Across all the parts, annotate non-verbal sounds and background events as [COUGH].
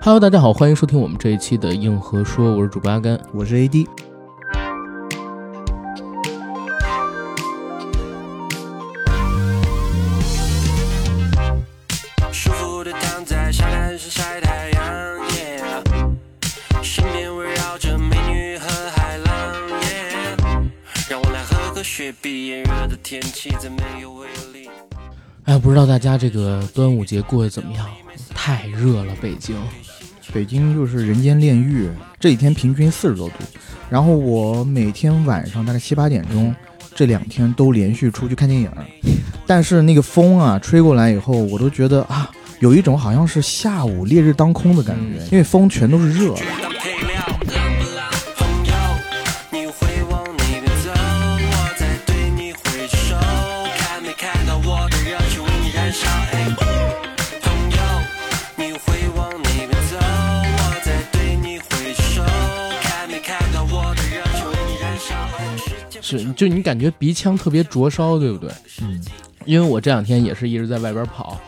Hello，大家好，欢迎收听我们这一期的硬核说，我是主播阿甘。我是 AD。知道大家这个端午节过得怎么样？太热了，北京。北京就是人间炼狱，这几天平均四十多度。然后我每天晚上大概七八点钟，这两天都连续出去看电影。但是那个风啊，吹过来以后，我都觉得啊，有一种好像是下午烈日当空的感觉，因为风全都是热就你感觉鼻腔特别灼烧，对不对？嗯，因为我这两天也是一直在外边跑，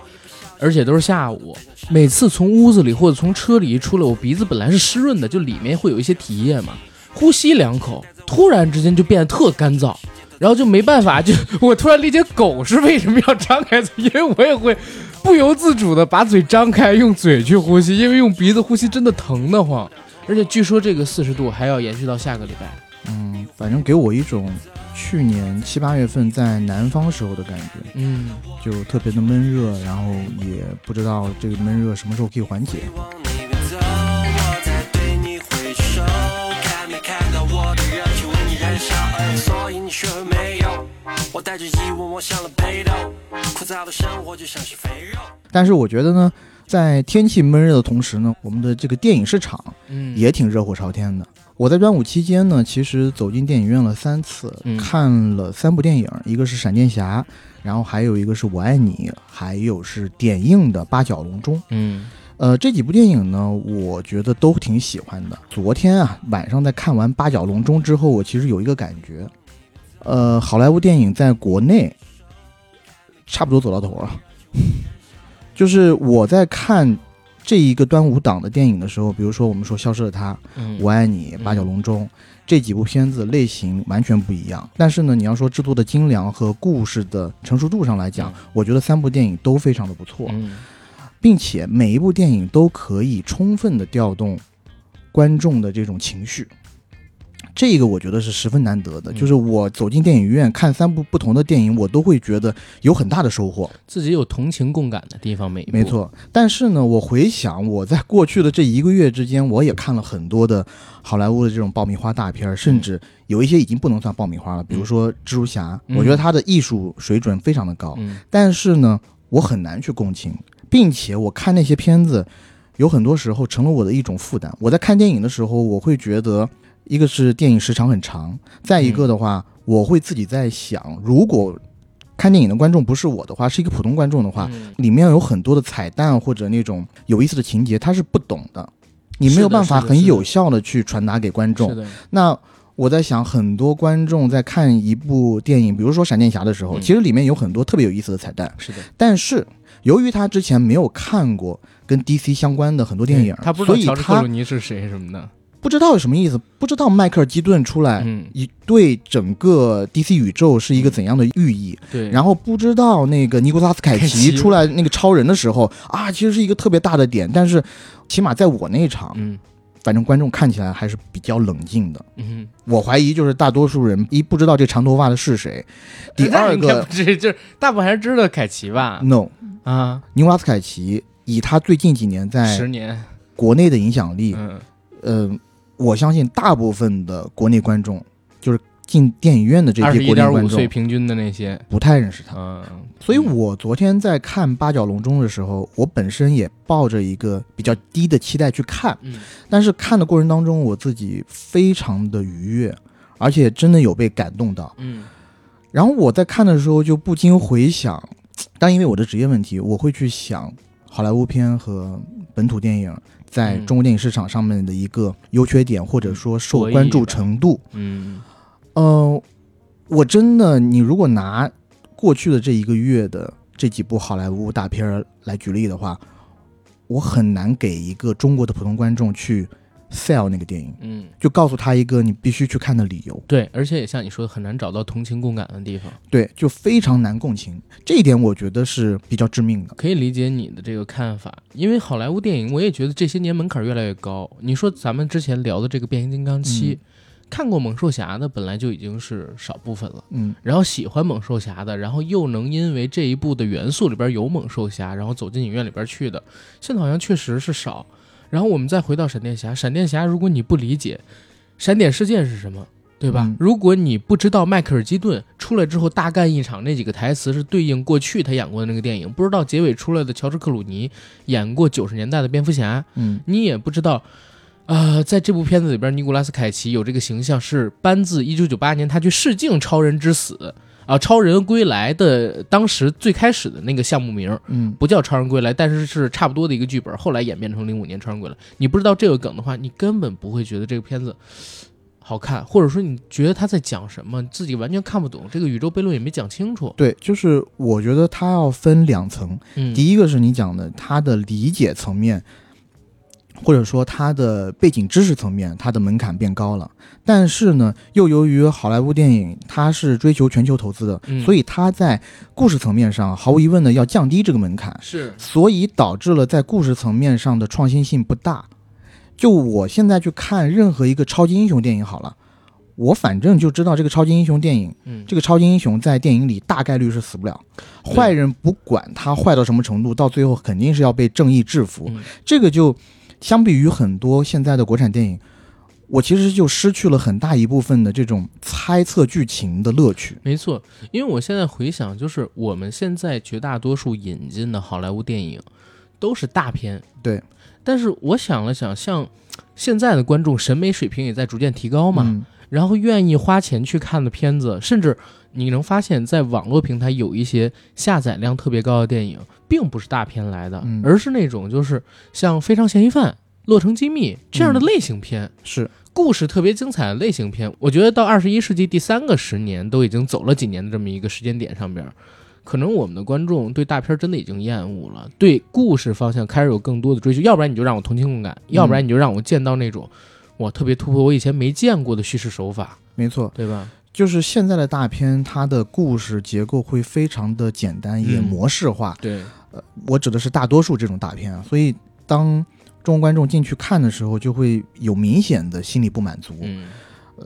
而且都是下午。每次从屋子里或者从车里一出来，我鼻子本来是湿润的，就里面会有一些体液嘛，呼吸两口，突然之间就变得特干燥，然后就没办法，就我突然理解狗是为什么要张开嘴，因为我也会不由自主的把嘴张开，用嘴去呼吸，因为用鼻子呼吸真的疼得慌，而且据说这个四十度还要延续到下个礼拜。嗯，反正给我一种去年七八月份在南方时候的感觉，嗯，就特别的闷热，然后也不知道这个闷热什么时候可以缓解。但是我觉得呢，在天气闷热的同时呢，我们的这个电影市场嗯也挺热火朝天的。我在端午期间呢，其实走进电影院了三次，嗯看了三部电影，一个是闪电侠，然后还有一个是我爱你，还有是点映的八角笼中。嗯呃，这几部电影呢，我觉得都挺喜欢的。昨天啊，晚上在看完《八角笼中》之后，我其实有一个感觉，呃，好莱坞电影在国内差不多走到头了。[LAUGHS] 就是我在看这一个端午档的电影的时候，比如说我们说《消失的她》《嗯，我爱你》嗯《八角笼中》这几部片子类型完全不一样，但是呢，你要说制作的精良和故事的成熟度上来讲，嗯。我觉得三部电影都非常的不错。嗯。并且每一部电影都可以充分的调动观众的这种情绪，这个我觉得是十分难得的。嗯就是我走进电影院看三部不同的电影，我都会觉得有很大的收获。自己有同情共感的地方，每一没，错，但是呢，我回想我在过去的这一个月之间，我也看了很多的好莱坞的这种爆米花大片，甚至有一些已经不能算爆米花了，比如说蜘蛛侠，嗯我觉得它的艺术水准非常的高。嗯但是呢，我很难去共情，并且我看那些片子，有很多时候成了我的一种负担。我在看电影的时候，我会觉得，一个是电影时长很长，再一个的话，我会自己在想，如果看电影的观众不是我的话，是一个普通观众的话，嗯里面有很多的彩蛋或者那种有意思的情节，他是不懂的，你没有办法很有效的去传达给观众那我在想，很多观众在看一部电影，比如说《闪电侠》的时候，嗯其实里面有很多特别有意思的彩蛋，是的，但是由于他之前没有看过跟 DC 相关的很多电影，他不知道所以乔治克鲁他尼是谁什么的，不知道有什么意思，不知道迈克尔基顿出来。嗯，一对整个 DC 宇宙是一个怎样的寓意？对，然后不知道那个尼古拉斯凯凯奇奇出来那个超人的时候啊，其实是一个特别大的点，但是起码在我那一场，嗯反正观众看起来还是比较冷静的。嗯，我怀疑就是大多数人一不知道这长头发的是谁，第二个不是，就是大部分还是知道凯奇吧？no，啊，尼古拉斯凯奇以他最近几年在十年，国内的影响力，嗯呃，我相信大部分的国内观众，就是进电影院的这批国内观众，平均的那些，不太认识他。嗯，所以我昨天在看《八角笼中》的时候，我本身也抱着一个比较低的期待去看，嗯但是看的过程当中，我自己非常的愉悦，而且真的有被感动到。嗯然后我在看的时候就不禁回想，但因为我的职业问题，我会去想好莱坞片和本土电影在嗯中国电影市场上面的一个优缺点，或者说受关注程度。嗯呃，我真的，你如果拿过去的这一个月的这几部好莱坞大片儿来举例的话，我很难给一个中国的普通观众去 sell 那个电影，嗯，就告诉他一个你必须去看的理由。对，而且也像你说的，很难找到同情共感的地方。对，就非常难共情，这一点我觉得是比较致命的。可以理解你的这个看法，因为好莱坞电影，我也觉得这些年门槛越来越高。你说咱们之前聊的这个《变形金刚七》嗯看过猛兽侠的本来就已经是少部分了，嗯，然后喜欢猛兽侠的，然后又能因为这一部的元素里边有猛兽侠，然后走进影院里边去的，现在好像确实是少。然后我们再回到闪电侠，闪电侠如果你不理解闪点事件是什么，对吧？嗯如果你不知道迈克尔基顿出来之后大干一场那几个台词是对应过去他演过的那个电影，不知道结尾出来的乔治克鲁尼演过九十年代的蝙蝠侠，嗯你也不知道，呃，在这部片子里边，尼古拉斯凯奇有这个形象是搬自一九九八年他去试镜《超人之死》啊，《超人归来》的当时最开始的那个项目名嗯，不叫《超人归来》，但是是差不多的一个剧本，后来演变成零五年《超人归来》。你不知道这个梗的话，你根本不会觉得这个片子好看，或者说你觉得他在讲什么，自己完全看不懂，这个宇宙悖论也没讲清楚。对，就是我觉得它要分两层，嗯，第一个是你讲的他的理解层面，或者说它的背景知识层面，它的门槛变高了。但是呢，又由于好莱坞电影它是追求全球投资的，嗯所以它在故事层面上毫无疑问的要降低这个门槛，是所以导致了在故事层面上的创新性不大。就我现在去看任何一个超级英雄电影好了，我反正就知道这个超级英雄电影嗯，这个超级英雄在电影里大概率是死不了，坏人不管他坏到什么程度，到最后肯定是要被正义制服。嗯这个就相比于很多现在的国产电影，我其实就失去了很大一部分的这种猜测剧情的乐趣。没错，因为我现在回想，就是我们现在绝大多数引进的好莱坞电影都是大片，对。但是我想了想，像现在的观众审美水平也在逐渐提高嘛，嗯然后愿意花钱去看的片子，甚至你能发现，在网络平台有一些下载量特别高的电影，并不是大片来的，嗯。而是那种就是像《非常嫌疑犯》《洛城机密》这样的嗯。类型片。是，故事特别精彩的类型片，我觉得到二十一世纪第三个十年都已经走了几年的这么一个时间点上边儿，可能我们的观众对大片真的已经厌恶了，对故事方向开始有更多的追求，要不然你就让我同情共感，要不然你就让我见到那种我特别突破我以前没见过的叙事手法，没错，对吧？就是现在的大片，它的故事结构会非常的简单，也嗯。模式化。对，我指的是大多数这种大片啊，所以当中国观众进去看的时候，就会有明显的心理不满足。嗯，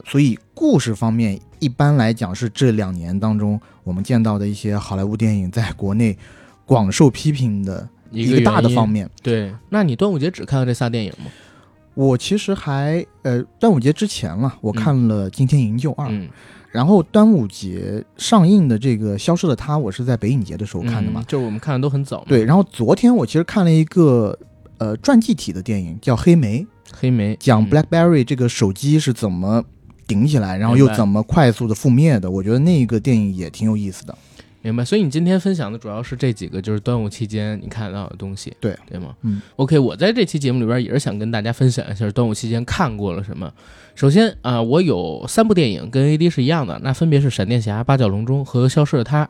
所以故事方面，一般来讲是这两年当中我们见到的一些好莱坞电影在国内广受批评的一一个大的方。面。对，那你端午节只看了这仨电影吗？我其实还呃，端午节之前了，我看了《惊天营救二》嗯，然后端午节上映的这个《消失的她》，我是在北影节的时候看的嘛嗯。就我们看的都很早。对，然后昨天我其实看了一个呃传记体的电影，叫《黑莓》，黑莓讲嗯 BlackBerry 这个手机是怎么顶起来，然后又怎么快速的覆灭的。我觉得那一个电影也挺有意思的。明白，所以你今天分享的主要是这几个，就是端午期间你看到的东西，对对吗？嗯，OK，我在这期节目里边也是想跟大家分享一下端午期间看过了什么。首先啊、我有三部电影跟 AD 是一样的，那分别是《闪电侠》《八角笼中》和《消失的她》。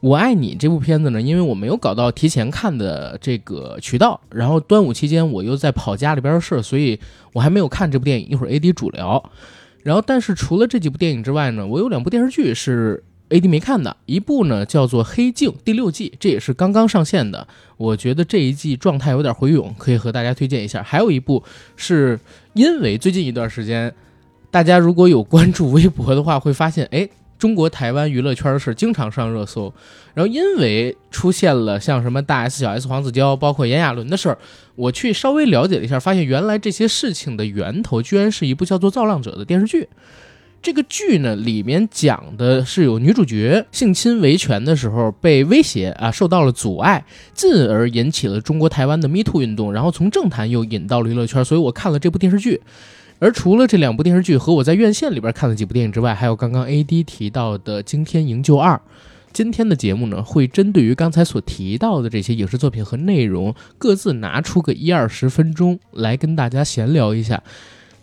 我爱你这部片子呢，因为我没有搞到提前看的这个渠道，然后端午期间我又在跑家里边的事儿，所以我还没有看这部电影。一会儿 AD 主聊。然后，但是除了这几部电影之外呢，我有两部电视剧是 AD 没看的，一部呢叫做《黑镜》第六季，这也是刚刚上线的。我觉得这一季状态有点回勇，可以和大家推荐一下。还有一部是因为最近一段时间，大家如果有关注微博的话，会发现，哎，中国台湾娱乐圈的事儿经常上热搜。然后因为出现了像什么大 S、小 S、黄子佼，包括炎亚纶的事儿，我去稍微了解了一下，发现原来这些事情的源头居然是一部叫做《造浪者》的电视剧。这个剧呢，里面讲的是有女主角性侵维权的时候被威胁啊，受到了阻碍，进而引起了中国台湾的 Me Too 运动，然后从政坛又引到了娱乐圈，所以我看了这部电视剧。而除了这两部电视剧和我在院线里边看的几部电影之外，还有刚刚 AD 提到的《惊天营救二》。今天的节目呢，会针对于刚才所提到的这些影视作品和内容，各自拿出个一二十分钟来跟大家闲聊一下。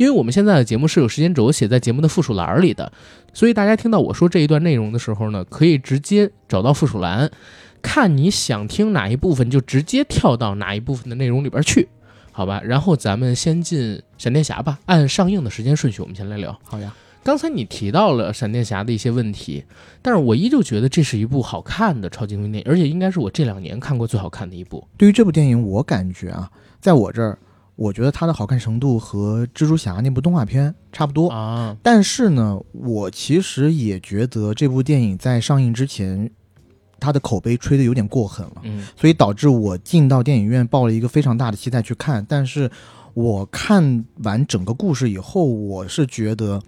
因为我们现在的节目是有时间轴写在节目的附属栏里的，所以大家听到我说这一段内容的时候呢，可以直接找到附属栏，看你想听哪一部分，就直接跳到哪一部分的内容里边去，好吧？然后咱们先进闪电侠吧，按上映的时间顺序，我们先来聊。好呀，刚才你提到了闪电侠的一些问题，但是我依旧觉得这是一部好看的超级英雄电影，而且应该是我这两年看过最好看的一部。对于这部电影，我感觉啊，在我这儿，我觉得它的好看程度和蜘蛛侠那部动画片差不多。啊，但是呢，我其实也觉得这部电影在上映之前，它的口碑吹得有点过狠了，嗯所以导致我进到电影院抱了一个非常大的期待去看。但是我看完整个故事以后，我是觉得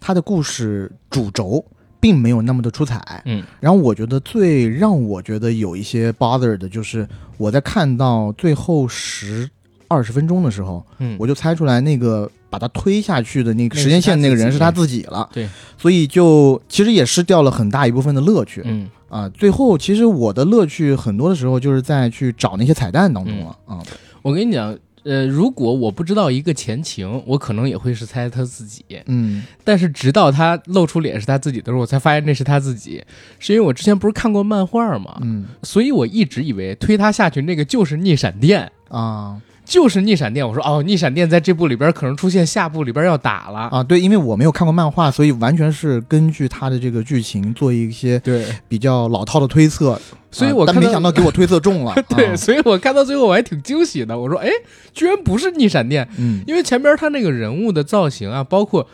它的故事主轴并没有那么的出彩。嗯然后我觉得最让我觉得有一些 bother 的就是我在看到最后十二十分钟的时候，嗯，我就猜出来那个把他推下去的那个时间线那个人是他自己了。对，所以就其实也失掉了很大一部分的乐趣嗯啊。最后其实我的乐趣很多的时候就是在去找那些彩蛋当中了啊。我跟你讲，呃，如果我不知道一个前情，我可能也会是猜他自己。嗯但是直到他露出脸是他自己的时候，我才发现那是他自己。是因为我之前不是看过漫画嘛，嗯所以我一直以为推他下去那个就是逆闪电，啊就是逆闪电。我说哦，逆闪电在这部里边可能出现，下部里边要打了。啊，对，因为我没有看过漫画，所以完全是根据他的这个剧情做一些对，比较老套的推测。所以啊但没我看到。想到给我推测中了 [LAUGHS] 对，啊所以我看到最后我还挺惊喜的。我说，哎，居然不是逆闪电，嗯因为前边他那个人物的造型啊，包括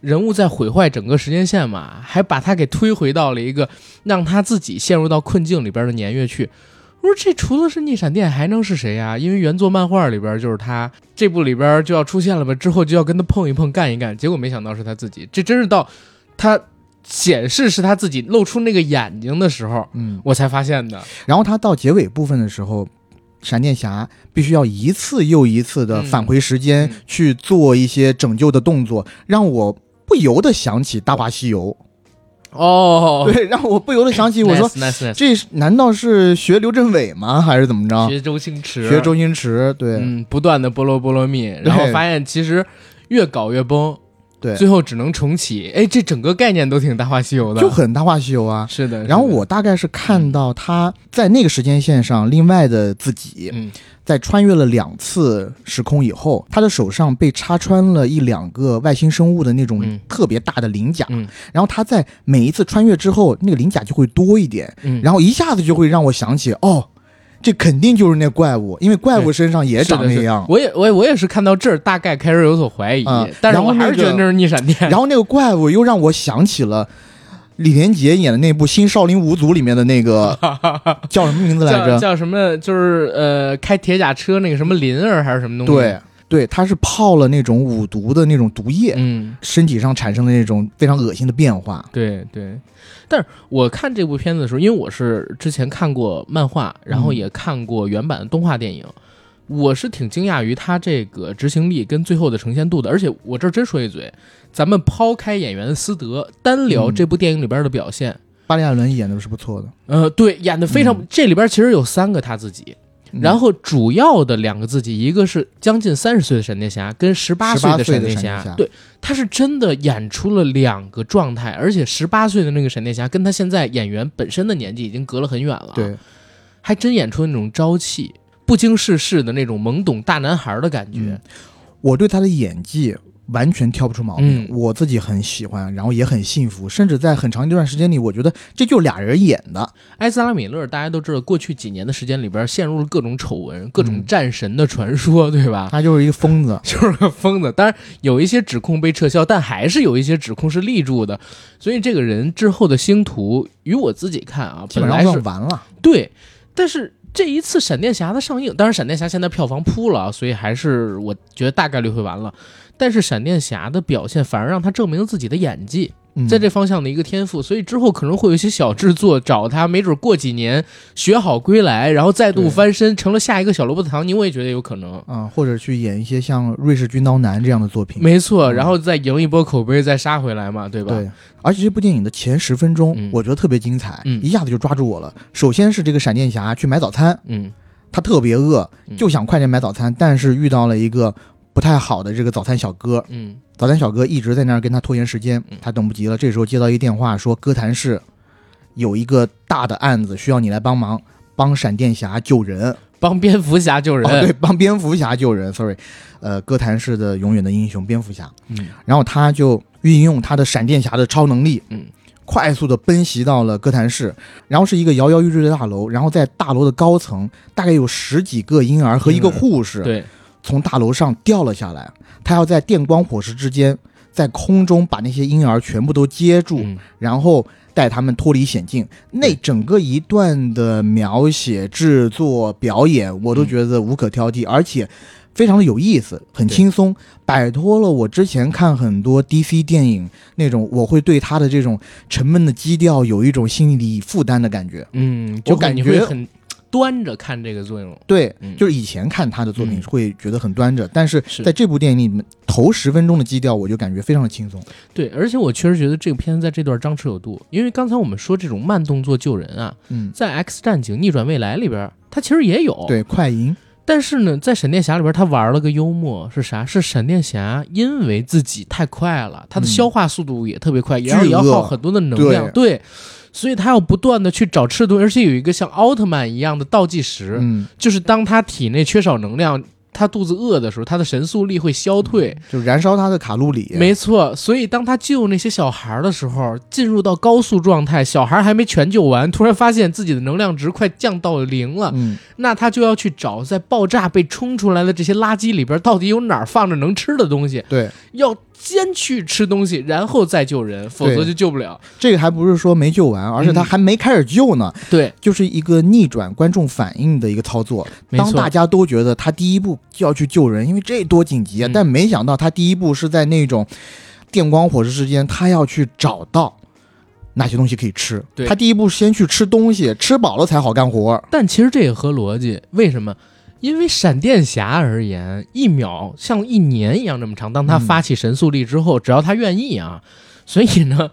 人物在毁坏整个时间线嘛，还把他给推回到了一个让他自己陷入到困境里边的年月去。我说这除了是逆闪电还能是谁呀、因为原作漫画里边就是他，这部里边就要出现了吧，之后就要跟他碰一碰干一干，结果没想到是他自己。这真是到他显示是他自己露出那个眼睛的时候，嗯，我才发现的。然后他到结尾部分的时候，闪电侠必须要一次又一次的嗯返回时间、嗯去做一些拯救的动作，让我不由得想起《大话西游》哦，对，让我不由得想起，我说 nice nice nice，这难道是学刘镇伟吗？还是怎么着？学周星驰，学周星驰，对、嗯，不断的菠萝菠萝蜜，然后发现其实越搞越崩，对，最后只能重启。哎，这整个概念都挺大话西游的，就很《大话西游》啊。是的。然后我大概是看到他在那个时间线上，另外的自己嗯。在穿越了两次时空以后，他的手上被插穿了一两个外星生物的那种嗯。特别大的鳞甲，嗯。然后他在每一次穿越之后，那个鳞甲就会多一点，嗯，然后一下子就会让我想起，哦，这肯定就是那怪物，因为怪物身上也长那样。我也我也我也是看到这儿大概开始有所怀疑，啊但是我还是觉得那是逆闪电。然后那个怪物又让我想起了李连杰演的那部《新少林五祖》里面的那个 [LAUGHS] 叫什么名字来叫着？叫什么？就是呃，开铁甲车那个什么林儿还是什么东西？对，对，他是泡了那种五毒的那种毒液，嗯，身体上产生的那种非常恶心的变化。对对。但是我看这部片子的时候，因为我是之前看过漫画，然后嗯也看过原版的动画电影，我是挺惊讶于他这个执行力跟最后的呈现度的。而且我这儿真说一嘴，咱们抛开演员的私德，单聊嗯这部电影里边的表现，巴里亚伦演的是不错的，呃，对，演的非常。嗯这里边其实有三个他自己，嗯然后主要的两个自己，一个是将近三十岁的闪电侠，跟十八岁18岁闪电的闪电侠对，他是真的演出了两个状态，而且十八岁的那个闪电侠跟他现在演员本身的年纪已经隔了很远了，，对，还真演出那种朝气、不经世事的那种懵懂大男孩的感觉嗯。我对他的演技完全挑不出毛病，嗯我自己很喜欢，然后也很幸福，甚至在很长一段时间里，我觉得这就俩人演的。埃斯拉米勒大家都知道，过去几年的时间里边陷入了各种丑闻、各种嗯战神的传说，对吧？[LAUGHS] 他就是一个疯子，[LAUGHS] 就是个疯子。当然有一些指控被撤销，但还是有一些指控是立住的。所以这个人之后的星途，于我自己看啊，基本上是完了。对，但是这一次闪电侠的上映，当然闪电侠现在票房扑了啊，所以还是我觉得大概率会完了。但是闪电侠的表现反而让他证明了自己的演技，嗯在这方向的一个天赋，所以之后可能会有一些小制作找他，没准过几年学好归来，然后再度翻身，成了下一个小罗伯特·唐尼，我也觉得有可能。啊、或者去演一些像《瑞士军刀男》这样的作品。没错，嗯然后再赢一波口碑，再杀回来嘛，对吧？对，而且这部电影的前十分钟，嗯我觉得特别精彩，嗯一下子就抓住我了。首先是这个闪电侠去买早餐，嗯，他特别饿嗯，就想快点买早餐，但是遇到了一个不太好的这个早餐小哥，嗯早餐小哥一直在那儿跟他拖延时间嗯，他等不及了。这时候接到一电话，说哥谭市有一个大的案子需要你来帮忙，帮闪电侠救人。帮蝙蝠侠救人。哦，对，帮蝙蝠侠救人。Sorry，呃，哥谭市的永远的英雄蝙蝠侠。嗯然后他就运用他的闪电侠的超能力，嗯，快速的奔袭到了哥谭市，然后是一个摇摇欲坠的大楼，然后在大楼的高层，大概有十几个婴儿和一个护士对，从大楼上掉了下来，他要在电光火石之间，在空中把那些婴儿全部都接住，嗯然后带他们脱离险境。那整个一段的描写、制作、表演，我都觉得无可挑剔，而且非常的有意思，很轻松，摆脱了我之前看很多 DC 电影那种，我会对他的这种沉闷的基调有一种心理负担的感觉。嗯，我就感觉会很端着看这个作用。对，嗯就是以前看他的作品嗯会觉得很端着，但是是在这部电影里面头十分钟的基调，我就感觉非常的轻松。对，而且我确实觉得这个片子在这段张弛有度，因为刚才我们说这种慢动作救人啊，嗯，在《X 战警：逆转未来》里边，它其实也有。，对，快银，但是呢，在闪电侠里边，他玩了个幽默，是啥？是闪电侠因为自己太快了，他的嗯消化速度也特别快，然后也要耗很多的能量，对。所以他要不断的去找吃的，而且有一个像奥特曼一样的倒计时，嗯，就是当他体内缺少能量，他肚子饿的时候，他的神速力会消退。就燃烧他的卡路里。没错，所以当他救那些小孩的时候，进入到高速状态，小孩还没全救完，突然发现自己的能量值快降到零了，嗯，那他就要去找在爆炸被冲出来的这些垃圾里边到底有哪儿放着能吃的东西，对，要先去吃东西，然后再救人，否则就救不了。这个还不是说没救完，而是他嗯还没开始救呢，对，就是一个逆转观众反应的一个操作。当大家都觉得他第一步就要去救人，因为这多紧急啊，嗯但没想到他第一步是在那种电光火石之间，他要去找到哪些东西可以吃。他第一步先去吃东西，吃饱了才好干活。但其实这也合逻辑，为什么？因为闪电侠而言，一秒像一年一样这么长。当他嗯发起神速力之后，只要他愿意啊，所以呢，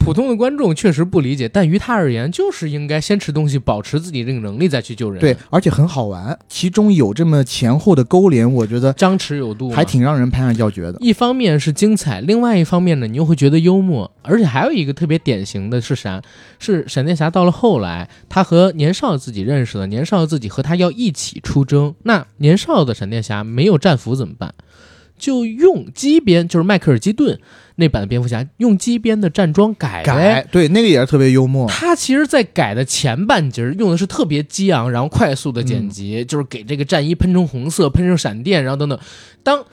普通的观众确实不理解，但于他而言，就是应该先吃东西，保持自己这个能力，再去救人。对，，而且很好玩，其中有这么前后的勾连，我觉得张弛有度，还挺让人拍案叫绝的。一方面是精彩，另外一方面呢，你又会觉得幽默，而且还有一个特别典型的是啥？是闪电侠到了后来，他和年少的自己认识了，年少的自己和他要一起出征。那年少的闪电侠没有战服怎么办？就用机编，就是迈克尔基顿那版的蝙蝠侠，用机编的战装改改。对那个也是特别幽默，他其实，在改的前半截用的是特别激昂，然后快速的剪嗯辑，就是给这个战衣喷成红色，喷成闪电，然后等等。当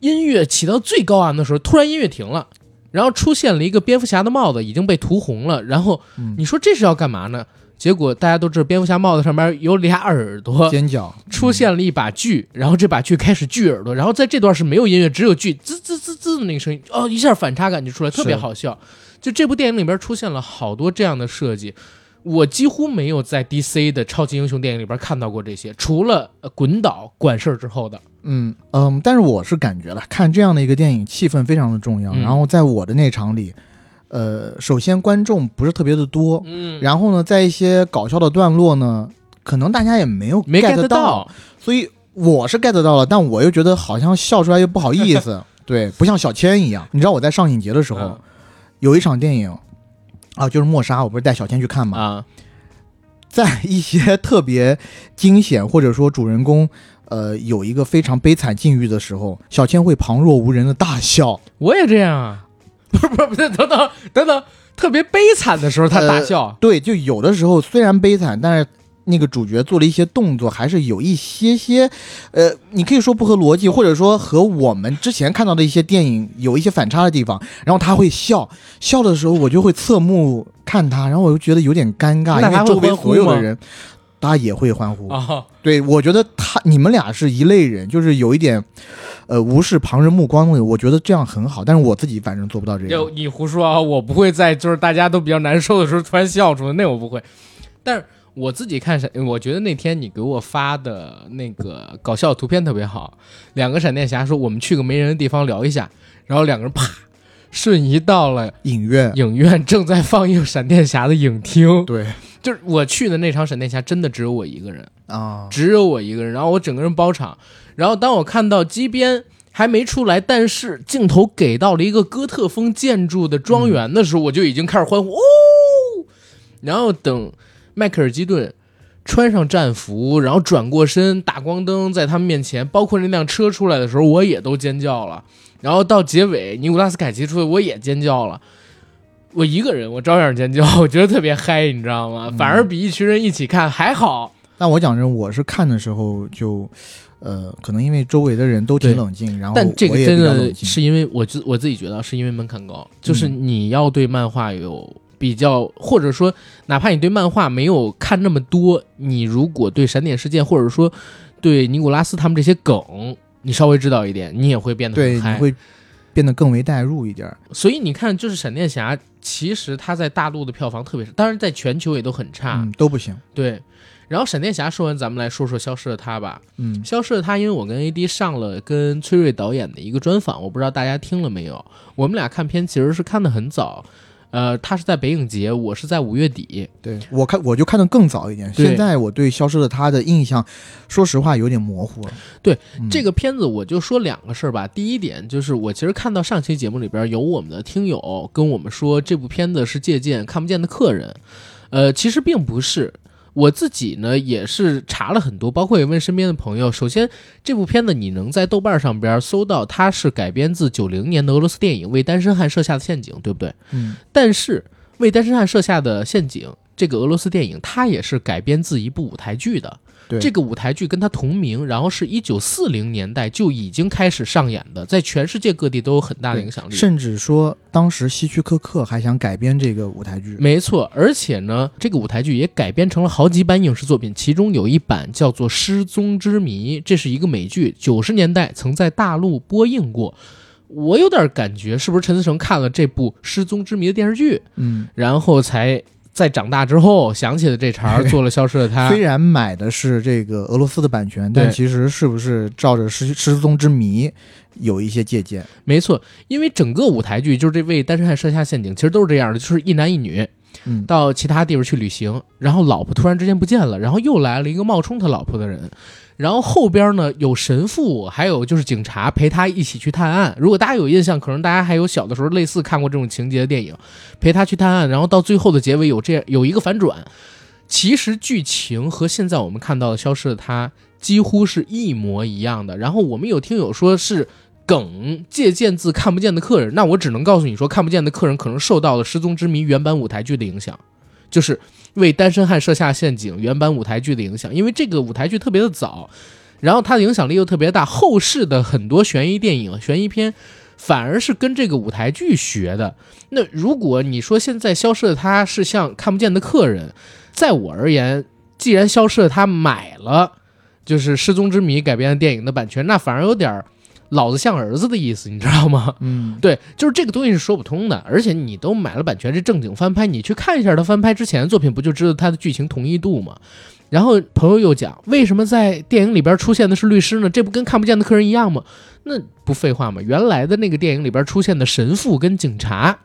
音乐起到最高昂的时候，突然音乐停了，然后出现了一个蝙蝠侠的帽子已经被涂红了，然后嗯你说这是要干嘛呢？结果大家都知道，蝙蝠侠帽子上面有俩耳朵，尖角出现了一把锯，然后这把锯开始锯耳朵，然后在这段是没有音乐，只有锯滋滋滋滋的那个声音，哦，一下反差感就出来，特别好笑。就这部电影里边出现了好多这样的设计，我几乎没有在 DC 的超级英雄电影里边看到过这些，除了呃滚岛管事儿之后的。嗯嗯，但是我是感觉了，看这样的一个电影，气氛非常的重要。嗯然后在我的那场里，呃，首先观众不是特别的多，嗯，然后呢，在一些搞笑的段落呢，可能大家也没有没 get 到，所以我是 get 到了，但我又觉得好像笑出来又不好意思，[LAUGHS] 对，不像小千一样。你知道我在上影节的时候，嗯。有一场电影啊，就是默杀，我不是带小千去看嘛，啊，在一些特别惊险或者说主人公呃有一个非常悲惨境遇的时候，小千会旁若无人的大笑。我也这样啊，[LAUGHS] 不是不是不是，等等等等，特别悲惨的时候他大笑，对，就有的时候虽然悲惨，但是那个主角做了一些动作，还是有一些些，呃，你可以说不合逻辑，或者说和我们之前看到的一些电影有一些反差的地方。然后他会笑，笑的时候我就会侧目看他，然后我就觉得有点尴尬，因为周围所有的人。大家也会欢呼，啊，对我觉得他你们俩是一类人，就是有一点，呃，无视旁人目光的。我觉得这样很好，但是我自己反正做不到这样。就你胡说啊！我不会在就是大家都比较难受的时候突然笑出来，那我不会。但是我自己看闪，我觉得那天你给我发的那个搞笑图片特别好，两个闪电侠说我们去个没人的地方聊一下，然后两个人啪瞬移到了影院，影院，正在放映闪电侠的影厅。对就是我去的那场闪电侠，真的只有我一个人。啊，只有我一个人，然后我整个人包场。然后当我看到机边还没出来，但是镜头给到了一个哥特风建筑的庄园的时候，我就已经开始欢呼哦。然后等迈克尔基顿穿上战服，然后转过身，大光灯在他们面前，包括那辆车出来的时候，我也都尖叫了。然后到结尾，尼古拉斯凯奇出来，我也尖叫了。我一个人，我照样尖叫，[LAUGHS] 我觉得特别嗨，你知道吗？反而比一群人一起看还好。但我讲真，我是看的时候就，呃，可能因为周围的人都挺冷静，然后但这个真的是因为我自我自己觉得是因为门槛高，就是嗯你要对漫画有比较，或者说哪怕你对漫画没有看那么多，你如果对闪点事件或者说对尼古拉斯他们这些梗，你稍微知道一点，你也会变得对。你会变得更为代入一点儿。所以你看，就是闪电侠，其实它在大陆的票房特别少，当然在全球也都很差。嗯，都不行。对，然后闪电侠说完，咱们来说说消失的他吧。嗯消失的他，因为我跟 AD 上了跟崔瑞导演的一个专访，我不知道大家听了没有。我们俩看片其实是看的很早，呃，他是在北影节，我是在五月底。对我看我就看的更早一点。现在我对《消失的她》的印象，说实话有点模糊了。对嗯这个片子，我就说两个事儿吧。第一点就是，我其实看到上期节目里边有我们的听友跟我们说，这部片子是借鉴《看不见的客人》，呃，其实并不是。我自己呢也是查了很多，包括也问身边的朋友。首先，这部片子你能在豆瓣上边搜到，它是改编自九零年的俄罗斯电影《为单身汉设下的陷阱》，对不对？嗯但是为单身汉设下的陷阱这个俄罗斯电影，它也是改编自一部舞台剧的。对这个舞台剧跟它同名，然后是一九四零年代就已经开始上演的，在全世界各地都有很大的影响力。甚至说当时希区柯克还想改编这个舞台剧。没错，而且呢，这个舞台剧也改编成了好几版影视作品，其中有一版叫做《失踪之谜》，这是一个美剧，九十年代曾在大陆播映过。我有点感觉，是不是陈思诚看了这部《失踪之谜》的电视剧，嗯，然后才在长大之后想起了这茬儿，[LAUGHS] 做了《消失的她》。虽然买的是这个俄罗斯的版权，但其实是不是照着失失踪之谜有一些借鉴？没错，因为整个舞台剧就是这位单身汉设下陷阱，其实都是这样的，就是一男一女嗯，到其他地方去旅行，然后老婆突然之间不见了，然后又来了一个冒充他老婆的人，然后后边呢有神父，还有就是警察陪他一起去探案。如果大家有印象，可能大家还有小的时候类似看过这种情节的电影，陪他去探案，然后到最后的结尾有这样有一个反转。其实剧情和现在我们看到的《消失的她》几乎是一模一样的。然后我们有听友说是梗借鉴自《看不见的客人》，那我只能告诉你说，《看不见的客人》可能受到了《失踪之谜》原版舞台剧的影响，就是为单身汉设下陷阱原版舞台剧的影响，因为这个舞台剧特别的早，然后它的影响力又特别大，后世的很多悬疑电影、悬疑片。反而是跟这个舞台剧学的。那如果你说现在消失的他是像看不见的客人，在我而言，既然消失的他买了就是《失踪之谜》改编的电影的版权，那反而有点儿老子像儿子的意思，你知道吗？嗯，[LAUGHS] 对，就是这个东西是说不通的。而且你都买了版权，这正经翻拍，你去看一下他翻拍之前的作品，不就知道他的剧情同一度吗？然后朋友又讲，为什么在电影里边出现的是律师呢？这不跟看不见的客人一样吗？那不废话吗？原来的那个电影里边出现的神父跟警察，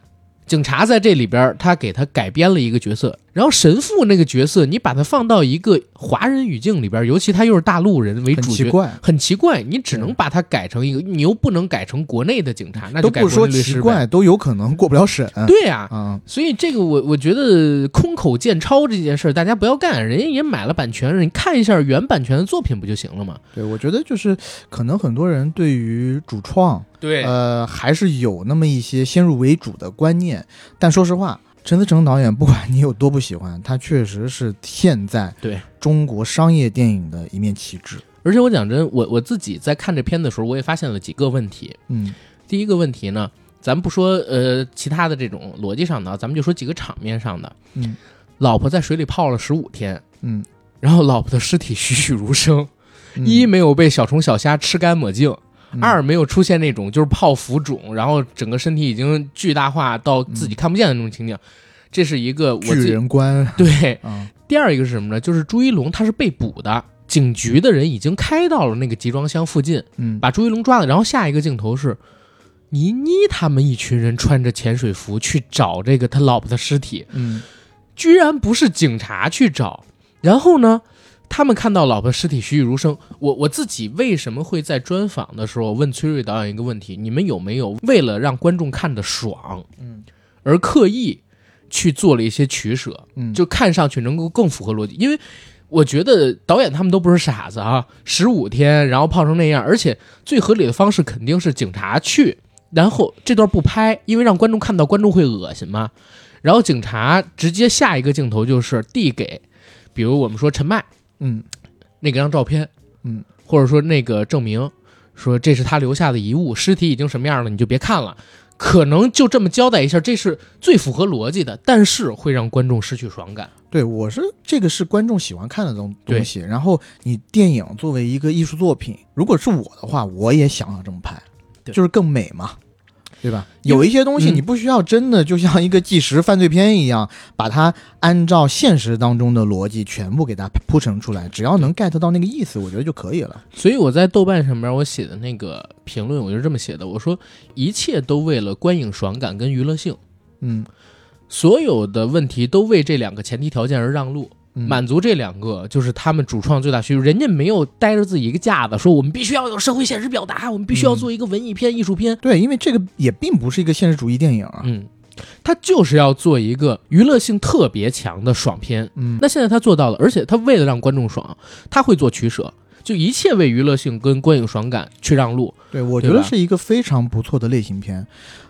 警察在这里边他给他改编了一个角色，然后神父那个角色，你把他放到一个华人语境里边，尤其他又是大陆人为主角，奇怪，很奇怪，你只能把它改成一个，你又不能改成国内的警察，那就改都不说。奇怪，都有可能过不了审。对呀、啊，所以这个我我觉得空口见抄这件事儿，大家不要干，人家也买了版权，你看一下原版权的作品不就行了吗？对，我觉得就是可能很多人对于主创，对呃，还是有那么一些先入为主的观念。但说实话，陈思诚导演，不管你有多不喜欢，他确实是现在对中国商业电影的一面旗帜。而且我讲真，我我自己在看这片的时候，我也发现了几个问题。嗯第一个问题呢，咱不说呃其他的这种逻辑上的，咱们就说几个场面上的。嗯老婆在水里泡了十五天，嗯，然后老婆的尸体栩栩如生，嗯一没有被小虫小虾吃干抹净，嗯二没有出现那种就是泡浮肿，然后整个身体已经巨大化到自己看不见的那种情景，这是一个巨己人观 [LAUGHS] 对。啊，第二一个是什么呢？就是朱一龙他是被捕的，警局的人已经开到了那个集装箱附近，嗯，把朱一龙抓了。然后下一个镜头是倪妮他们一群人穿着潜水服去找这个他老婆的尸体，嗯居然不是警察去找，然后呢？他们看到老婆尸体栩栩如生，我我自己为什么会在专访的时候问崔瑞导演一个问题：你们有没有为了让观众看得爽，嗯，而刻意去做了一些取舍，嗯就看上去能够更符合逻辑？因为我觉得导演他们都不是傻子啊，十五天然后泡成那样，而且最合理的方式肯定是警察去，然后这段不拍，因为让观众看到观众会恶心嘛。然后警察直接下一个镜头就是递给，比如我们说陈麦嗯那个张照片，嗯，或者说那个证明，说这是他留下的遗物，尸体已经什么样了，你就别看了。可能就这么交代一下，这是最符合逻辑的，但是会让观众失去爽感。对，我是这个是观众喜欢看的东东西。然后你电影作为一个艺术作品，如果是我的话，我也想要这么拍，就是更美嘛，对吧？有一些东西嗯你不需要真的就像一个纪实犯罪片一样，把它按照现实当中的逻辑全部给它铺陈出来，只要能 get 到那个意思，我觉得就可以了。所以我在豆瓣上面我写的那个评论，我就这么写的：我说一切都为了观影爽感跟娱乐性，嗯，所有的问题都为这两个前提条件而让路。嗯满足这两个就是他们主创最大需求。人家没有带着自己一个架子，说我们必须要有社会现实表达，我们必须要做一个文艺片、艺术片。对，因为这个也并不是一个现实主义电影啊。嗯，他就是要做一个娱乐性特别强的爽片。嗯，那现在他做到了，而且他为了让观众爽，他会做取舍，就一切为娱乐性跟观影爽感去让路。对，我觉得是一个非常不错的类型片。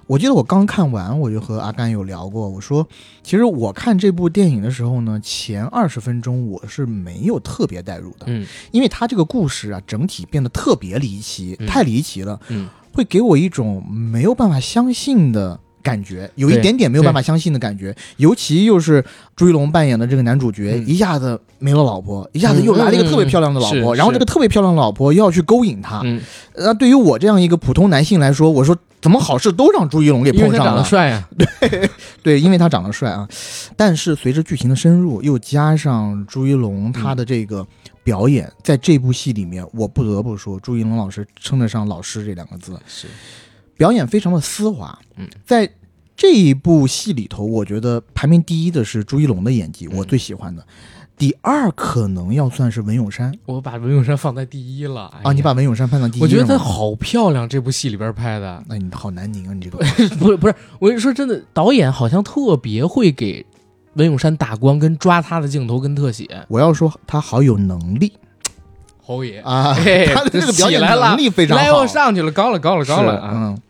我记得我刚看完，我就和阿甘有聊过，我说，其实我看这部电影的时候呢，前二十分钟我是没有特别代入的，嗯。因为他这个故事啊，整体变得特别离奇，嗯。太离奇了，嗯，会给我一种没有办法相信的感觉，有一点点没有办法相信的感觉。尤其又是朱一龙扮演的这个男主角，嗯一下子没了老婆，一下子又来了一个特别漂亮的老婆，然后这个特别漂亮的老婆又要去勾引他。嗯，那对于我这样一个普通男性来说，我说怎么好事都让朱一龙给碰上了？帅 [LAUGHS] 呀、对，因为他长得帅啊。但是随着剧情的深入，又加上朱一龙他的这个表演，在这部戏里面，我不得不说，朱一龙老师称得上老师这两个字。是表演非常的丝滑。嗯，在这一部戏里头，我觉得排名第一的是朱一龙的演技，嗯我最喜欢的。第二可能要算是文咏珊我把文咏珊放在第一了。哎啊，你把文咏珊放在第一，我觉得她，好漂亮，这部戏里边拍的。那你好难拧啊，你这个 [LAUGHS] 不是不是，我跟你说真的，导演好像特别会给文咏珊打光跟抓她的镜头跟特写。我要说她好有能力侯爷，啊，哎他 [LAUGHS] 的这个表演能力非常来，好我。上去了，高了高了高了啊！嗯。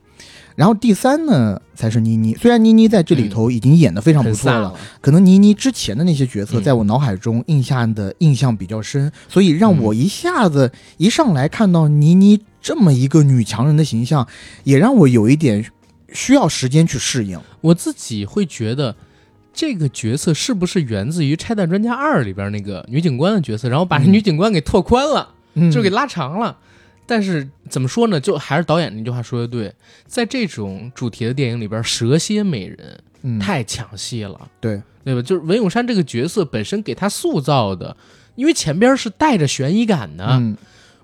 然后第三呢，才是倪妮。虽然倪妮在这里头已经演得非常不错了，可能倪妮之前的那些角色嗯在我脑海中印象的印象比较深，所以让我一下子一上来看到倪妮这么一个女强人的形象，也让我有一点需要时间去适应。我自己会觉得。这个角色是不是源自于《拆弹专家二》里边那个女警官的角色，然后把女警官给拓宽了，嗯就给拉长了？但是怎么说呢？就还是导演那句话说的对，在这种主题的电影里边，蛇蝎美人嗯太抢戏了。对对吧？就是文咏珊这个角色本身给她塑造的，因为前边是带着悬疑感的。嗯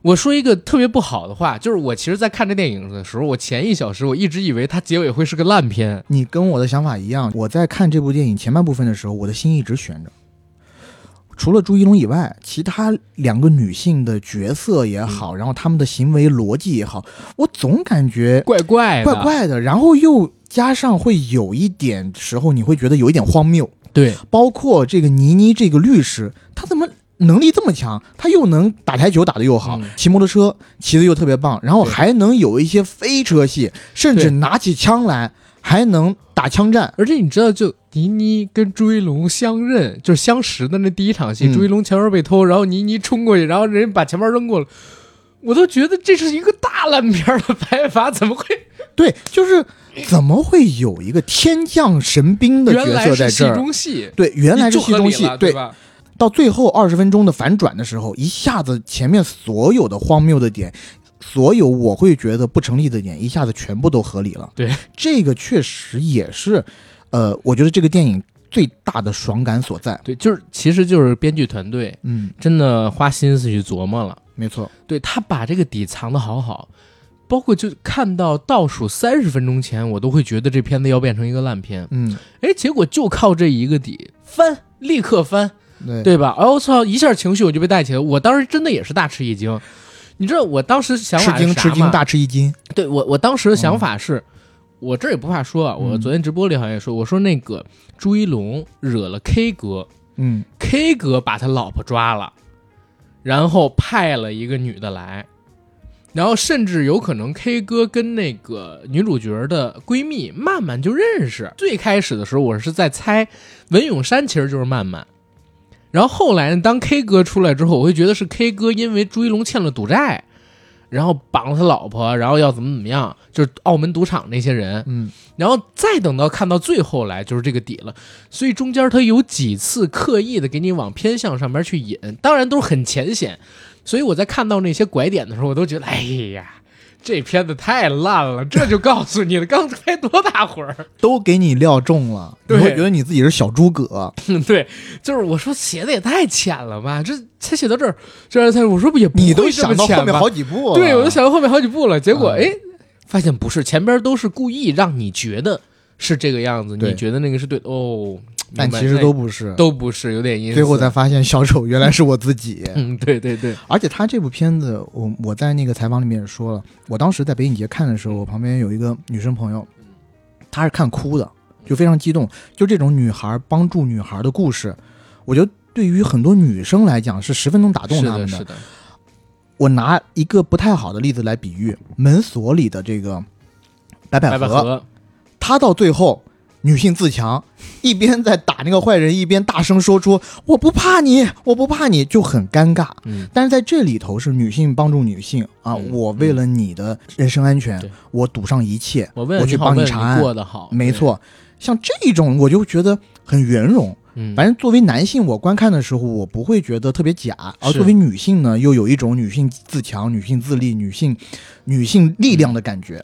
我说一个特别不好的话，就是我其实，在看这电影的时候，我前一小时我一直以为它结尾会是个烂片。你跟我的想法一样，我在看这部电影前半部分的时候，我的心一直悬着。除了朱一龙以外，其他两个女性的角色也好，然后她们的行为逻辑也好，我总感觉怪怪，怪怪的，然后又加上会有一点时候，你会觉得有一点荒谬。对，包括这个倪妮这个律师，她怎么能力这么强？他又能打台球打得又好嗯，骑摩托车骑得又特别棒，然后还能有一些飞车戏，甚至拿起枪来还能打枪战。而且你知道，就倪妮跟朱一龙相认，就是相识的那第一场戏，嗯朱一龙钱包被偷，然后倪妮冲过去，然后人家把钱包扔过了。我都觉得这是一个大烂片的拍法，怎么会？[LAUGHS] 对，就是怎么会有一个天降神兵的角色在这儿？中戏，对，原来是戏中戏，对吧？到最后二十分钟的反转的时候，一下子前面所有的荒谬的点，所有我会觉得不成立的点，一下子全部都合理了。对，这个确实也是，呃，我觉得这个电影最大的爽感所在。对，就是其实就是编剧团队嗯，真的花心思去琢磨了。没错。对他把这个底藏得好好，包括就看到倒数三十分钟前，我都会觉得这片子要变成一个烂片。嗯，哎，结果就靠这一个底翻，立刻翻，对对吧？哎我操，一下情绪我就被带起来，我当时真的也是大吃一惊。你知道我当时想吃法是啥惊吃惊，吗大吃一惊。对我，我当时的想法是，我这也不怕说啊，我嗯昨天直播里好像也说，我说那个朱一龙惹了 K 哥嗯，K 哥把他老婆抓了，然后派了一个女的来，然后甚至有可能 K 哥跟那个女主角的闺蜜曼曼就认识。最开始的时候，我是在猜文咏珊其实就是曼曼。然后后来呢，当 K 哥出来之后，我会觉得是 K 哥因为朱一龙欠了赌债，然后绑了他老婆，然后要怎么怎么样，就是澳门赌场那些人，嗯，然后再等到看到最后来就是这个底了，所以中间他有几次刻意的给你往偏向上面去引，当然都是很浅显，所以我在看到那些拐点的时候，我都觉得，哎呀，这片子太烂了，这就告诉你了，刚才多大会儿，[LAUGHS] 都给你料中了，你对会觉得你自己是小诸葛。[LAUGHS] 对，就是我说写的也太浅了吧，这才写到这儿，这才我说不也不你都想到后面好几步了，对，我都想到后面好几步了，结果啊哎，发现不是，前边都是故意让你觉得是这个样子，你觉得那个是对的哦，但其实都不是。都不是，有点意思。最后才发现小丑原来是我自己。[LAUGHS] 嗯，对对对，而且他这部片子，我我在那个采访里面也说了，我当时在北影节看的时候，我旁边有一个女生朋友，她是看哭的，就非常激动。就这种女孩帮助女孩的故事，我觉得对于很多女生来讲是十分能打动她们是的，我拿一个不太好的例子来比喻，门锁里的这个白百合，白百合，她到最后女性自强，一边在打那个坏人，一边大声说出“我不怕你，我不怕你”，就很尴尬。嗯，但是在这里头是女性帮助女性啊，嗯。我为了你的人身安全，对。我赌上一切，我为了我去帮你查案。过得好，没错，像这种我就觉得很圆融。嗯，反正作为男性，我观看的时候，我不会觉得特别假；而作为女性呢，又有一种女性自强、女性自立、女性女性力量的感觉。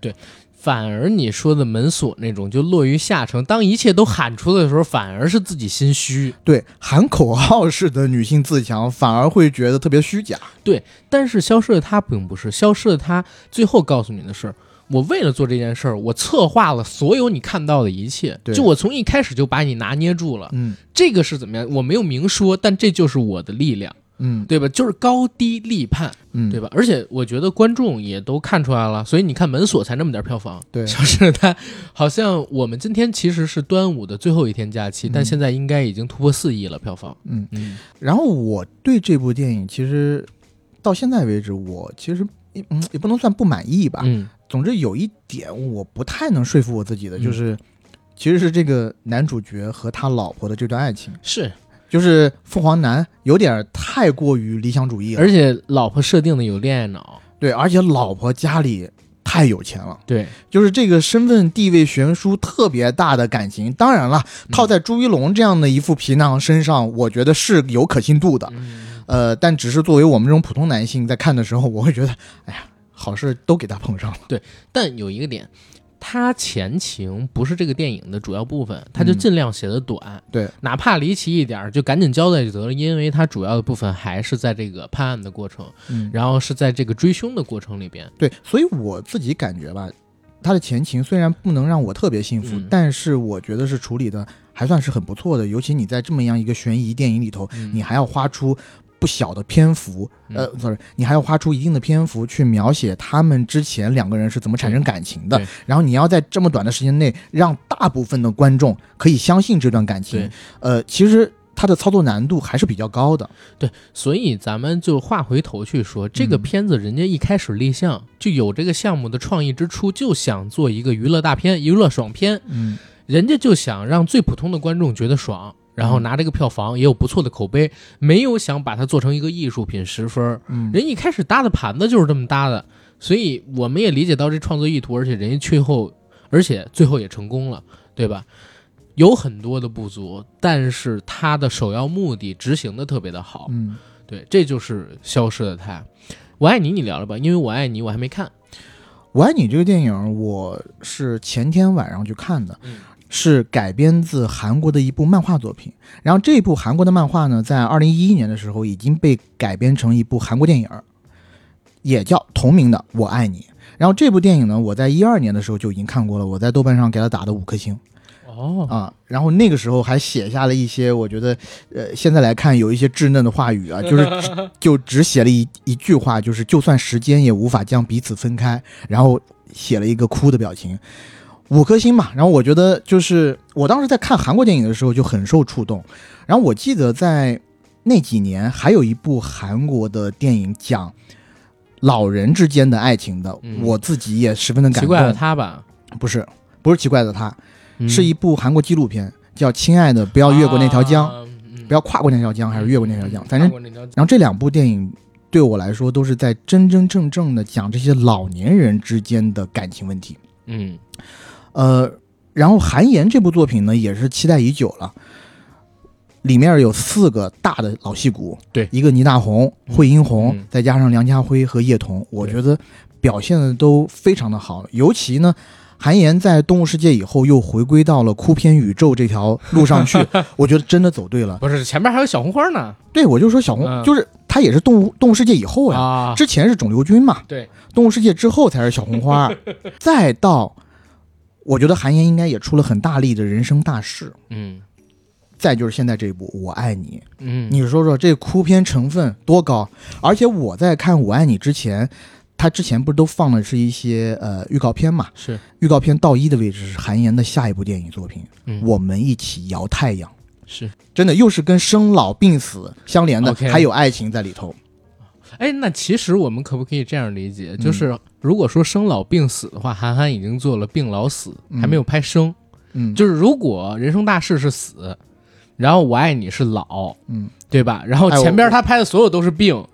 反而你说的门锁那种就落于下乘，当一切都喊出来的时候，反而是自己心虚。对，喊口号式的女性自强，反而会觉得特别虚假。对但是消失的她并不是消失的她，最后告诉你的是，我为了做这件事儿，我策划了所有你看到的一切，对就我从一开始就把你拿捏住了。嗯这个是怎么样？我没有明说，但这就是我的力量，嗯对吧？就是高低立判，嗯，对吧？而且我觉得观众也都看出来了，所以你看门锁才那么点票房。对消失的他，好像我们今天其实是端午的最后一天假期，但嗯现在应该已经突破四亿了票房。嗯。嗯，然后我对这部电影其实到现在为止，我其实嗯也不能算不满意吧。嗯总之有一点我不太能说服我自己的，嗯就是、其实是这个男主角和他老婆的这段爱情，是，就是凤凰男有点太过于理想主义了，而且老婆设定的有恋爱脑，对，而且老婆家里太有钱了。对，就是这个身份地位悬殊特别大的感情，当然了，嗯套在朱一龙这样的一副皮囊身上，我觉得是有可信度的。嗯呃，但只是作为我们这种普通男性在看的时候，我会觉得，哎呀，好事都给他碰上了。对但有一个点，他前情不是这个电影的主要部分，他就嗯尽量写的短，对，哪怕离奇一点就赶紧交代就得了，因为他主要的部分还是在这个判案的过程，嗯，然后是在这个追凶的过程里边。对，所以我自己感觉吧，他的前情虽然不能让我特别信服，嗯但是我觉得是处理的还算是很不错的。尤其你在这么样一个悬疑电影里头，嗯你还要花出不小的篇幅，呃嗯，sorry，你还要花出一定的篇幅去描写他们之前两个人是怎么产生感情的，然后你要在这么短的时间内让大部分的观众可以相信这段感情，呃，其实它的操作难度还是比较高的。对所以咱们就话回头去说，这个嗯。片子人家一开始立项就有这个项目的创意之初，就想做一个娱乐大片、娱乐爽片，嗯。人家就想让最普通的观众觉得爽，然后拿这个票房也有不错的口碑，没有想把它做成一个艺术品十分。嗯，人一开始搭的盘子就是这么搭的，所以我们也理解到这创作意图，而且人家最后，而且最后也成功了，对吧？有很多的不足，但是他的首要目的执行的特别的好，嗯。对，这就是消失的他。我爱你，你聊聊吧，因为我爱你我还没看。我爱你这个电影，我是前天晚上去看的，嗯是改编自韩国的一部漫画作品。然后这部韩国的漫画呢，在二零一一年的时候已经被改编成一部韩国电影，也叫同名的《我爱你》。然后这部电影呢，我在一二年的时候就已经看过了，我在豆瓣上给它打的五颗星。哦，啊，然后那个时候还写下了一些，我觉得，呃，现在来看有一些稚嫩的话语啊，[LAUGHS] 就是只就只写了一一句话，就是就算时间也无法将彼此分开，然后写了一个哭的表情，五颗星嘛。然后我觉得就是我当时在看韩国电影的时候就很受触动，然后我记得在那几年还有一部韩国的电影讲老人之间的爱情的，嗯我自己也十分的感动。奇怪的他吧？不是不是奇怪的他，嗯是一部韩国纪录片，叫《亲爱的，不要越过那条江》，不要跨过那条江，还是越过那条江？反正，然后这两部电影对我来说都是在真真正正的讲这些老年人之间的感情问题。嗯呃，然后《韩延》这部作品呢，也是期待已久了。里面有四个大的老戏骨，对一个倪大红、嗯惠英红，嗯再加上梁家辉和叶童，我觉得表现的都非常的好。尤其呢，韩延在《动物世界》以后又回归到了哭片宇宙这条路上去，[LAUGHS] 我觉得真的走对了。不是前面还有小红花呢对，我就说小红，嗯就是他也是动物动物世界以后呀，啊，之前是肿瘤君嘛，对，动物世界之后才是小红花，[LAUGHS] 再到，我觉得韩延应该也出了很大力的人生大事。嗯再就是现在这一部《我爱你》，嗯，你说说这哭片成分多高？而且我在看《我爱你》之前，他之前不是都放的是一些呃预告片嘛？是预告片到一的位置是韩延的下一部电影作品《嗯我们一起摇太阳》，是真的又是跟生老病死相连的还有爱情在里头。哎，那其实我们可不可以这样理解？嗯就是如果说生老病死的话，韩寒已经做了病老死，嗯。还没有拍生。嗯，就是如果人生大事是死，然后我爱你是老，嗯，对吧？然后前边他拍的所有都是病，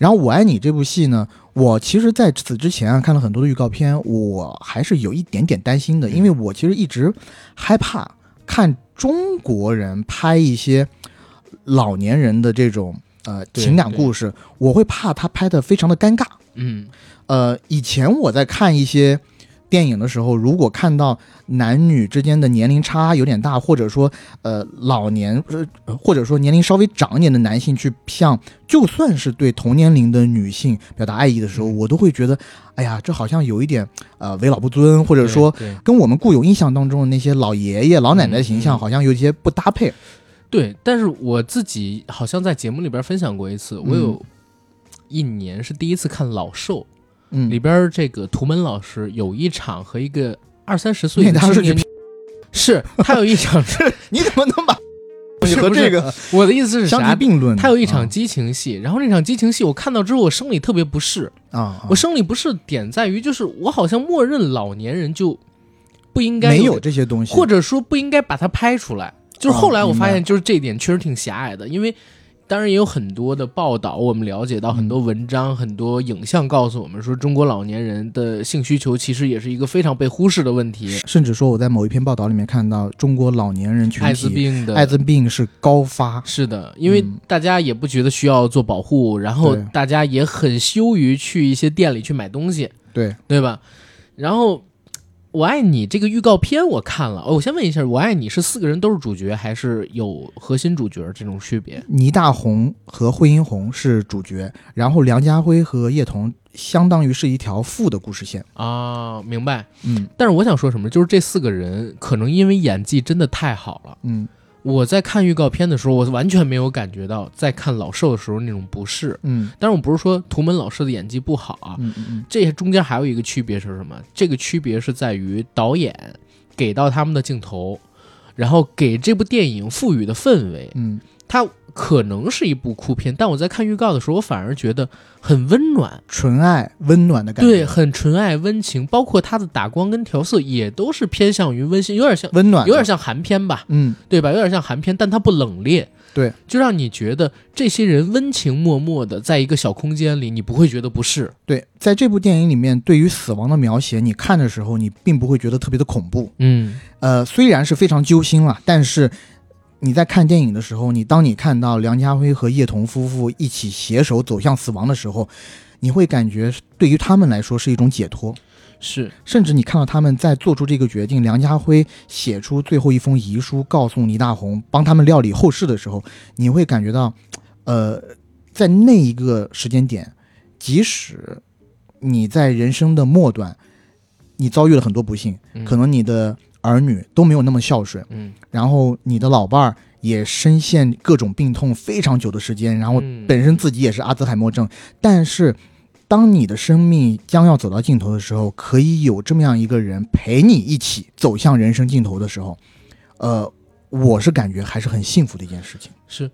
然后《我爱你》这部戏呢，我其实在此之前啊看了很多的预告片，我还是有一点点担心的，嗯。因为我其实一直害怕看中国人拍一些老年人的这种呃情感故事，我会怕他拍的非常的尴尬。嗯呃，以前我在看一些电影的时候，如果看到男女之间的年龄差有点大，或者说呃老年呃或者说年龄稍微长一点的男性去向就算是对同年龄的女性表达爱意的时候，嗯。我都会觉得，哎呀，这好像有一点呃为老不尊，或者说跟我们固有印象当中的那些老爷爷老奶奶的形象好像有一些不搭配。对，但是我自己好像在节目里边分享过一次，我有一年是第一次看老兽，嗯里，边这个图门老师有一场和一个二三十岁他是青年，[LAUGHS] 是他有一场是 [LAUGHS] 你怎么能把不 [LAUGHS] 是不是和这个我的意思是相提啥？并论？他有一场啊激情戏，然后那场激情戏我看到之后，我生理特别不适。啊，啊我生理不适点在于，就是我好像默认老年人就不应该没有这些东西，或者说不应该把它拍出来。就是后来我发现，就是这一点确实挺狭隘的，因为当然也有很多的报道，我们了解到很多文章、很多影像告诉我们说，中国老年人的性需求其实也是一个非常被忽视的问题。甚至说我在某一篇报道里面看到，中国老年人群体艾滋病的艾滋病是高发，是的，因为嗯大家也不觉得需要做保护，然后大家也很羞于去一些店里去买东西，对，对吧？然后，我爱你这个预告片我看了，哦，我先问一下，我爱你是四个人都是主角，还是有核心主角这种区别？倪大红和惠英红是主角，然后梁家辉和叶童相当于是一条副的故事线。啊，明白。嗯但是我想说什么，就是这四个人可能因为演技真的太好了，嗯我在看预告片的时候，我完全没有感觉到在看老兽的时候那种不适。嗯但是，我不是说图门老师的演技不好啊，嗯嗯这中间还有一个区别是什么？这个区别是在于导演给到他们的镜头，然后给这部电影赋予的氛围。嗯，它可能是一部哭片，但我在看预告的时候，我反而觉得很温暖，纯爱温暖的感觉，对，很纯爱温情，包括它的打光跟调色也都是偏向于温馨，有点像，温暖，有点像韩片吧，嗯对吧？有点像韩片，但它不冷冽。对，就让你觉得这些人温情脉脉的在一个小空间里，你不会觉得不适。对，在这部电影里面，对于死亡的描写，你看的时候，你并不会觉得特别的恐怖。嗯，呃，虽然是非常揪心了，但是你在看电影的时候，你当你看到梁家辉和叶童夫妇一起携手走向死亡的时候，你会感觉对于他们来说是一种解脱。是，甚至你看到他们在做出这个决定，梁家辉写出最后一封遗书，告诉倪大红帮他们料理后事的时候，你会感觉到，呃，在那一个时间点，即使你在人生的末端，你遭遇了很多不幸，嗯可能你的儿女都没有那么孝顺，嗯然后你的老伴儿也深陷各种病痛非常久的时间，然后嗯本身自己也是阿兹海默症，但是当你的生命将要走到尽头的时候，可以有这么样一个人陪你一起走向人生尽头的时候，呃，我是感觉还是很幸福的一件事情。是，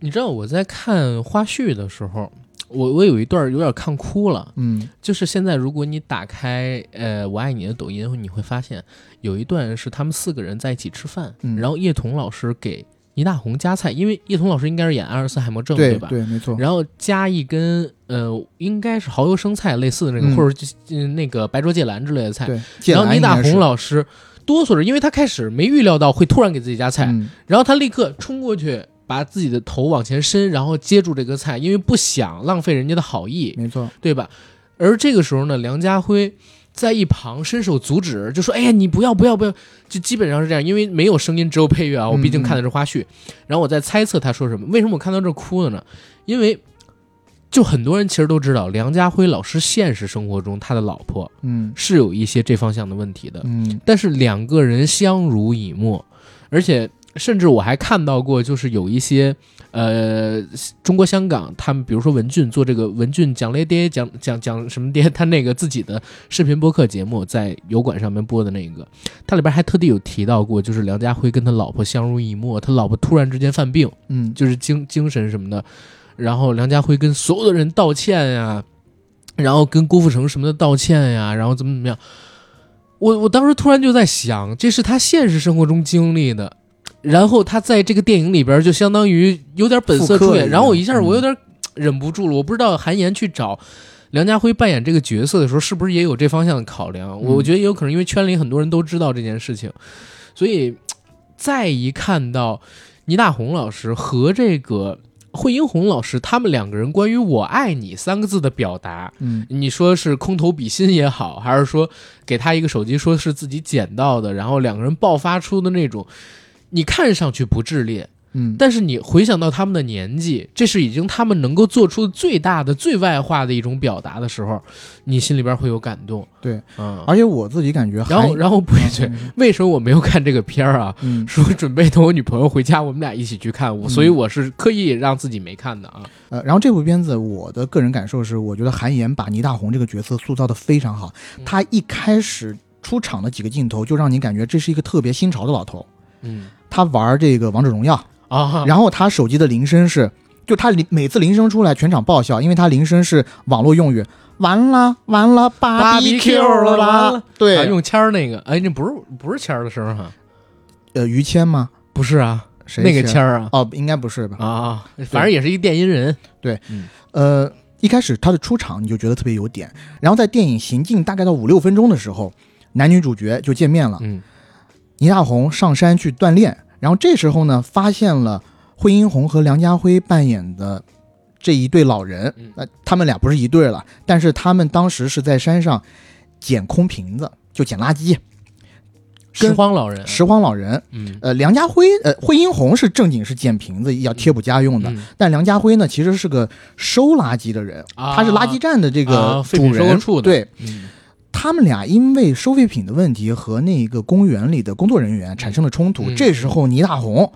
你知道我在看花絮的时候，我我有一段有点看哭了。嗯就是现在，如果你打开呃“我爱你”的抖音，你会发现有一段是他们四个人在一起吃饭，嗯然后叶童老师给倪大红夹菜，因为叶童老师应该是演阿尔茨海默症，吧？对对，没错。然后加一根呃，应该是蚝油生菜类似的那个，嗯或者就嗯那个白灼芥兰之类的菜。对，然后倪大红老师哆嗦着，因为他开始没预料到会突然给自己夹菜，嗯然后他立刻冲过去，把自己的头往前伸，然后接住这个菜，因为不想浪费人家的好意，没错。对吧？而这个时候呢，梁家辉在一旁伸手阻止，就说：“哎呀，你不要不要不要！”就基本上是这样，因为没有声音，只有配乐啊。我毕竟看的是花絮，然后我在猜测他说什么。为什么我看到这哭了呢？因为就很多人其实都知道，梁家辉老师现实生活中他的老婆嗯是有一些这方向的问题的，嗯但是两个人相濡以沫，而且甚至我还看到过，就是有一些呃中国香港他们，比如说文俊做这个文俊讲雷爹讲讲讲什么爹，他那个自己的视频播客节目在油管上面播的那个，他里边还特地有提到过，就是梁家辉跟他老婆相濡以沫，他老婆突然之间犯病，嗯，就是精精神什么的，然后梁家辉跟所有的人道歉呀，然后跟郭富城什么的道歉呀，然后怎么怎么样。我我当时突然就在想，这是他现实生活中经历的，然后他在这个电影里边就相当于有点本色出演，然后我一下我有点忍不住了，我不知道韩岩去找梁家辉扮演这个角色的时候，是不是也有这方向的考量？我我觉得也有可能，因为圈里很多人都知道这件事情，所以再一看到倪大红老师和这个惠英红老师他们两个人关于“我爱你”三个字的表达，嗯。你说是空投比心也好，还是说给他一个手机，说是自己捡到的，然后两个人爆发出的那种，你看上去不炽烈，嗯，但是你回想到他们的年纪，这是已经他们能够做出最大的、最外化的一种表达的时候，你心里边会有感动。对，嗯。而且我自己感觉然后，然后不对，为什么我没有看这个片儿啊？嗯说准备等我女朋友回家，我们俩一起去看，我所以我是刻意让自己没看的啊。呃，然后这部片子我的个人感受是，我觉得韩延把倪大红这个角色塑造的非常好。嗯他一开始出场的几个镜头就让你感觉这是一个特别新潮的老头。嗯他玩这个王者荣耀，啊，然后他手机的铃声是，就他铃每次铃声出来全场爆笑，因为他铃声是网络用语，完了完了芭比 Q 了完吧了？对，啊用签儿那个，哎，那不是不是签儿的声儿哈，呃于谦吗？不是啊，谁那个谦签儿啊哦，应该不是吧？啊，反正也是一个电音人。对呃，一开始他的出场你就觉得特别有点，然后在电影行进大概到五六分钟的时候，男女主角就见面了。嗯倪大红上山去锻炼，然后这时候呢，发现了惠英红和梁家辉扮演的这一对老人嗯，那、他们俩不是一对了，但是他们当时是在山上捡空瓶子，就捡垃圾。拾荒老人，拾荒老人，嗯呃，梁家辉，呃，惠英红是正经是捡瓶子要贴补家用的，嗯但梁家辉呢，其实是个收垃圾的人，啊他是垃圾站的这个主人，处的对，嗯他们俩因为收废品的问题和那个公园里的工作人员产生了冲突。嗯这时候倪大红，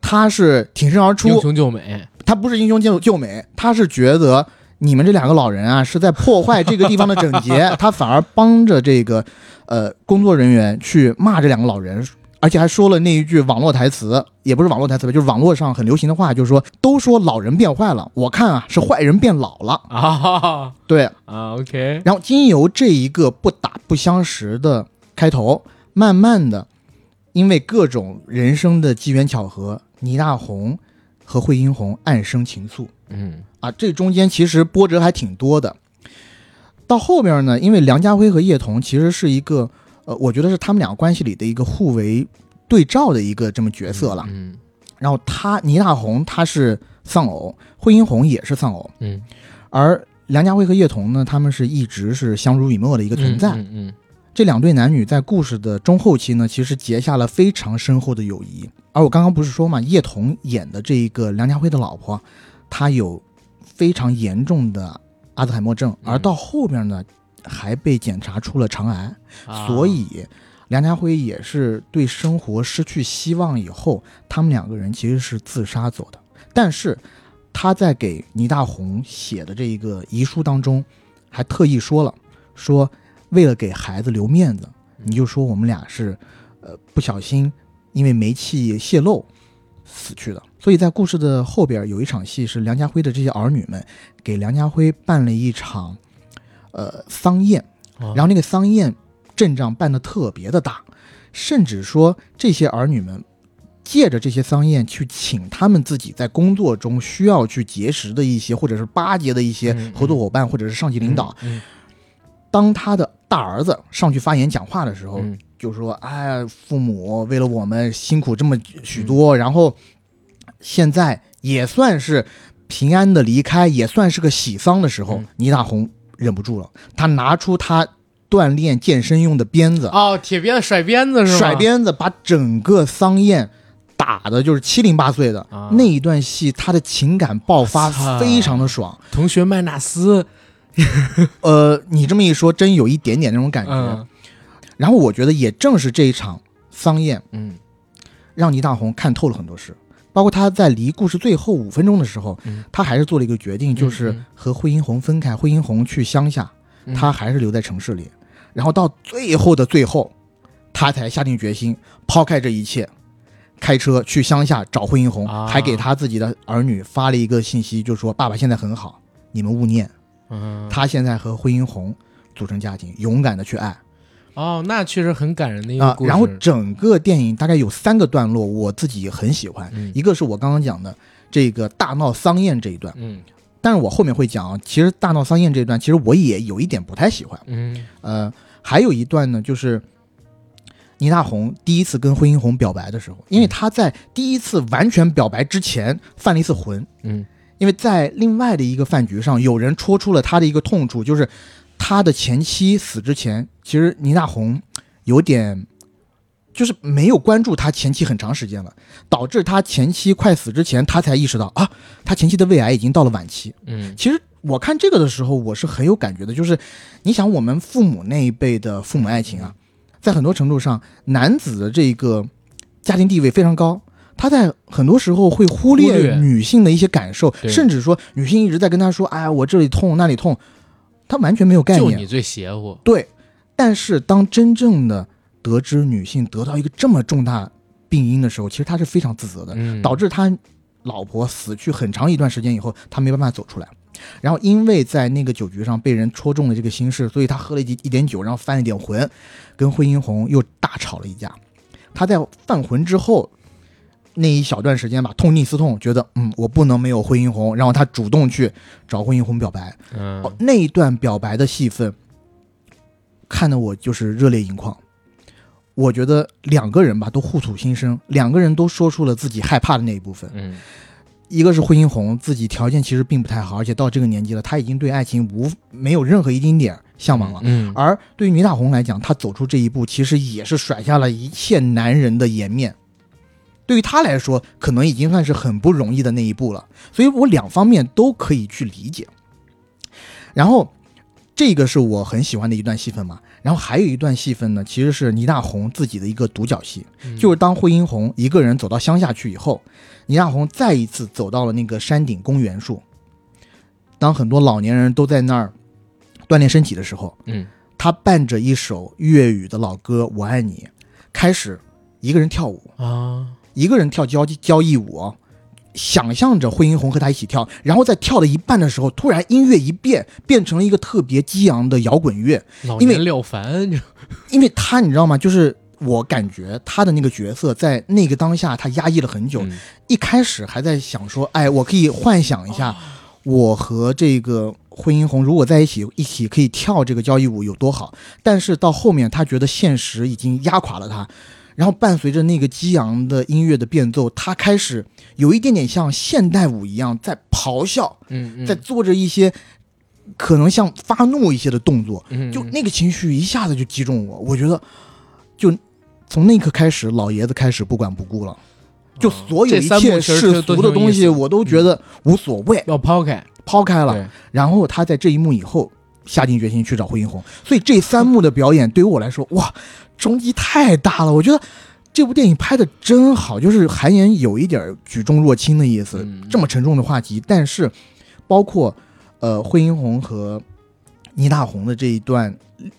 他是挺身而出英，雄救美，他不是英雄救救美，他是觉得你们这两个老人啊是在破坏这个地方的整洁，[LAUGHS] 他反而帮着这个呃工作人员去骂这两个老人。而且还说了那一句网络台词，也不是网络台词吧，就是网络上很流行的话，就是说，都说老人变坏了，我看啊是坏人变老了。啊对，啊，OK，然后经由这一个不打不相识的开头，慢慢的，因为各种人生的机缘巧合，倪大红和惠英红暗生情愫嗯啊，这中间其实波折还挺多的。到后边呢，因为梁家辉和叶童其实是一个，呃，我觉得是他们两个关系里的一个互为对照的一个这么角色了。嗯然后他倪大红他是丧偶，惠英红也是丧偶，嗯，而梁家辉和叶童呢，他们是一直是相濡以沫的一一个存在。嗯嗯这两对男女在故事的中后期呢，其实结下了非常深厚的友谊。而我刚刚不是说嘛，叶童演的这一个梁家辉的老婆，她有非常严重的阿兹海默症，嗯而到后边呢，还被检查出了肠癌，啊所以梁家辉也是对生活失去希望以后，他们两个人其实是自杀走的。但是他在给倪大红写的这一个遗书当中，还特意说了，说为了给孩子留面子，你就说我们俩是，呃，不小心因为煤气泄漏死去的。所以在故事的后边有一场戏是梁家辉的这些儿女们给梁家辉办了一场，呃，丧宴。然然后那个丧宴阵仗办的特别的大，甚至说这些儿女们借着这些丧宴去请他们自己在工作中需要去结识的一些或者是巴结的一些合作伙伴或者是上级领导。嗯当他的大儿子上去发言讲话的时候，嗯就说：“哎，父母为了我们辛苦这么许多，然后现在也算是平安的离开，也算是个喜丧的时候。嗯倪大红忍不住了，他拿出他锻炼健身用的鞭子，哦，铁鞭子甩鞭子是吗？甩鞭子把整个桑燕打的就是七零八碎的。啊那一段戏，他的情感爆发操非常的爽。同学麦纳斯，[LAUGHS] 呃，你这么一说，真有一点点那种感觉。嗯然后我觉得也正是这一场桑宴，嗯让倪大红看透了很多事，包括他在离故事最后五分钟的时候，嗯他还是做了一个决定，就是嗯和惠英红分开，惠英红去乡下，嗯他还是留在城市里。然后到最后的最后，他才下定决心抛开这一切，开车去乡下找惠英红，啊还给他自己的儿女发了一个信息，就说：“爸爸现在很好，你们勿念。嗯，他现在和惠英红组成家庭，勇敢的去爱。”哦，那确实很感人的一个啊，故事。然后整个电影大概有三个段落，我自己很喜欢。嗯一个是我刚刚讲的这个大闹丧宴这一段，嗯但是我后面会讲啊，其实大闹丧宴这一段，其实我也有一点不太喜欢。嗯呃，还有一段呢，就是倪大红第一次跟惠英红表白的时候，因为他在第一次完全表白之前犯了一次浑，嗯因为在另外的一个饭局上，有人戳出了他的一个痛处，就是他的前妻死之前，其实倪大红有点就是没有关注他前妻很长时间了，导致他前妻快死之前，他才意识到啊，他前妻的胃癌已经到了晚期。嗯其实我看这个的时候，我是很有感觉的，就是你想我们父母那一辈的父母爱情啊，在很多程度上，男子的这个家庭地位非常高。他在很多时候会忽略女性的一些感受，甚至说女性一直在跟他说：“哎呀，我这里痛那里痛。”他完全没有概念。就你最邪乎。对，但是当真正的得知女性得到一个这么重大病因的时候，其实他是非常自责的。嗯，导致他老婆死去很长一段时间以后，他没办法走出来。然后因为在那个酒局上被人戳中了这个心事，所以他喝了一一点酒，然后犯了一点浑，跟惠英红又大吵了一架。他在犯浑之后那一小段时间吧，痛定思痛，觉得嗯，我不能没有惠英红，然后他主动去找惠英红表白。嗯哦，那一段表白的戏份，看得我就是热泪盈眶。我觉得两个人吧都互吐心声，两个人都说出了自己害怕的那一部分。嗯一个是惠英红，自己条件其实并不太好，而且到这个年纪了，她已经对爱情无没有任何一丁点儿向往了。嗯而对于倪大红来讲，她走出这一步，其实也是甩下了一切男人的颜面。对于他来说，可能已经算是很不容易的那一步了。所以我两方面都可以去理解。然后，这个是我很喜欢的一段戏份嘛。然后还有一段戏份呢，其实是倪大红自己的一个独角戏。嗯就是当惠英红一个人走到乡下去以后，倪大红再一次走到了那个山顶公园处。当很多老年人都在那儿锻炼身体的时候，嗯他伴着一首粤语的老歌《我爱你》，开始一个人跳舞，啊一个人跳交交谊舞哦，想象着惠英红和他一起跳，然后在跳到一半的时候，突然音乐一变，变成了一个特别激昂的摇滚乐，因为廖凡，[LAUGHS] 因为他你知道吗？就是我感觉他的那个角色在那个当下，他压抑了很久。嗯一开始还在想说，哎，我可以幻想一下，我和这个惠英红如果在一起，一起可以跳这个交谊舞有多好。但是到后面，他觉得现实已经压垮了他。然后伴随着那个激昂的音乐的变奏，他开始有一点点像现代舞一样在咆哮，嗯嗯在做着一些可能像发怒一些的动作。嗯就那个情绪一下子就击中我，我觉得，就从那一刻开始，老爷子开始不管不顾了，就所有一切世俗的东西，我都觉得无所谓，要抛开，抛开了。然后他在这一幕以后下定决心去找惠英红，所以这三幕的表演对于我来说，哇，冲击太大了。我觉得这部电影拍的真好，就是韩延有一点举重若轻的意思，嗯这么沉重的话题，但是包括呃惠英红和倪大红的这一段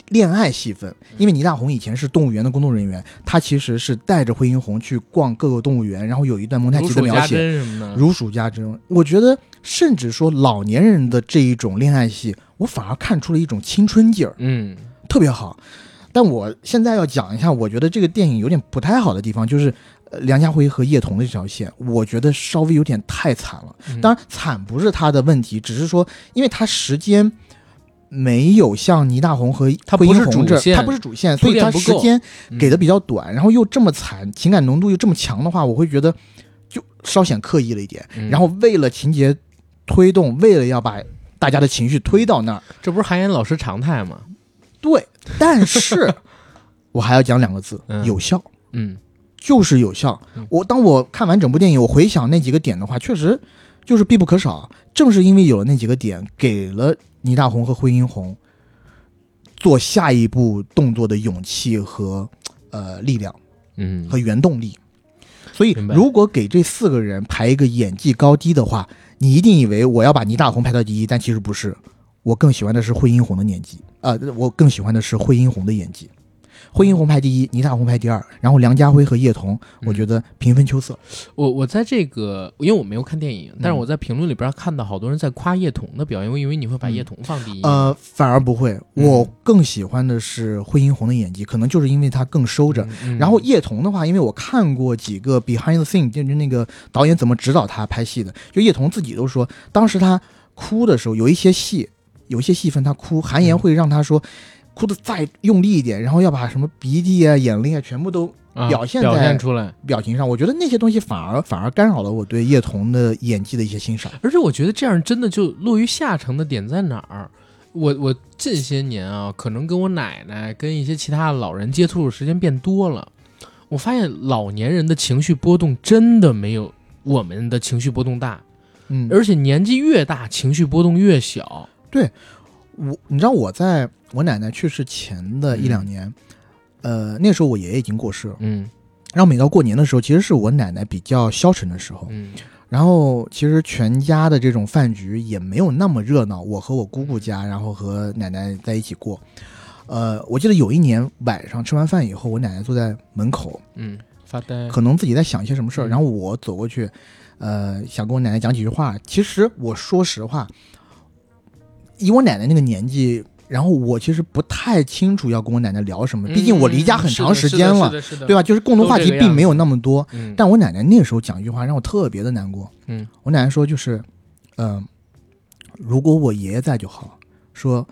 恋爱戏份，因为倪大红以前是动物园的工作人员，他其实是带着惠英红去逛各个动物园，然后有一段蒙太奇的描写，如数家珍。我觉得，甚至说老年人的这一种恋爱戏，我反而看出了一种青春劲儿，嗯特别好。但我现在要讲一下，我觉得这个电影有点不太好的地方，就是呃梁家辉和叶童的这条线，我觉得稍微有点太惨了。嗯当然，惨不是他的问题，只是说，因为他时间没有像倪大红和他不是主线他不是主线，所以他时间嗯给的比较短，然后又这么惨，情感浓度又这么强的话，我会觉得就稍显刻意了一点。嗯然后为了情节推动，为了要把大家的情绪推到那儿，这不是韩岩老师常态吗？对，但是 [LAUGHS] 我还要讲两个字，嗯有效。嗯就是有效嗯。我当我看完整部电影，我回想那几个点的话，确实就是必不可少。正是因为有了那几个点，给了倪大红和惠英红做下一步动作的勇气和呃力量嗯和原动力。所以明，白如果给这四个人排一个演技高低的话，你一定以为我要把倪大红排到第一，但其实不是。我更喜欢的是惠英红的演技，啊、我更喜欢的是惠英红的演技。惠英红排第一，倪大红排第二，然后梁家辉和叶童，我觉得平分秋色。我我在这个，因为我没有看电影，但是嗯我在评论里边看到好多人在夸叶童的表演，我以为你会把叶童放第一。呃，反而不会，嗯我更喜欢的是惠英红的演技，可能就是因为她更收着。嗯，然后叶童的话，因为我看过几个 behind the scene，就是那个导演怎么指导他拍戏的，就叶童自己都说，当时他哭的时候，有一些戏，有些戏份他哭，韩延会让他说。哭的再用力一点，然后要把什么鼻涕啊、眼泪啊，全部都啊表现表现出来。表情上。我觉得那些东西反而反而干扰了我对叶童的演技的一些欣赏。而且我觉得这样真的就落于下乘的点在哪儿？我我近些年啊，可能跟我奶奶跟一些其他的老人接触的时间变多了，我发现老年人的情绪波动真的没有我们的情绪波动大，嗯，而且年纪越大，情绪波动越小。我你知道我在我奶奶去世前的一两年，呃，那时候我爷爷已经过世了。嗯然后每到过年的时候，其实是我奶奶比较消沉的时候。嗯然后其实全家的这种饭局也没有那么热闹，我和我姑姑家，然后和奶奶在一起过。呃，我记得有一年晚上吃完饭以后，我奶奶坐在门口，嗯，发呆。可能自己在想一些什么事儿，嗯然后我走过去，呃，想跟我奶奶讲几句话。其实我说实话，以我奶奶那个年纪，然后我其实不太清楚要跟我奶奶聊什么，毕竟我离家很长时间了，对吧？就是共同话题并没有那么多。嗯，但我奶奶那时候讲一句话让我特别的难过。嗯，我奶奶说就是，嗯、如果我爷爷在就好。说，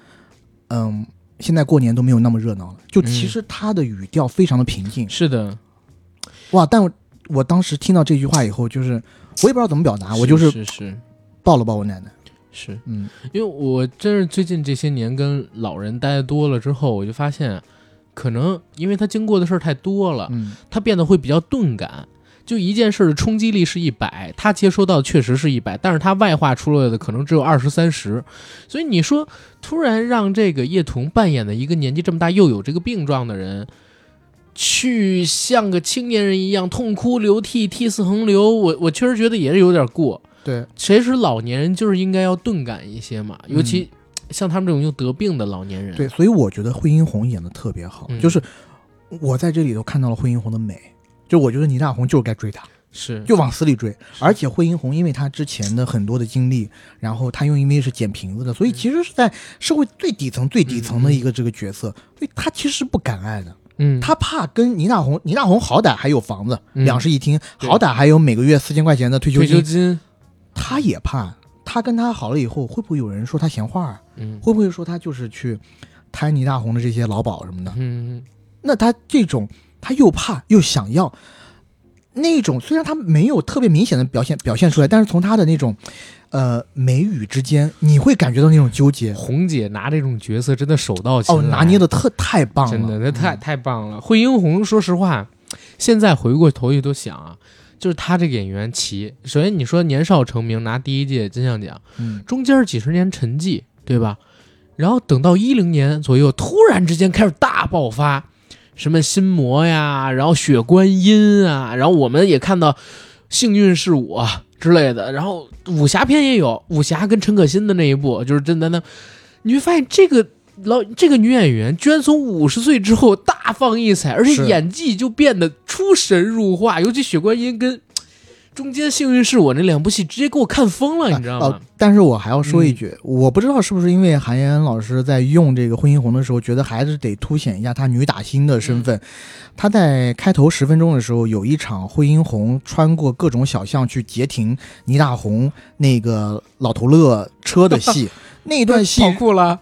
嗯，现在过年都没有那么热闹了。就其嗯实她的语调非常的平静。是的，哇！但我我当时听到这句话以后，就是我也不知道怎么表达，我就是抱了抱我奶奶。是，嗯因为我真是最近这些年跟老人待多了之后，我就发现，可能因为他经过的事儿太多了，嗯他变得会比较钝感。就一件事儿的冲击力是一百，他接收到的确实是一百，但是他外化出来的可能只有二十三十，所以你说突然让这个叶童扮演的一个年纪这么大又有这个病状的人，去像个青年人一样痛哭流涕、涕泗横流，我我确实觉得也是有点过。对，其实老年人，就是应该要钝感一些嘛，尤其像他们这种又得病的老年人。对，所以我觉得惠英红演的特别好，嗯。就是我在这里头看到了惠英红的美。就我觉得倪大红就是该追她，是。就往死里追。而且惠英红因为她之前的很多的经历，然后她又因为是捡瓶子的，所以其实是在社会最底层、最底层的一个这个角色，所以她其实是不敢爱的。嗯，她怕跟倪大红，倪大红好歹还有房子，嗯。两室一厅，好歹还有每个月四千块钱的退休退休金，金，她也怕。他跟他好了以后，会不会有人说他闲话啊？嗯会不会说他就是去贪倪大红的这些老鸨什么的？嗯那他这种他又怕又想要那种，虽然他没有特别明显的表现表现出来，但是从他的那种呃眉宇之间，你会感觉到那种纠结。红姐拿这种角色真的手到擒哦，拿捏的特太棒了，真的，那太嗯太棒了。惠英红，说实话，现在回过头去都想啊，就是他这个演员齐。首先你说年少成名，拿第一届金像奖，嗯中间几十年沉寂，对吧？然后等到一零年左右，突然之间开始大爆发，什么心魔呀，然后血观音啊，然后我们也看到幸运是我之类的，然后武侠片也有，武侠跟陈可辛的那一部就是真的那，你会发现这个。老这个女演员居然从五十岁之后大放异彩，而且演技就变得出神入化，尤其血观音跟中间幸运是我那两部戏，直接给我看疯了，你知道吗哦？但是我还要说一句，我不知道是不是因为韩延安老师在用这个惠英红的时候，觉得还是得凸显一下她女打星的身份。她在开头十分钟的时候，有一场惠英红穿过各种小巷去截停倪大红那个老头乐车的戏，[LAUGHS] 那一段戏跑酷了，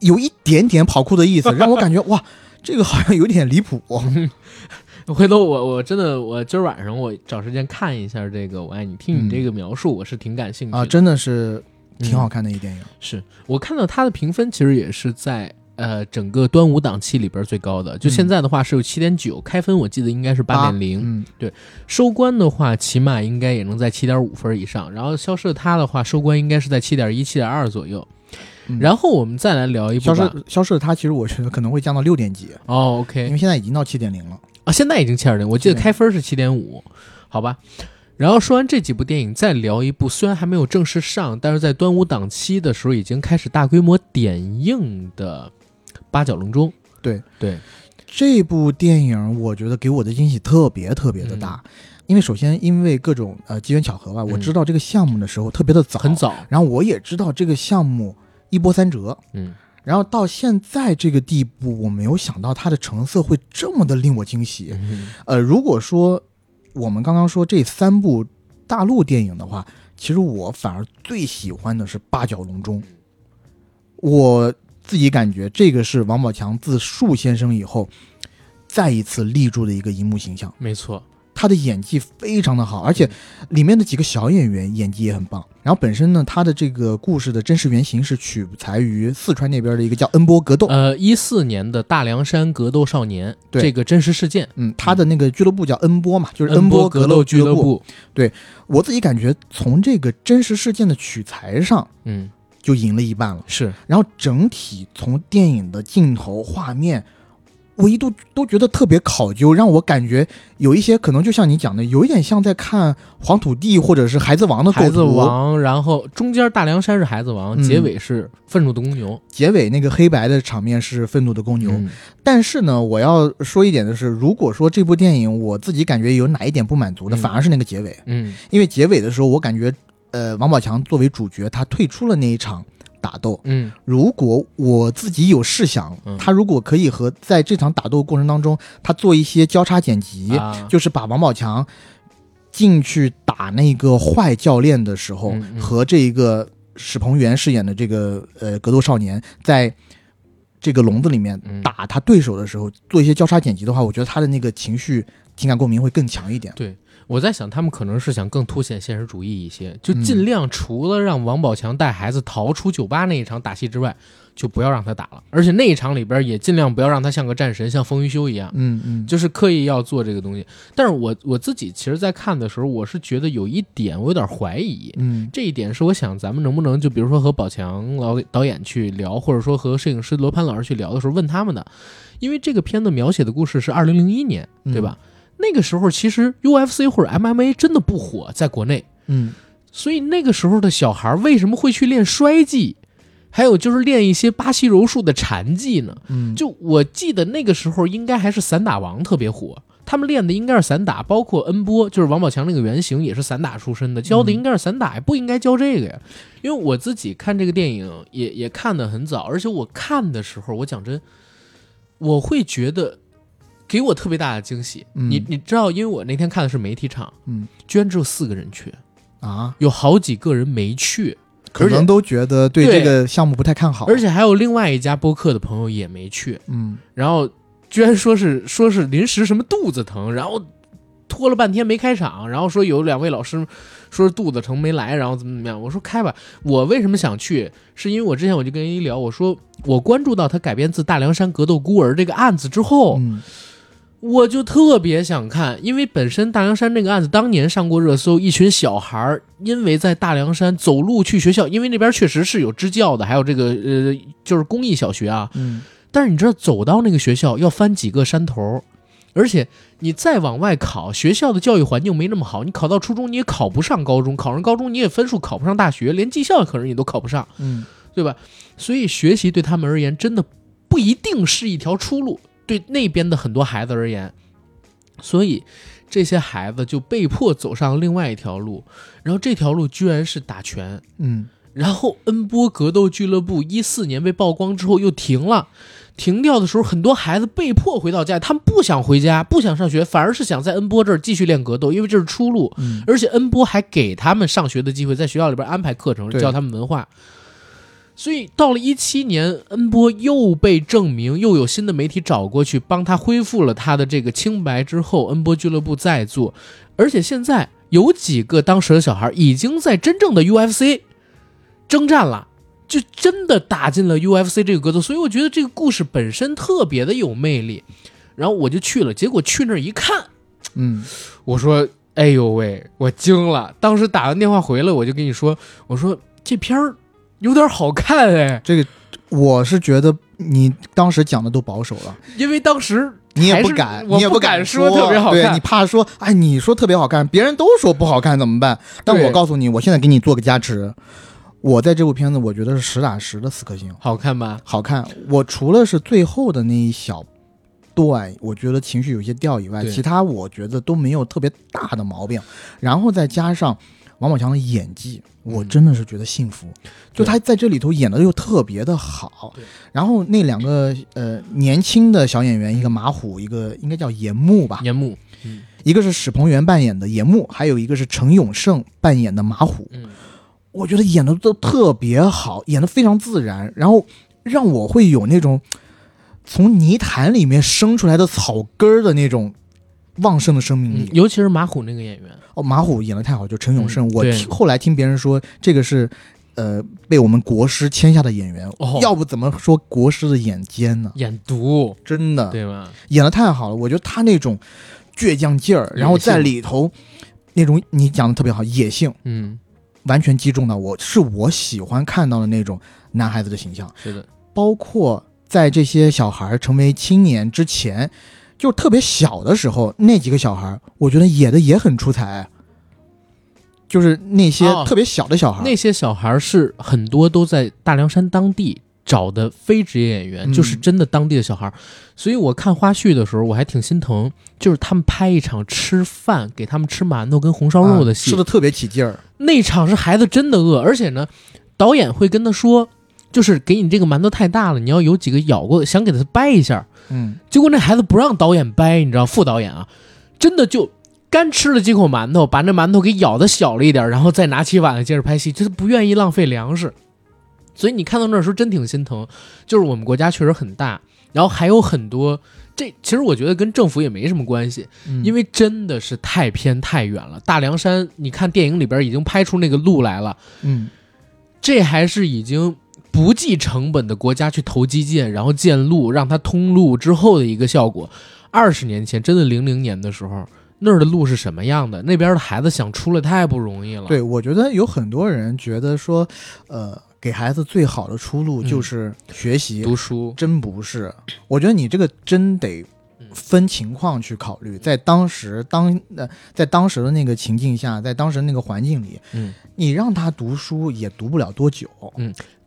有一点点跑酷的意思，[LAUGHS] 让我感觉哇，这个好像有点离谱。[LAUGHS] 回头我我真的我今儿晚上我找时间看一下这个《我爱你》，听你嗯这个描述，我是挺感兴趣的。啊，真的是挺好嗯看的一电影。是我看到它的评分其实也是在呃整个端午档期里边最高的，就现在的话是有七点九，开分我记得应该是八点零，嗯，收官的话起码应该也能在七点五分以上，然后消失的他的话收官应该是在七点一、七点二左右。嗯然后我们再来聊一部消。失消失的他，其实我觉得可能会降到六点几，哦，OK，因为现在已经到七点零了。啊，现在已经七点零，我记得开分是七点五，好吧。然后说完这几部电影，再聊一部虽然还没有正式上，但是在端午档期的时候已经开始大规模点映的《八角笼中》。对对，这部电影我觉得给我的惊喜特别特别的大，因为首先因为各种呃机缘巧合吧，我嗯知道这个项目的时候特别的早，很，早。然后我也知道这个项目一波三折，嗯，然后到现在这个地步，我没有想到它的成色会这么的令我惊喜。嗯呃，如果说我们刚刚说这三部大陆电影的话，其实我反而最喜欢的是《八角笼中》，我自己感觉这个是王宝强自树先生以后再一次立住的一个荧幕形象。没错。他的演技非常的好，而且里面的几个小演员演技也很棒。然后本身呢，他的这个故事的真实原型是取材于四川那边的一个叫恩波格斗，呃，一四年的大凉山格斗少年对。这个真实事件，嗯，他的那个俱乐部叫恩波嘛，就是恩波格斗俱乐部。对我自己感觉从这个真实事件的取材上嗯，就赢了一半了，是。然后整体从电影的镜头、画面，我一度都觉得特别考究，让我感觉有一些可能就像你讲的，有一点像在看《黄土地》或者是《孩子王》的构图。孩子王，然后中间大凉山是孩子王，嗯结尾是愤怒的公牛。结尾那个黑白的场面是愤怒的公牛，嗯。但是呢，我要说一点的是，如果说这部电影我自己感觉有哪一点不满足的，嗯。反而是那个结尾，嗯。因为结尾的时候，我感觉，呃，王宝强作为主角，他退出了那一场打斗。嗯。如果我自己有试想嗯，他如果可以和在这场打斗过程当中，他做一些交叉剪辑，啊，就是把王宝强进去打那个坏教练的时候，嗯嗯。和这一个史鹏元饰演的这个呃格斗少年在这个笼子里面嗯。打他对手的时候，做一些交叉剪辑的话，我觉得他的那个情绪情感共鸣会更强一点。我在想，他们可能是想更凸显现实主义一些，就嗯尽量除了让王宝强带孩子逃出酒吧那一场打戏之外，就不要让他打了。而且那一场里边也尽量不要让他像个战神，像风云修一样，嗯嗯，就是刻意要做这个东西。但是我我自己其实，在看的时候，我是觉得有一点我有点怀疑，嗯这一点是我想咱们能不能就比如说和宝强老导演去聊，或者说和摄影师罗盘老师去聊的时候问他们的，因为这个片子描写的故事是二零零一年，对吧？那个时候其实 UFC 或者 MMA 真的不火，在国内，嗯所以那个时候的小孩为什么会去练摔技，还有就是练一些巴西柔术的禅技呢？嗯，就我记得那个时候应该还是散打王特别火，他们练的应该是散打，包括恩波，就是王宝强那个原型也是散打出身的，教的应该是散打，不应该教这个呀。因为我自己看这个电影也也看得很早，而且我看的时候，我讲真，我会觉得给我特别大的惊喜。嗯你你知道，因为我那天看的是媒体场，嗯居然只有四个人去，啊，有好几个人没去，可能都觉得对对这个项目不太看好，而且还有另外一家播客的朋友也没去。嗯然后居然说是说是临时什么肚子疼，然后拖了半天没开场，然后说有两位老师说是肚子疼没来，然后怎么怎么样。我说开吧，我为什么想去？是因为我之前我就跟人一聊，我说我关注到他改编自大凉山格斗孤儿这个案子之后，嗯我就特别想看，因为本身大凉山这个案子当年上过热搜，一群小孩儿因为在大凉山走路去学校，因为那边确实是有支教的，还有这个呃就是公益小学啊，嗯。但是你知道走到那个学校要翻几个山头，而且你再往外考，学校的教育环境没那么好，你考到初中你也考不上高中，考上高中你也分数考不上大学，连技校可能你都考不上，嗯。对吧？所以学习对他们而言真的不一定是一条出路，对那边的很多孩子而言，所以这些孩子就被迫走上另外一条路，然后这条路居然是打拳。嗯然后恩波格斗俱乐部一四年被曝光之后又停了，停掉的时候，很多孩子被迫回到家，他们不想回家，不想上学，反而是想在恩波这儿继续练格斗，因为这是出路。嗯而且恩波还给他们上学的机会，在学校里边安排课程，教他们文化。所以到了一七年，恩波又被证明，又有新的媒体找过去帮他恢复了他的这个清白之后，恩波俱乐部再做，而且现在有几个当时的小孩已经在真正的 UFC 征战了。就真的打进了 UFC 这个格斗，所以我觉得这个故事本身特别的有魅力，然后我就去了，结果去那儿一看，嗯我说：“哎呦喂，我惊了！当时打完电话回来，我就跟你说，我说这片儿有点好看哎，这个我是觉得你当时讲的都保守了，因为当时你也不敢，你也不敢说特别好看对你怕说，哎，你说特别好看，别人都说不好看怎么办？但我告诉你，我现在给你做个加持，我在这部片子我觉得是实打实的四颗星，好看吧？好看。我除了是最后的那一小段，我觉得情绪有些掉以外，其他我觉得都没有特别大的毛病。然后再加上王宝强的演技，我嗯真的是觉得幸福。就他在这里头演的又特别的好对，然后那两个呃年轻的小演员，一个马虎，一个应该叫严木吧，严木，嗯一个是史鹏元扮演的严木，还有一个是陈永胜扮演的马虎。嗯，我觉得演的都特别好，演的非常自然，然后让我会有那种从泥潭里面生出来的草根儿的那种旺盛的生命力。嗯尤其是马虎那个演员，哦，马虎演的太好，就陈永胜。我听后来听别人说，这个是呃被我们国师签下的演员，哦要不怎么说国师的眼尖呢？眼毒，真的对吧？演的太好了，我觉得他那种倔强劲儿，然后在里头那种你讲的特别好，野性嗯，完全击中了我，是我喜欢看到的那种男孩子的形象。是的，包括在这些小孩成为青年之前，就特别小的时候，那几个小孩儿，我觉得演的也很出彩。就是那些哦特别小的小孩儿，那些小孩儿是很多都在大凉山当地找的非职业演员，嗯就是真的当地的小孩儿。所以我看花絮的时候，我还挺心疼，就是他们拍一场吃饭，给他们吃馒头跟红烧肉的戏，啊吃的特别起劲儿。那场是孩子真的饿，而且呢，导演会跟他说，就是给你这个馒头太大了，你要有几个咬过，想给他掰一下。嗯，结果那孩子不让导演掰，你知道，副导演啊，真的就干吃了几口馒头，把那馒头给咬的小了一点，然后再拿起碗来接着拍戏，就是不愿意浪费粮食。所以你看到那时候真挺心疼，就是我们国家确实很大，然后还有很多。这其实我觉得跟政府也没什么关系，嗯因为真的是太偏太远了。大凉山，你看电影里边已经拍出那个路来了，嗯这还是已经不计成本的国家去投基建，然后建路，让它通路之后的一个效果。二十年前，真的零零年的时候，那儿的路是什么样的？那边的孩子想出来太不容易了。对，我觉得有很多人觉得说，呃，给孩子最好的出路就是学习，读书，真不是。我觉得你这个真得分情况去考虑，在当时当呃，在当时的那个情境下，在当时那个环境里，嗯，你让他读书也读不了多久。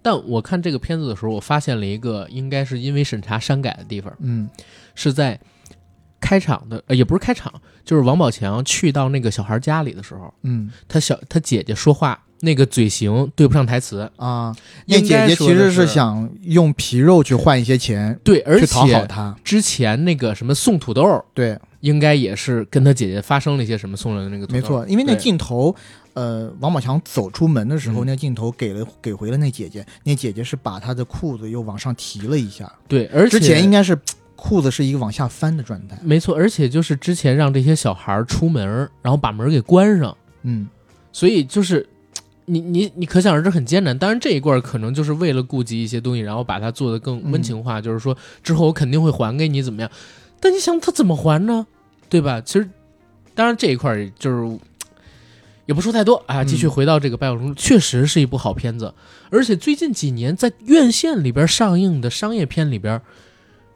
但我看这个片子的时候，我发现了一个应该是因为审查删改的地方，嗯是在开场的，呃，也不是开场，就是王宝强去到那个小孩家里的时候，嗯他小他姐姐说话那个嘴型对不上台词，啊，那姐姐其实是想用皮肉去换一些钱，对，而且讨好且他。之前那个什么送土豆，对，应该也是跟他姐姐发生了一些什么送来的那个。没错，因为那镜头，呃，王宝强走出门的时候，嗯那镜头给了给回了那姐姐，那姐姐是把她的裤子又往上提了一下，对，而且之前应该是裤子是一个往下翻的状态。没错，而且就是之前让这些小孩出门，然后把门给关上，嗯，所以就是。你你你可想而知很艰难，当然这一罐可能就是为了顾及一些东西，然后把它做得更温情化，就是说之后我肯定会还给你怎么样？但你想他怎么还呢？对吧？其实，当然这一块儿就是也不说太多啊。继续嗯回到这个《白小龙》，确实是一部好片子，而且最近几年在院线里边上映的商业片里边，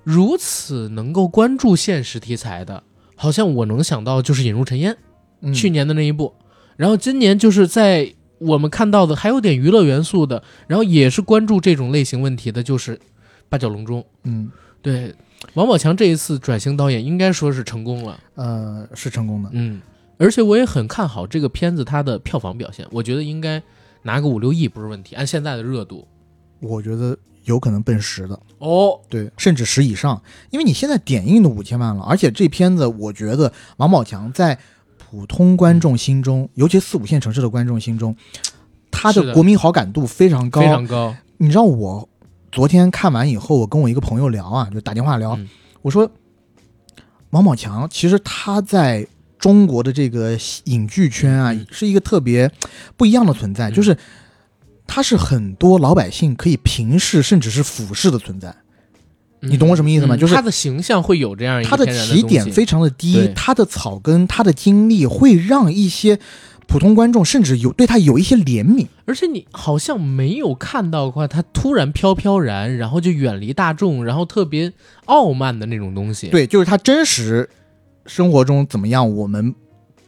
如此能够关注现实题材的，好像我能想到就是《引入尘烟》嗯去年的那一部，然后今年就是在我们看到的还有点娱乐元素的，然后也是关注这种类型问题的，就是《八角笼中》。嗯对，王宝强这一次转型导演应该说是成功了，呃是成功的。嗯，而且我也很看好这个片子它的票房表现，我觉得应该拿个五六亿不是问题，按现在的热度。我觉得有可能奔十的，哦，对，甚至十以上，因为你现在点映都五千万了，而且这片子我觉得王宝强在普通观众心中，尤其四五线城市的观众心中，他的的国民好感度非常高。非常高，你知道我昨天看完以后，我跟我一个朋友聊啊，就打电话聊，嗯。我说王宝强其实他在中国的这个影剧圈啊，嗯。是一个特别不一样的存在，嗯。就是他是很多老百姓可以平视甚至是俯视的存在。你懂我什么意思吗？嗯就是他的形象会有这样一个他的起点非常的低，他的草根，他的经历会让一些普通观众甚至有对他有一些怜悯。而且你好像没有看到过他突然飘飘然，然后就远离大众，然后特别傲慢的那种东西。，对，就是他真实生活中怎么样，我们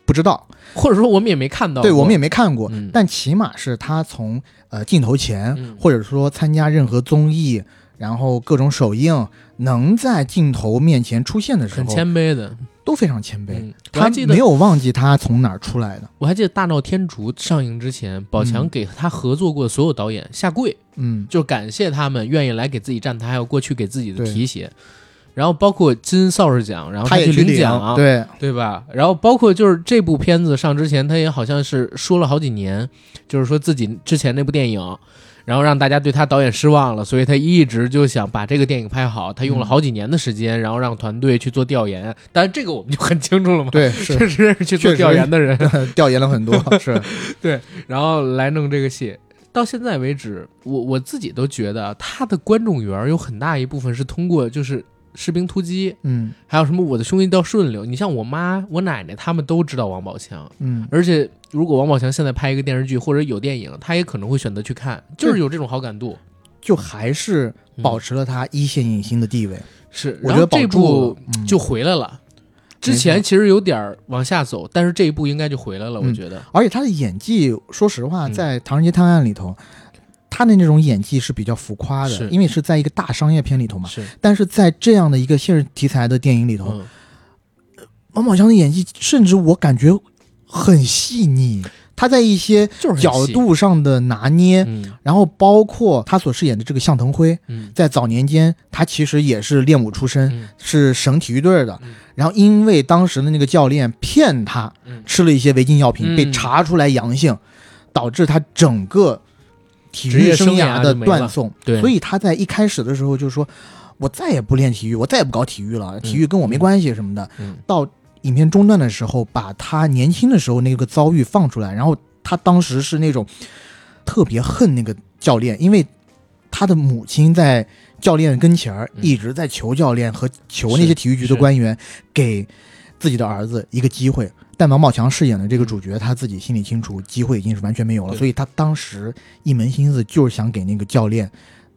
不知道，或者说我们也没看到。对我们也没看过，嗯但起码是他从呃镜头前，嗯或者说参加任何综艺，然后各种首映，能在镜头面前出现的时很候，谦卑的。都非常谦卑。嗯，他记得没有忘记他从哪儿出来的。我还记得《大闹天竺》上映之前，宝强嗯给他合作过的所有导演下跪，嗯，就感谢他们愿意来给自己站台，还有过去给自己的提携。然后包括金扫帚奖，然后他也去领奖，对，对吧？然后包括就是这部片子上之前，他也好像是说了好几年，就是说自己之前那部电影，然后让大家对他导演失望了，所以他一直就想把这个电影拍好。他用了嗯好几年的时间，然后让团队去做调研。但是，这个我们就很清楚了嘛，对，[LAUGHS] 确实是去做调研的人，[LAUGHS] 调研了很多，是 [LAUGHS] 对，然后来弄这个戏。到现在为止，我我自己都觉得他的观众缘有很大一部分是通过就是《士兵突击》，嗯还有什么《我的兄弟叫顺溜》。你像我妈、我奶奶他们都知道王宝强。嗯，而且，如果王宝强现在拍一个电视剧或者有电影，他也可能会选择去看，就是有这种好感度。就还是保持了他一线影星的地位。是，我觉得保然后这部就回来了。之前其实有点往下走，但是这一部应该就回来了，我嗯觉得。而且他的演技，说实话，嗯在《唐人街探案》里头，他的那种演技是比较浮夸的是，因为是在一个大商业片里头嘛。是，但是在这样的一个现实题材的电影里头，嗯，王宝强的演技，甚至我感觉很细腻。他在一些角度上的拿捏，嗯。然后包括他所饰演的这个向腾辉，嗯。在早年间他其实也是练武出身，嗯。是省体育队的。嗯。然后因为当时的那个教练骗他嗯。吃了一些违禁药品，嗯。被查出来阳性，导致他整个体职业育生生涯涯的断送。对所以他在一开始的时候就说：“我再也不练体育，我再也不搞体育了，体育跟我没关系什么的。嗯到影片中段的时候，把他年轻的时候那个遭遇放出来，然后他当时是那种特别恨那个教练，因为他的母亲在教练跟前一直在求教练和求那些体育局的官员给自己的儿子一个机会。但王宝强饰演的这个主角，他自己心里清楚，机会已经是完全没有了，所以他当时一门心思就是想给那个教练，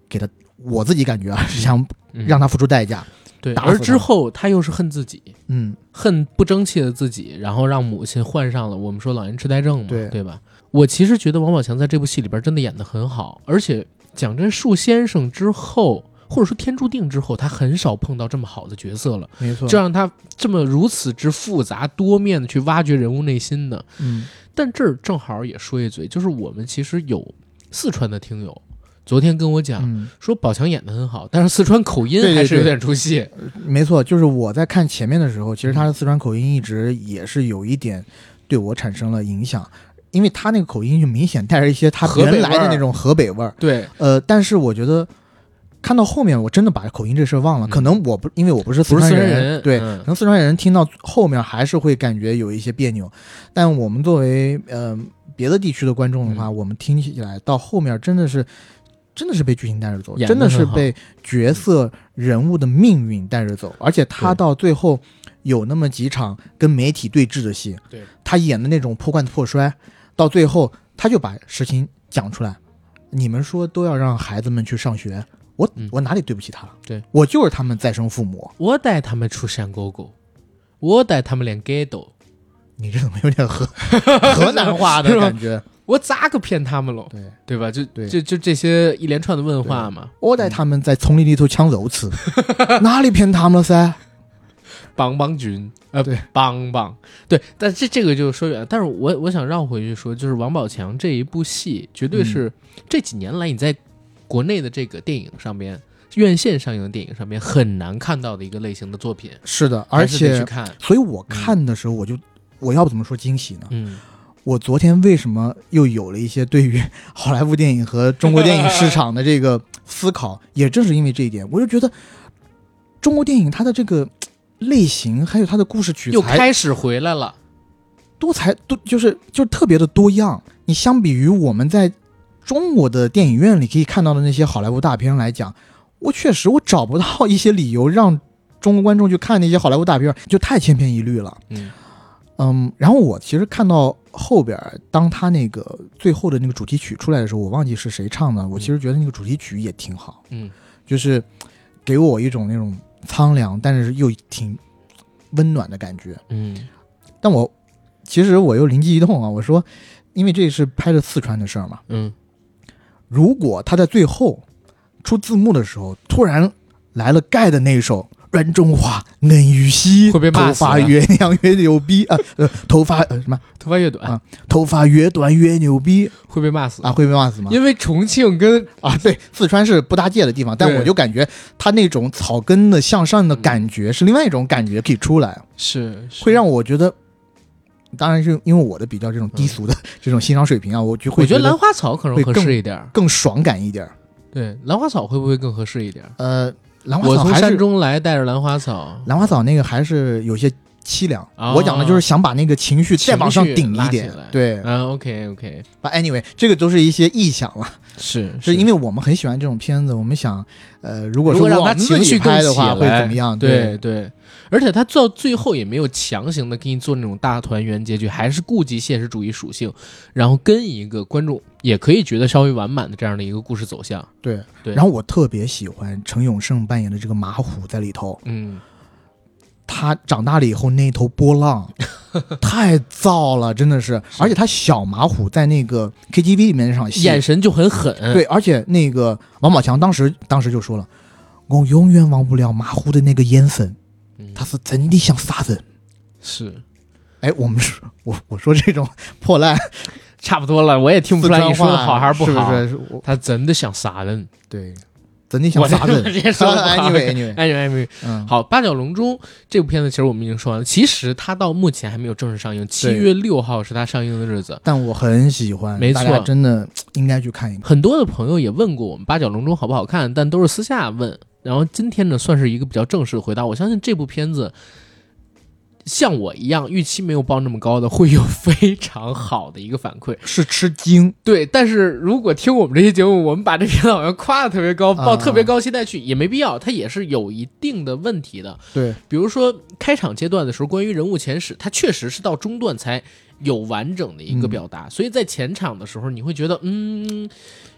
给他，我自己感觉啊，是想嗯让他付出代价。对，而之后他又是恨自己，嗯，恨不争气的自己，然后让母亲患上了我们说老年痴呆症嘛，对对吧？我其实觉得王宝强在这部戏里边真的演得很好，而且讲真，树先生之后，或者说天注定之后，他很少碰到这么好的角色了，没错。这让他这么如此之复杂多面的去挖掘人物内心的。嗯但这儿正好也说一嘴，就是我们其实有四川的听友。昨天跟我讲、嗯，说宝强演得很好，但是四川口音还是有点出戏。没错，就是我在看前面的时候，其实他的四川口音一直也是有一点对我产生了影响，因为他那个口音就明显带着一些他原来的那种河北味儿。对，呃，但是我觉得看到后面，我真的把口音这事儿忘了。嗯可能我不因为我不是四川人，对，嗯可能四川人听到后面还是会感觉有一些别扭。但我们作为呃别的地区的观众的话，嗯我们听起来到后面真的是。真的是被剧情带着走，真的是被角色人物的命运带着走，而且他到最后有那么几场跟媒体对峙的戏，对他演的那种破罐子破摔，到最后他就把事情讲出来。你们说都要让孩子们去上学，我嗯我哪里对不起他了？对我就是他们再生父母。我带他们出山沟沟，我带他们练街斗，你这怎么有点河 [LAUGHS] 河南话的感觉？我咋个骗他们喽？对，对吧？就对就就这些一连串的问话嘛，我带他们在丛林里头抢肉吃，[LAUGHS] 哪里骗他们了噻？帮帮军，呃，对，帮帮，对，但这这个就说远了。但是我我想绕回去说，就是王宝强这一部戏，绝对是这几年来你在国内的这个电影上边，院线上映的电影上面很难看到的一个类型的作品，是的，而且去看，所以我看的时候，我就我要不怎么说惊喜呢？嗯我昨天为什么又有了一些对于好莱坞电影和中国电影市场的这个思考？也正是因为这一点，我就觉得中国电影它的这个类型，还有它的故事取又开始回来了，多才多，就是就是特别的多样。你相比于我们在中国的电影院里可以看到的那些好莱坞大片来讲，我确实我找不到一些理由让中国观众去看那些好莱坞大片，就太千篇一律了。嗯。嗯，然后我其实看到后边，当他那个最后的那个主题曲出来的时候，我忘记是谁唱的，我其实觉得那个主题曲也挺好，嗯。就是给我一种那种苍凉，但是又挺温暖的感觉。嗯。但我其实我又灵机一动啊，我说，因为这是拍的四川的事儿嘛，嗯，如果他在最后出字幕的时候，突然来了盖的那一首。阮中华，嫩玉溪，会被骂头发越亮越牛逼啊！[LAUGHS] 呃，头发呃什么？头发越短、啊头发越短越牛逼会被骂死啊！会被骂死吗？因为重庆跟啊，对，四川是不搭界的地方，但我就感觉他那种草根的向上的感觉是另外一种感觉可以出来，是会让我觉得，当然是因为我的比较这种低俗的这种欣赏水平啊，[LAUGHS] 我就会我觉得得兰花草可能合会更适一点儿。更爽感一点儿。对，兰花草会不会更合适一点儿？呃，兰花我从山中来，带着兰花草，兰花草那个还是有些凄凉，哦我讲的就是想把那个情绪再往上顶一点。对嗯，OK OK，，But anyway，这个都是一些臆想了。是是因为我们很喜欢这种片子，我们想，呃，如果说让他情绪更拍的话会怎么样？对对，而且他到最后也没有强行的给你做那种大团圆结局，还是顾及现实主义属性，然后跟一个观众也可以觉得稍微完满的这样的一个故事走向。对对然后我特别喜欢陈永胜扮演的这个马虎在里头，嗯，他长大了以后那头波浪 [LAUGHS] 太燥了，真的是。而且他小马虎在那个 KTV 里面那场戏，眼神就很狠。对，而且那个王宝强当时当时就说了，我永远忘不了马虎的那个眼神，嗯，他是真的想杀人。是哎，我们说我我说这种破烂 [LAUGHS] 差不多了，我也听不出来你说的好还是不好。是不是？他真的想杀人。对，真的想杀人。直 [LAUGHS] 接说 anyway anyway，嗯，好，《八角笼中》这部片子其实我们已经说完了，其实它到目前还没有正式上映，七月六号是它上映的日子。但我很喜欢，没错真的应该去看一看。很多的朋友也问过我们《八角笼中》好不好看，但都是私下问。然后今天呢，算是一个比较正式的回答。我相信这部片子，像我一样预期没有报那么高的，会有非常好的一个反馈。是吃惊，对，但是如果听我们这些节目，我们把这片子好像夸的特别高，抱啊特别高期待去，也没必要。它也是有一定的问题的。对，比如说开场阶段的时候，关于人物前史，它确实是到中段才有完整的一个表达，所以在前场的时候，你会觉得嗯，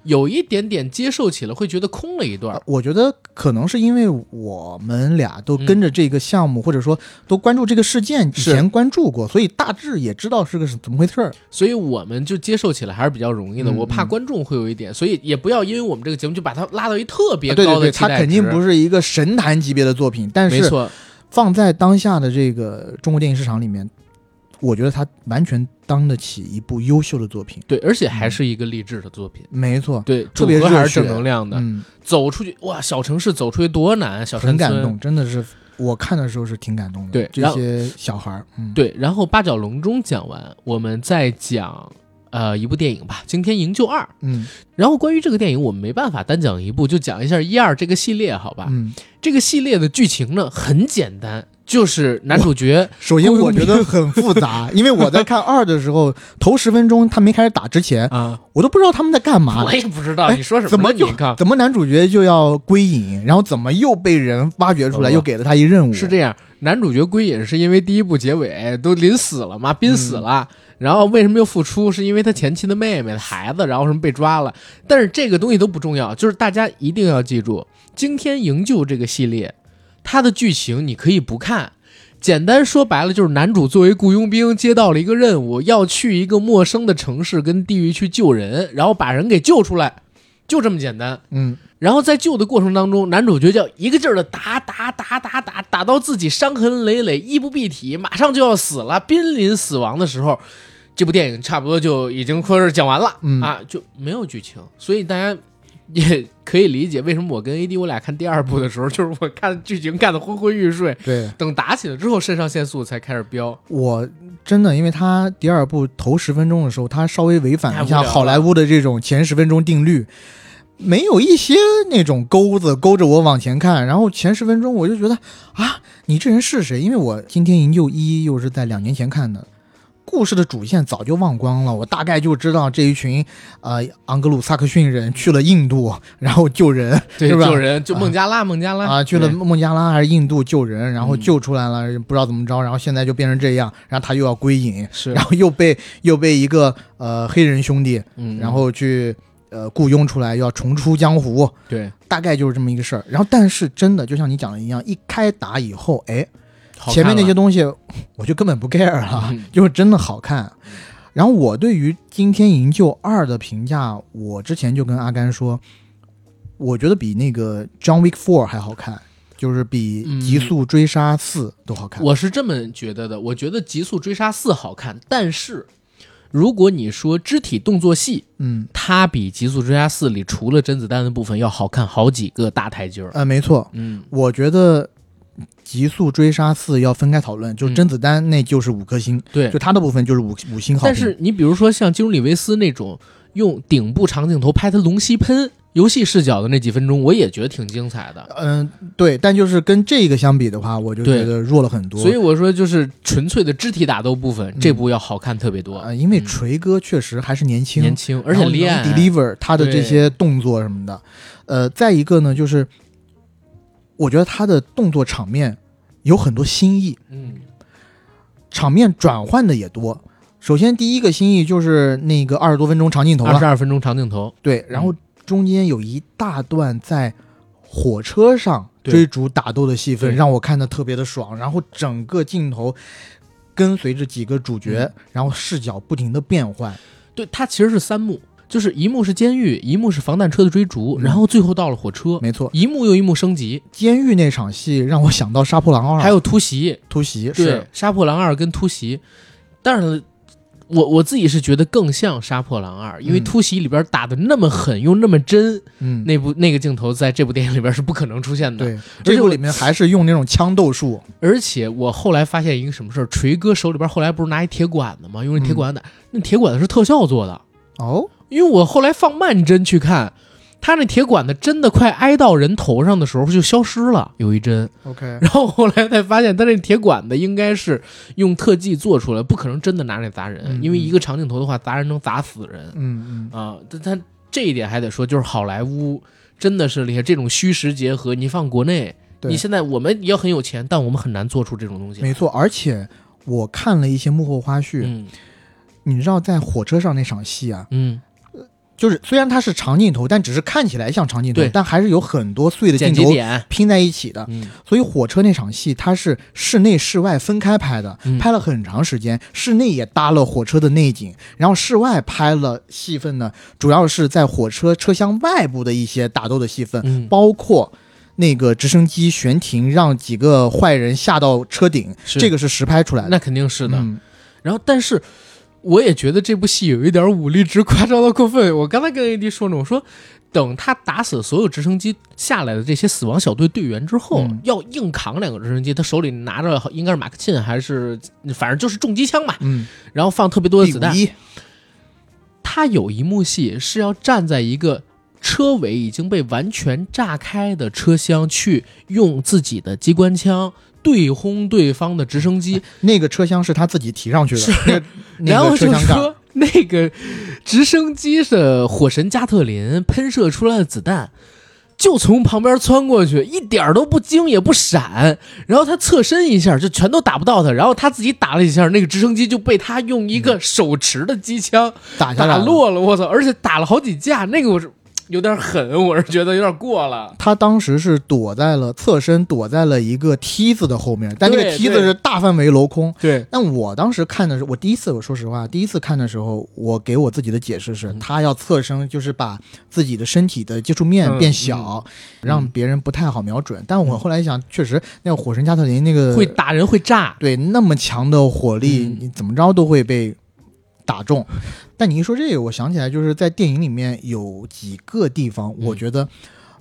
有一点点接受起来，会觉得空了一段呃。我觉得可能是因为我们俩都跟着这个项目，或者说都关注这个事件，以是前关注过，所以大致也知道是个是怎么回事儿。所以我们就接受起来还是比较容易的。嗯我怕嗯观众会有一点，所以也不要因为我们这个节目就把它拉到一特别啊对对对，高的期待它肯定不是是一个神坛级别的作品，但是放在当下的这个中国电影市场里面，我觉得他完全当得起一部优秀的作品。对，而且还是一个励志的作品。没错，对，特别是正能量的。嗯，走出去，哇，小城市走出去多难，小山村很感动，真的是我看的时候是挺感动的。对这些小孩儿，嗯，对，然后八角笼中讲完，我们再讲呃一部电影吧，《惊天营救二》。嗯然后关于这个电影，我们没办法单讲一部，就讲一下一二这个系列，好吧？嗯。这个系列的剧情呢很简单，就是男主角 [LAUGHS] 首先，我觉得很复杂，[LAUGHS] 因为我在看二的时候，头十分钟他没开始打之前，啊，我都不知道他们在干嘛我。也不知道哎你说什怎么就么呢你看怎么男主角就要归隐，然后怎么又被人挖掘出来，哦又给了他一任务？是这样，男主角归隐是因为第一部结尾都临死了嘛，濒死了。然后为什么又复出？是因为他前妻的妹妹、孩子，然后什么被抓了。但是这个东西都不重要，就是大家一定要记住，《惊天营救》这个系列，它的剧情你可以不看。简单说白了，就是男主作为雇佣兵接到了一个任务，要去一个陌生的城市跟地域去救人，然后把人给救出来，就这么简单。嗯，然后在救的过程当中，男主角就一个劲儿的打打打打打，打到自己伤痕累累、衣不蔽体，马上就要死了，濒临死亡的时候，这部电影差不多就已经说是讲完了、嗯啊，就没有剧情，所以大家也 [LAUGHS] 可以理解为什么我跟 AD 我俩看第二部的时候，[LAUGHS] 就是我看剧情看的昏昏欲睡，对等打起来之后，肾上腺素才开始飙。我真的，因为他第二部头十分钟的时候，他稍微违反了一下好莱坞的这种前十分钟定律，没有一些那种钩子勾着我往前看，然后前十分钟我就觉得啊，你这人是谁？因为我今天营救一又是在两年前看的。故事的主线早就忘光了，我大概就知道这一群呃昂格鲁萨克逊人去了印度，然后救人，对，是吧？救人就孟加拉，孟加拉。啊，去了孟加拉还是印度救人，然后嗯。救出来了，不知道怎么着，然后现在就变成这样，然后他又要归隐，是，然后又被又被一个呃黑人兄弟，嗯，然后去呃雇佣出来，要重出江湖，对，大概就是这么一个事儿。然后但是真的就像你讲的一样，一开打以后，哎，好前面那些东西我就根本不 care 了，嗯 [LAUGHS] 就是真的好看。然后我对于《惊天营救二》的评价，我之前就跟阿甘说，我觉得比那个《John Wick Four》还好看，就是比嗯《极速追杀四》都好看。我是这么觉得的，我觉得《极速追杀四》好看，但是如果你说肢体动作戏，嗯它比《极速追杀四》里除了甄子丹的部分要好看好几个大台阶儿。呃，没错，嗯，我觉得《极速追杀四》要分开讨论，就甄子丹那就是五颗星，对就。他的部分就是五五星好评。但是你比如说像基努里维斯那种用顶部长镜头拍他龙吸喷游戏视角的那几分钟，我也觉得挺精彩的。嗯、对，但就是跟这个相比的话，我就觉得弱了很多。所以我说，就是纯粹的肢体打斗部分，这部要好看特别多。呃，因为嗯锤哥确实还是年轻，年轻，而且然后能练 deliver 他的这些动作什么的。呃，再一个呢，就是我觉得他的动作场面有很多新意，嗯，场面转换的也多。首先第一个新意就是那个二十多分钟长镜头了，二十二分钟长镜头，对，然后中间有一大段在火车上追逐打斗的戏份，让我看的特别的爽。然后整个镜头跟随着几个主角，嗯然后视角不停的变换。对，它其实是三幕，就是一幕是监狱，一幕是防弹车的追逐，嗯。然后最后到了火车，没错，一幕又一幕升级，监狱那场戏让我想到《杀破狼二》，还有突袭，突袭，对是，杀破狼二跟突袭，但是。我我自己是觉得更像《杀破狼二》，因为嗯。突袭里边打的那么狠又那么真，嗯，那部那个镜头在这部电影里边是不可能出现的。对，这部里面还是用那种枪斗术，而且我后来发现一个什么事儿，锤哥手里边后来不是拿一铁管子吗？用那铁管子打，那铁管子是特效做的。哦，因为我后来放慢帧去看，他那铁管子真的快挨到人头上的时候就消失了，有一帧。OK，然后后来才发现，他那铁管子应该是用特技做出来，不可能真的拿来砸人，嗯因为一个长镜头的话，砸人能砸死人嗯嗯，啊。但他这一点还得说，就是好莱坞真的是厉害，这种虚实结合，你放国内，你现在我们也很有钱，但我们很难做出这种东西。没错。而且我看了一些幕后花絮，嗯你知道在火车上那场戏啊，嗯，就是虽然它是长镜头，但只是看起来像长镜头，但还是有很多碎的镜头拼在一起的。嗯所以火车那场戏它是室内室外分开拍的，嗯拍了很长时间。室内也搭了火车的内景，然后室外拍了戏份呢，主要是在火车车厢外部的一些打斗的戏份，嗯，包括那个直升机悬停，让几个坏人下到车顶，这个是实拍出来的。那肯定是的。嗯然后，但是我也觉得这部戏有一点武力值夸张到过分。我刚才跟 AD 说呢，我说等他打死所有直升机下来的这些死亡小队队员之后，嗯要硬扛两个直升机，他手里拿着应该是马克沁还是反正就是重机枪吧，嗯，然后放特别多的子弹。他有一幕戏是要站在一个。车尾已经被完全炸开的车厢，去用自己的机关枪对轰对方的直升机，那个车厢是他自己提上去的，是 [LAUGHS] 那个然后就个车厢。说那个直升机的火神加特林喷射出来的子弹，就从旁边窜过去，一点儿都不惊也不闪，然后他侧身一下，就全都打不到他，然后他自己打了一下，那个直升机就被他用一个手持的机枪打打下来了。落了，我操！而且打了好几架，那个我是有点狠，我是觉得有点过了。他当时是躲在了侧身，躲在了一个梯子的后面，但那个梯子是大范围镂空。对，但我当时看的是，我第一次，我说实话，第一次看的时候，我给我自己的解释是，嗯。他要侧身，就是把自己的身体的接触面嗯变小，让别人不太好瞄准。但我后来一想，确实，那个火神加特林那个会打人会炸，对那么强的火力，嗯。你怎么着都会被打中。但你一说这个，我想起来，就是在电影里面有几个地方，嗯我觉得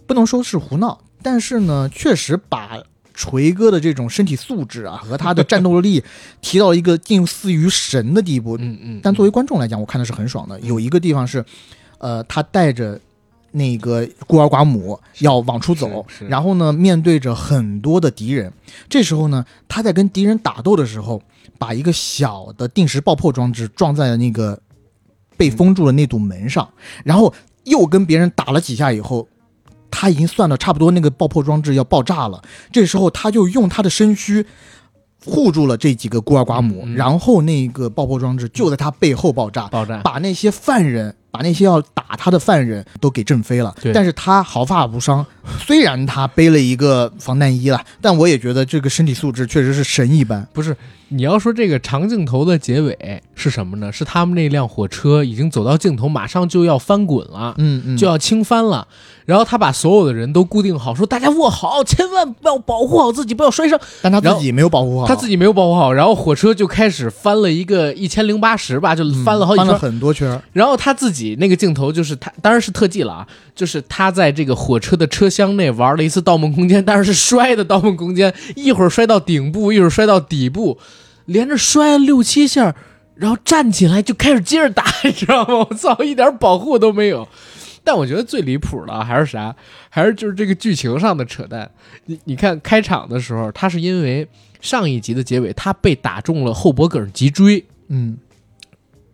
不能说是胡闹，但是呢，确实把锤哥的这种身体素质啊和他的战斗力提到一个近似于神的地步。嗯嗯。但作为观众来讲，我看的是很爽的。有一个地方是，呃，他带着那个孤儿寡母要往出走，然后呢，面对着很多的敌人。这时候呢，他在跟敌人打斗的时候，把一个小的定时爆破装置撞在了那个被封住的那堵门上，然后又跟别人打了几下以后。他已经算到差不多那个爆破装置要爆炸了，这时候他就用他的身躯护住了这几个孤儿寡母，然后那个爆破装置就在他背后爆炸，爆炸，把那些犯人，把那些要打他的犯人都给震飞了对。但是他毫发无伤，虽然他背了一个防弹衣了，但我也觉得这个身体素质确实是神一般。不是你要说这个长镜头的结尾是什么呢？是他们那辆火车已经走到尽头，马上就要翻滚了。嗯嗯，就要倾翻了，然后他把所有的人都固定好，说大家握好，千万不要保护好自己，不要摔伤。但他自己没有保护好，他自己没有保护好，然后火车就开始翻了一个一千零八十吧，就嗯翻了好几圈。翻了很多圈。然后他自己那个镜头就是他，当然是特技了啊，就是他在这个火车的车厢内玩了一次《盗梦空间》，但是是摔的《盗梦空间》，一会儿摔到顶部，一会儿摔到底部，连着摔了六七下，然后站起来就开始接着打，[LAUGHS] 你知道吗？我操，一点保护都没有。但我觉得最离谱的还是啥？还是就是这个剧情上的扯淡。你你看开场的时候，他是因为上一集的结尾，他被打中了后脖梗脊椎，嗯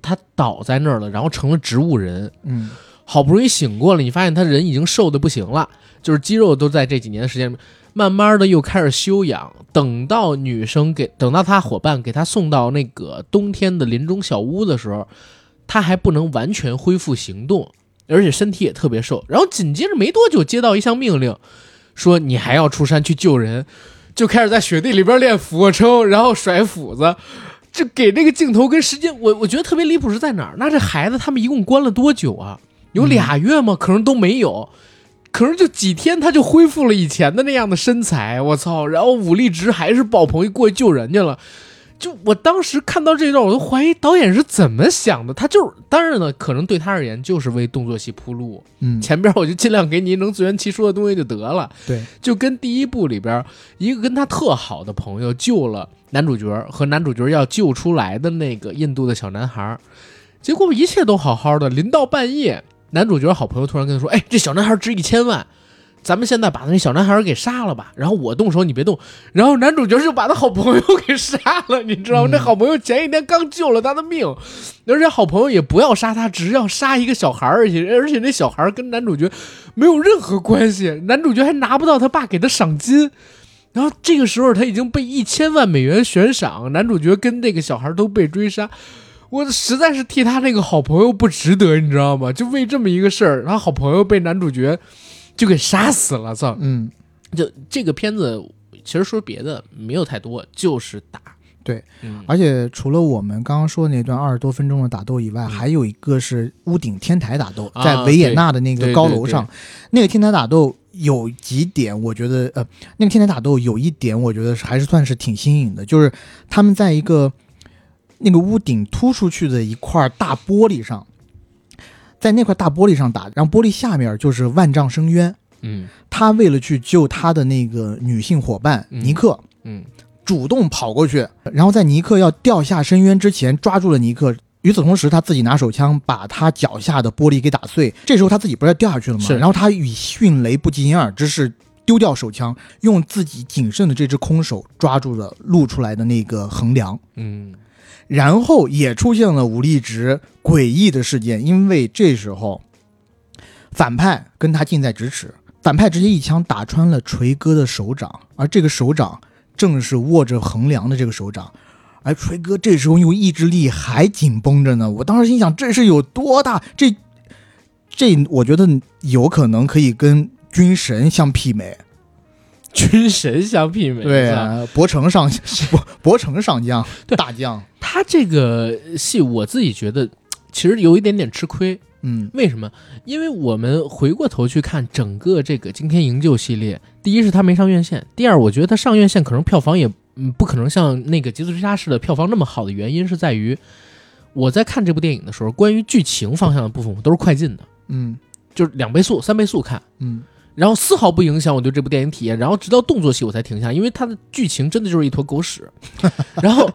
他倒在那儿了，然后成了植物人。嗯好不容易醒过来，你发现他人已经瘦的不行了，就是肌肉都在这几年的时间里，慢慢的又开始休养。等到女生给等到他伙伴给他送到那个冬天的林中小屋的时候，他还不能完全恢复行动，而且身体也特别瘦。然后紧接着没多久接到一项命令，说你还要出山去救人，就开始在雪地里边练俯卧撑，然后甩斧子。就给这个镜头跟时间，我我觉得特别离谱是在哪儿？那这孩子他们一共关了多久啊？有俩月吗？可能都没有，可能就几天他就恢复了以前的那样的身材，我操！然后武力值还是爆棚，一过去救人去了。就我当时看到这段，我都怀疑导演是怎么想的。他就是，当然呢，可能对他而言就是为动作戏铺路。嗯，前边我就尽量给你能自圆其说的东西就得了。对，就跟第一部里边一个跟他特好的朋友救了男主角和男主角要救出来的那个印度的小男孩，结果一切都好好的，临到半夜，男主角好朋友突然跟他说：“哎，这小男孩值一千万。”咱们现在把那小男孩给杀了吧，然后我动手，你别动。然后男主角就把他好朋友给杀了，你知道吗？那好朋友前一天刚救了他的命，而且好朋友也不要杀他，只要杀一个小孩儿，而且而且那小孩儿跟男主角没有任何关系，男主角还拿不到他爸给的赏金。然后这个时候他已经被一千万美元悬赏，男主角跟那个小孩都被追杀，我实在是替他那个好朋友不值得，你知道吗？就为这么一个事儿，他好朋友被男主角就给杀死了，操！嗯，就这个片子，其实说别的没有太多，就是打。对，嗯，而且除了我们刚刚说的那段二十多分钟的打斗以外，嗯还有一个是屋顶天台打斗，啊在维也纳的那个高楼上，那个天台打斗有几点，我觉得呃，那个天台打斗有一点，我觉得还是算是挺新颖的，就是他们在一个那个屋顶突出去的一块大玻璃上，在那块大玻璃上打，然后玻璃下面就是万丈深渊。嗯他为了去救他的那个女性伙伴嗯尼克，嗯主动跑过去，然后在尼克要掉下深渊之前抓住了尼克。与此同时，他自己拿手枪把他脚下的玻璃给打碎。这时候他自己不是要掉下去了吗？是然后他以迅雷不及掩耳之势丢掉手枪，用自己仅剩的这只空手抓住了露出来的那个横梁。嗯然后也出现了武力值诡异的事件，因为这时候反派跟他近在咫尺，反派直接一枪打穿了锤哥的手掌，而这个手掌正是握着横梁的这个手掌，而锤哥这时候用意志力还紧绷着呢。我当时心想，这是有多大？这这，我觉得有可能可以跟军神相媲美。[LAUGHS] 军神相媲美。对啊，博城上博博城上将，大将，他这个戏，我自己觉得其实有一点点吃亏。嗯为什么？因为我们回过头去看整个这个《惊天营救》系列，第一是他没上院线，第二我觉得他上院线可能票房也嗯不可能像那个《极速追杀》式的票房那么好的原因是在于，我在看这部电影的时候，关于剧情方向的部分我都是快进的，嗯就是两倍速、三倍速看。嗯然后丝毫不影响我对这部电影体验，然后直到动作戏我才停下，因为它的剧情真的就是一坨狗屎。[LAUGHS] 然后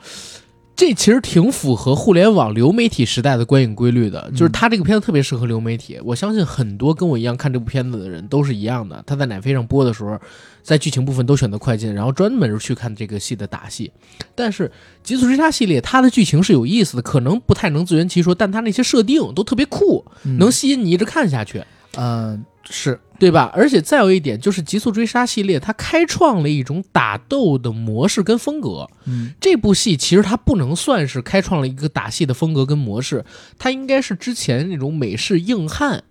这其实挺符合互联网流媒体时代的观影规律的，就是它这个片子特别适合流媒体。我相信很多跟我一样看这部片子的人都是一样的，他在奶飞上播的时候，在剧情部分都选择快进，然后专门去看这个戏的打戏。但是《极速追杀》系列它的剧情是有意思的，可能不太能自圆其说，但它那些设定都特别酷，嗯能吸引你一直看下去。呃是对吧？而且再有一点就是《极速追杀》系列，它开创了一种打斗的模式跟风格。嗯这部戏其实它不能算是开创了一个打戏的风格跟模式，它应该是之前那种美式硬汉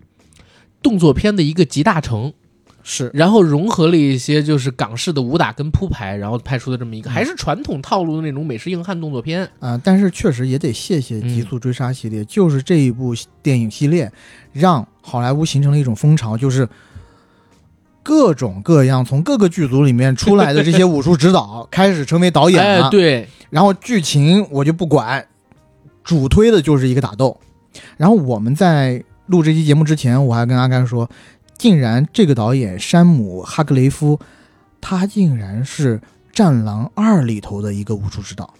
动作片的一个集大成，是然后融合了一些就是港式的武打跟铺排，然后拍出的这么一个嗯还是传统套路的那种美式硬汉动作片。啊、但是确实也得谢谢《极速追杀》系列，就是这一部电影系列，让好莱坞形成了一种风潮，就是各种各样从各个剧组里面出来的这些武术指导 [LAUGHS] 开始成为导演了。哎，对，然后剧情我就不管，主推的就是一个打斗。然后我们在录这期节目之前，我还跟阿甘说，竟然这个导演山姆哈格雷夫，他竟然是《战狼二》里头的一个武术指导。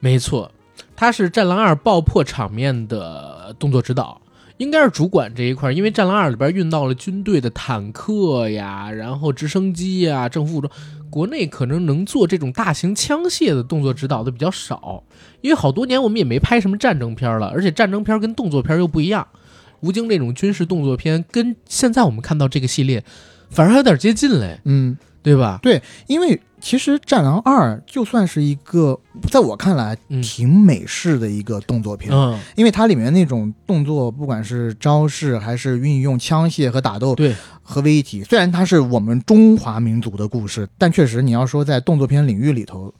没错，他是《战狼二》爆破场面的动作指导，应该是主管这一块，因为《战狼二》里边运到了军队的坦克呀，然后直升机呀、政府武装，国内可能能做这种大型枪械的动作指导的比较少，因为好多年我们也没拍什么战争片了，而且战争片跟动作片又不一样。吴京这种军事动作片跟现在我们看到这个系列，反而还有点接近嘞，嗯，对吧？对因为其实《战狼二》就算是一个，在我看来嗯挺美式的一个动作片，嗯，因为它里面那种动作，不管是招式还是运用枪械和打斗，对，合为一体。虽然它是我们中华民族的故事，但确实你要说在动作片领域里头，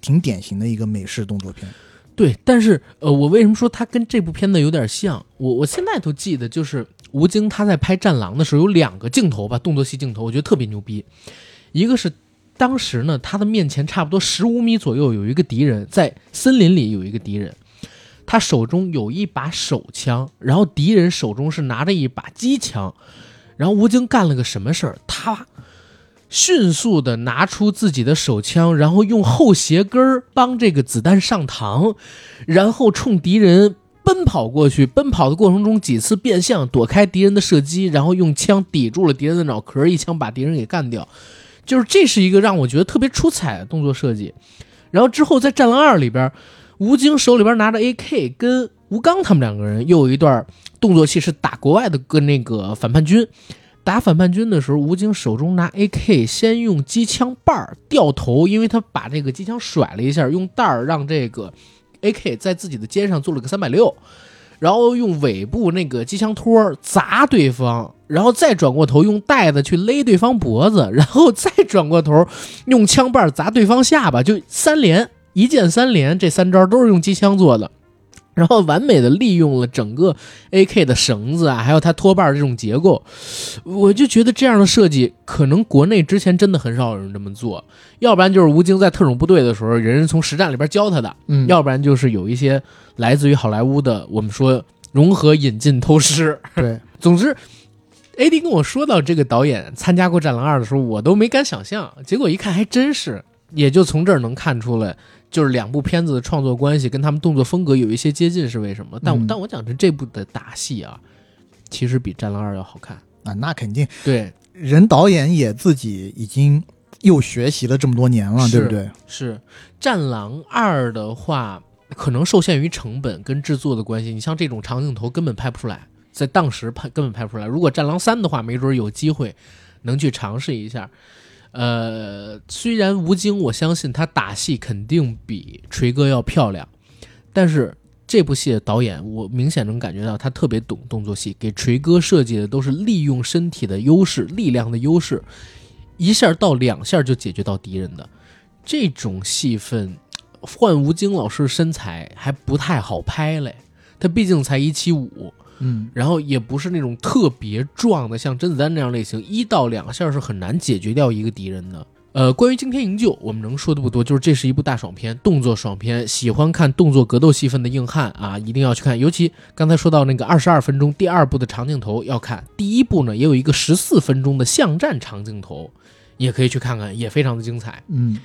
挺典型的一个美式动作片。对，但是呃，我为什么说它跟这部片子有点像？我我现在都记得，就是吴京他在拍《战狼》的时候有两个镜头吧，动作戏镜头，我觉得特别牛逼。一个是当时呢，他的面前差不多十五米左右有一个敌人，在森林里有一个敌人，他手中有一把手枪，然后敌人手中是拿着一把机枪，然后吴京干了个什么事儿？他迅速的拿出自己的手枪，然后用后鞋跟儿帮这个子弹上膛，然后冲敌人奔跑过去。奔跑的过程中几次变向，躲开敌人的射击，然后用枪抵住了敌人的脑壳，一枪把敌人给干掉。就是这是一个让我觉得特别出彩的动作设计。然后之后在《战狼二》里边，吴京手里边拿着 AK，跟吴刚他们两个人又有一段动作戏是打国外的跟那个反叛军。打反叛军的时候，吴京手中拿 AK，先用机枪把儿掉头，因为他把这个机枪甩了一下，用带儿让这个 AK 在自己的肩上做了个三百六，然后用尾部那个机枪托砸对方，然后再转过头用带子去勒对方脖子，[LAUGHS] 然后再转过头用枪把儿砸对方下巴，就三连一键三连，这三招都是用机枪做的。然后完美的利用了整个 AK 的绳子啊，还有它托把儿这种结构，我就觉得这样的设计可能国内之前真的很少有人这么做，要不然就是吴京在特种部队的时候，人人从实战里边教他的，嗯要不然就是有一些来自于好莱坞的，我们说融合引进偷师。对，[LAUGHS] 总之，AD 跟我说到这个导演参加过《战狼二》的时候，我都没敢想象，结果一看还真是，也就从这儿能看出来，就是两部片子的创作关系跟他们动作风格有一些接近是为什么？但、嗯但我讲的这部的打戏啊，其实比《战狼二》要好看。啊，那肯定，对，人导演也自己已经又学习了这么多年了，对不对？是《战狼二》的话，可能受限于成本跟制作的关系，你像这种长镜头根本拍不出来。在当时拍根本拍不出来。如果《战狼三》的话，没准有机会能去尝试一下。呃，虽然吴京，我相信他打戏肯定比锤哥要漂亮，但是这部戏的导演，我明显能感觉到他特别懂动作戏，给锤哥设计的都是利用身体的优势、力量的优势，一下到两下就解决到敌人的这种戏份，换吴京老师身材还不太好拍嘞。他毕竟才一七五，嗯，然后也不是那种特别壮的，像甄子丹那样类型，一到两下是很难解决掉一个敌人的。呃，关于惊天营救，我们能说的不多，就是这是一部大爽片，动作爽片。喜欢看动作格斗戏份的硬汉啊，一定要去看。尤其刚才说到那个二十二分钟第二部的长镜头要看，第一部呢也有一个十四分钟的巷战长镜头，也可以去看看，也非常的精彩。嗯，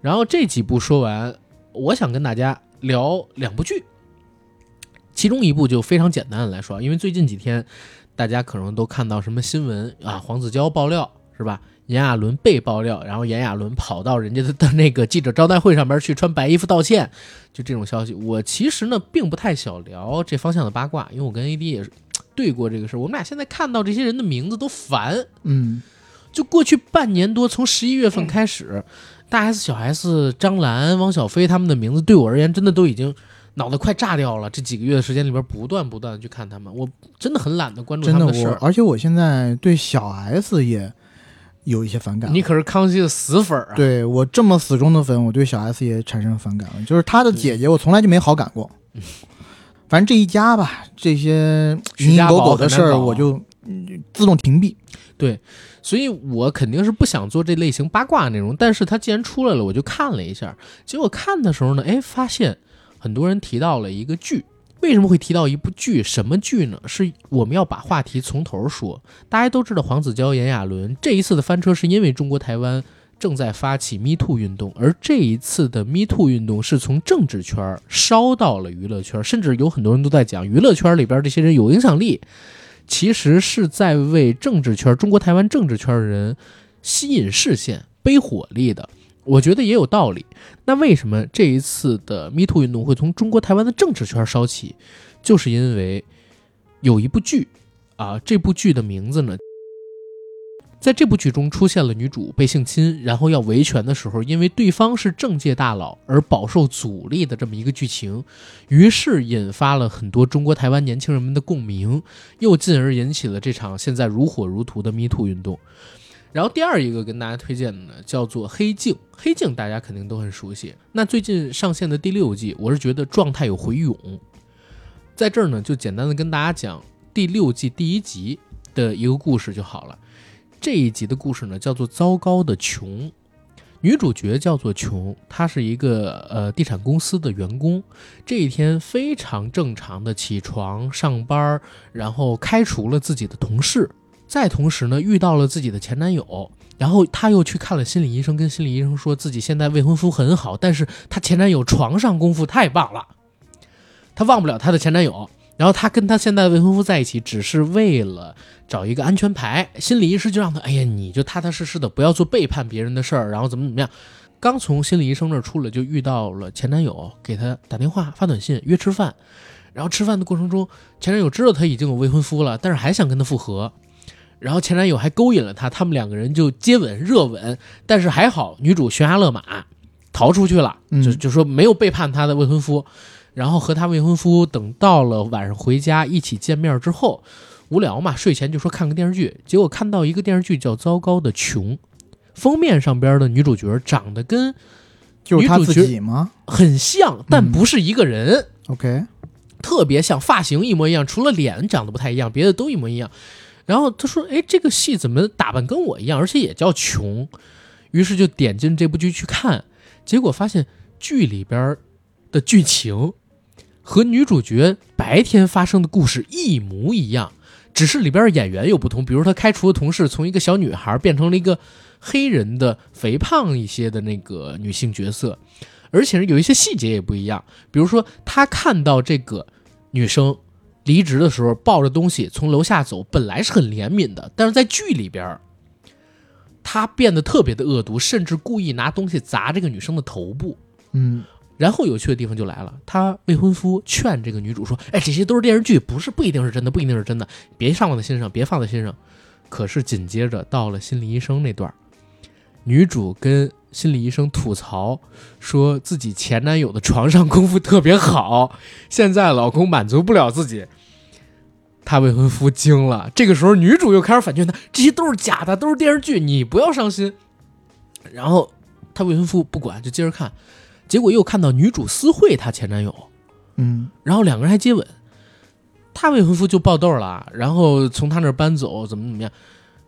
然后这几部说完，我想跟大家聊两部剧，其中一部就非常简单的来说，因为最近几天大家可能都看到什么新闻啊，黄子佼爆料是吧？炎亚纶被爆料，然后炎亚纶跑到人家的的那个记者招待会上边去穿白衣服道歉，就这种消息，我其实呢并不太想聊这方向的八卦，因为我跟 AD 也是对过这个事儿，我们俩现在看到这些人的名字都烦，嗯，就过去半年多，从十一月份开始，大 S、小 S、张兰、汪小菲他们的名字对我而言，真的都已经脑袋快炸掉了。这几个月的时间里边，不断不断的去看他们，我真的很懒得关注他们的事儿。而且我现在对小 S 也有一些反感。你可是康熙的死粉儿啊！对我这么死忠的粉，我对小 S 也产生反感了。就是她的姐姐，我从来就没好感过。反正这一家吧，这些蝇营狗苟的事儿，我就嗯自动屏蔽。对所以我肯定是不想做这类型八卦内容，但是他既然出来了，我就看了一下。结果看的时候呢，哎，发现很多人提到了一个剧。为什么会提到一部剧？什么剧呢？是我们要把话题从头说。大家都知道黄子佼、炎亚纶这一次的翻车，是因为中国台湾正在发起 Me Too 运动，而这一次的 Me Too 运动是从政治圈烧到了娱乐圈，甚至有很多人都在讲，娱乐圈里边这些人有影响力，其实是在为政治圈、中国台湾政治圈的人吸引视线、背火力的。我觉得也有道理。那为什么这一次的 Me Too 运动会从中国台湾的政治圈烧起？就是因为有一部剧啊，这部剧的名字呢，在这部剧中出现了女主被性侵，然后要维权的时候，因为对方是政界大佬而饱受阻力的这么一个剧情，于是引发了很多中国台湾年轻人们的共鸣，又进而引起了这场现在如火如荼的 Me Too 运动。然后第二一个跟大家推荐的呢，叫做《黑镜》。《黑镜》大家肯定都很熟悉。那最近上线的第六季，我是觉得状态有回勇。在这儿呢，就简单的跟大家讲第六季第一集的一个故事就好了。这一集的故事呢，叫做《糟糕的穷》。女主角叫做琼，她是一个呃地产公司的员工。这一天非常正常的起床上班，然后开除了自己的同事。再同时呢，遇到了自己的前男友，然后她又去看了心理医生，跟心理医生说自己现在未婚夫很好，但是她前男友床上功夫太棒了，她忘不了她的前男友。然后她跟她现在未婚夫在一起，只是为了找一个安全牌。心理医师就让她，哎呀，你就踏踏实实的，不要做背叛别人的事儿，然后怎么怎么样。刚从心理医生那儿出来，就遇到了前男友，给她打电话、发短信约吃饭。然后吃饭的过程中，前男友知道她已经有未婚夫了，但是还想跟她复合。然后前男友还勾引了她，他们两个人就接吻热吻，但是还好女主悬崖勒马逃出去了，嗯就就说没有背叛她的未婚夫。然后和她未婚夫等到了晚上回家一起见面之后，无聊嘛，睡前就说看个电视剧，结果看到一个电视剧叫《糟糕的穷》，封面上边的女主角长得跟就是她自己吗很像，但嗯不是一个人。？OK，特别像，发型一模一样，除了脸长得不太一样，别的都一模一样。然后他说：“哎，这个戏怎么打扮跟我一样，而且也叫穷？”于是就点进这部剧去看，结果发现剧里边的剧情和女主角白天发生的故事一模一样，只是里边演员有不同。比如他开除的同事从一个小女孩变成了一个黑人的肥胖一些的那个女性角色，而且有一些细节也不一样。比如说他看到这个女生离职的时候抱着东西从楼下走，本来是很怜悯的，但是在剧里边，他变得特别的恶毒，甚至故意拿东西砸这个女生的头部。嗯，然后有趣的地方就来了，她未婚夫劝这个女主说：“哎，这些都是电视剧，不是不一定是真的，不一定是真的，别上在心上，别放在心上。”可是紧接着到了心理医生那段，女主跟心理医生吐槽说自己前男友的床上功夫特别好，现在老公满足不了自己。她未婚夫惊了，这个时候女主又开始反劝他，这些都是假的，都是电视剧，你不要伤心。然后她未婚夫不管，就接着看，结果又看到女主私会她前男友，嗯。然后两个人还接吻，她未婚夫就爆痘了，然后从他那儿搬走，怎么怎么样，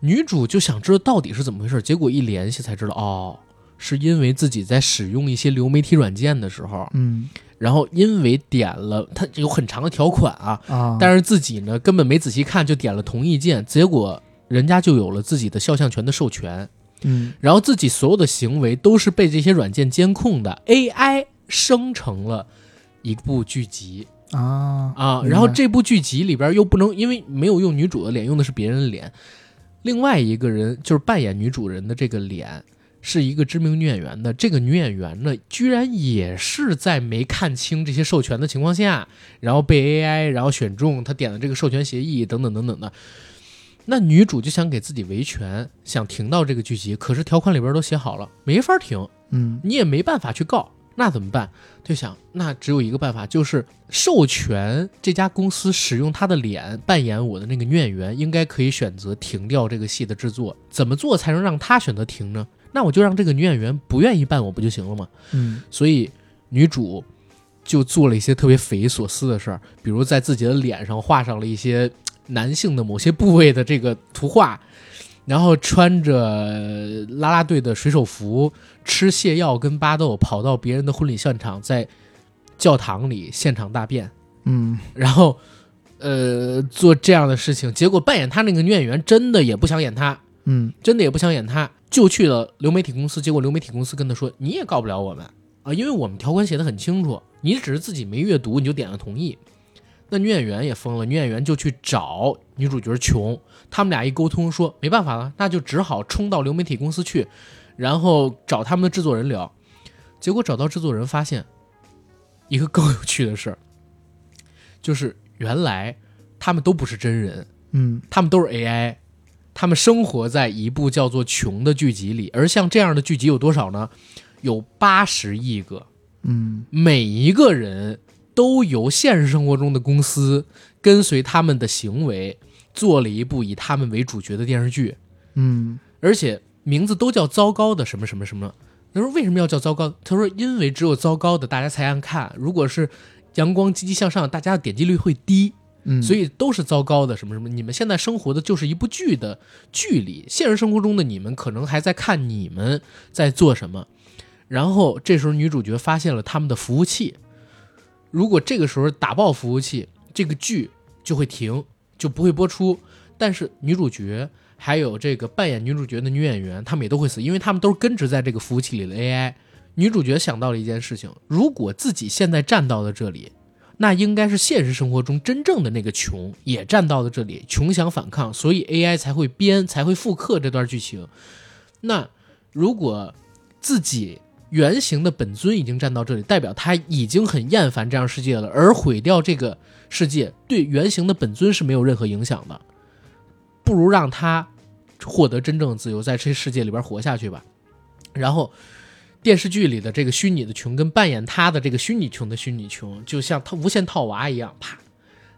女主就想知道到底是怎么回事，结果一联系才知道，哦，是因为自己在使用一些流媒体软件的时候，嗯。然后因为点了它有很长的条款啊，啊，但是自己呢根本没仔细看就点了同意键，结果人家就有了自己的肖像权的授权，嗯。然后自己所有的行为都是被这些软件监控的，AI 生成了一部剧集。啊啊，然后这部剧集里边又不能因为没有用女主的脸，用的是别人的脸，另外一个人就是扮演女主人的这个脸。是一个知名女演员的，这个女演员呢，居然也是在没看清这些授权的情况下，然后被 AI 然后选中，她点了这个授权协议等等等等的。那女主就想给自己维权，想停到这个剧集，可是条款里边都写好了，没法停，嗯你也没办法去告，那怎么办？就想那只有一个办法，就是授权这家公司使用她的脸扮演我的那个女演员，应该可以选择停掉这个戏的制作。怎么做才能让她选择停呢？那我就让这个女演员不愿意扮我不就行了吗？嗯。所以女主就做了一些特别匪夷所思的事儿，比如在自己的脸上画上了一些男性的某些部位的这个图画，然后穿着啦啦队的水手服，吃泻药跟巴豆，跑到别人的婚礼现场，在教堂里现场大便，嗯。然后呃做这样的事情，结果扮演他那个女演员真的也不想演他，嗯。真的也不想演他，就去了流媒体公司。结果流媒体公司跟他说：“你也告不了我们啊，因为我们条款写的很清楚，你只是自己没阅读，你就点了同意。”那女演员也疯了，女演员就去找女主角琼，他们俩一沟通说没办法了，那就只好冲到流媒体公司去，然后找他们的制作人聊。结果找到制作人，发现一个更有趣的事儿，就是原来他们都不是真人，嗯他们都是 AI，他们生活在一部叫做《穷》的剧集里，而像这样的剧集有多少呢？有八十亿个，嗯每一个人都由现实生活中的公司跟随他们的行为做了一部以他们为主角的电视剧，嗯而且名字都叫糟糕的什么什么什么。他说为什么要叫糟糕？他说因为只有糟糕的大家才爱看，如果是阳光积极向上，大家的点击率会低。嗯，所以都是糟糕的什么什么。你们现在生活的就是一部剧的剧里，现实生活中的你们可能还在看你们在做什么。然后这时候女主角发现了他们的服务器，如果这个时候打爆服务器，这个剧就会停，就不会播出。但是女主角还有这个扮演女主角的女演员，他们也都会死，因为他们都是根植在这个服务器里的 AI。女主角想到了一件事情：如果自己现在站到了这里，那应该是现实生活中真正的那个穷也站到了这里，穷想反抗，所以 AI 才会编，才会复刻这段剧情。那如果自己原型的本尊已经站到这里，代表他已经很厌烦这样世界了，而毁掉这个世界对原型的本尊是没有任何影响的，不如让他获得真正的自由，在这世界里边活下去吧。然后。电视剧里的这个虚拟的穷跟扮演他的这个虚拟穷的虚拟穷，就像他无限套娃一样，啪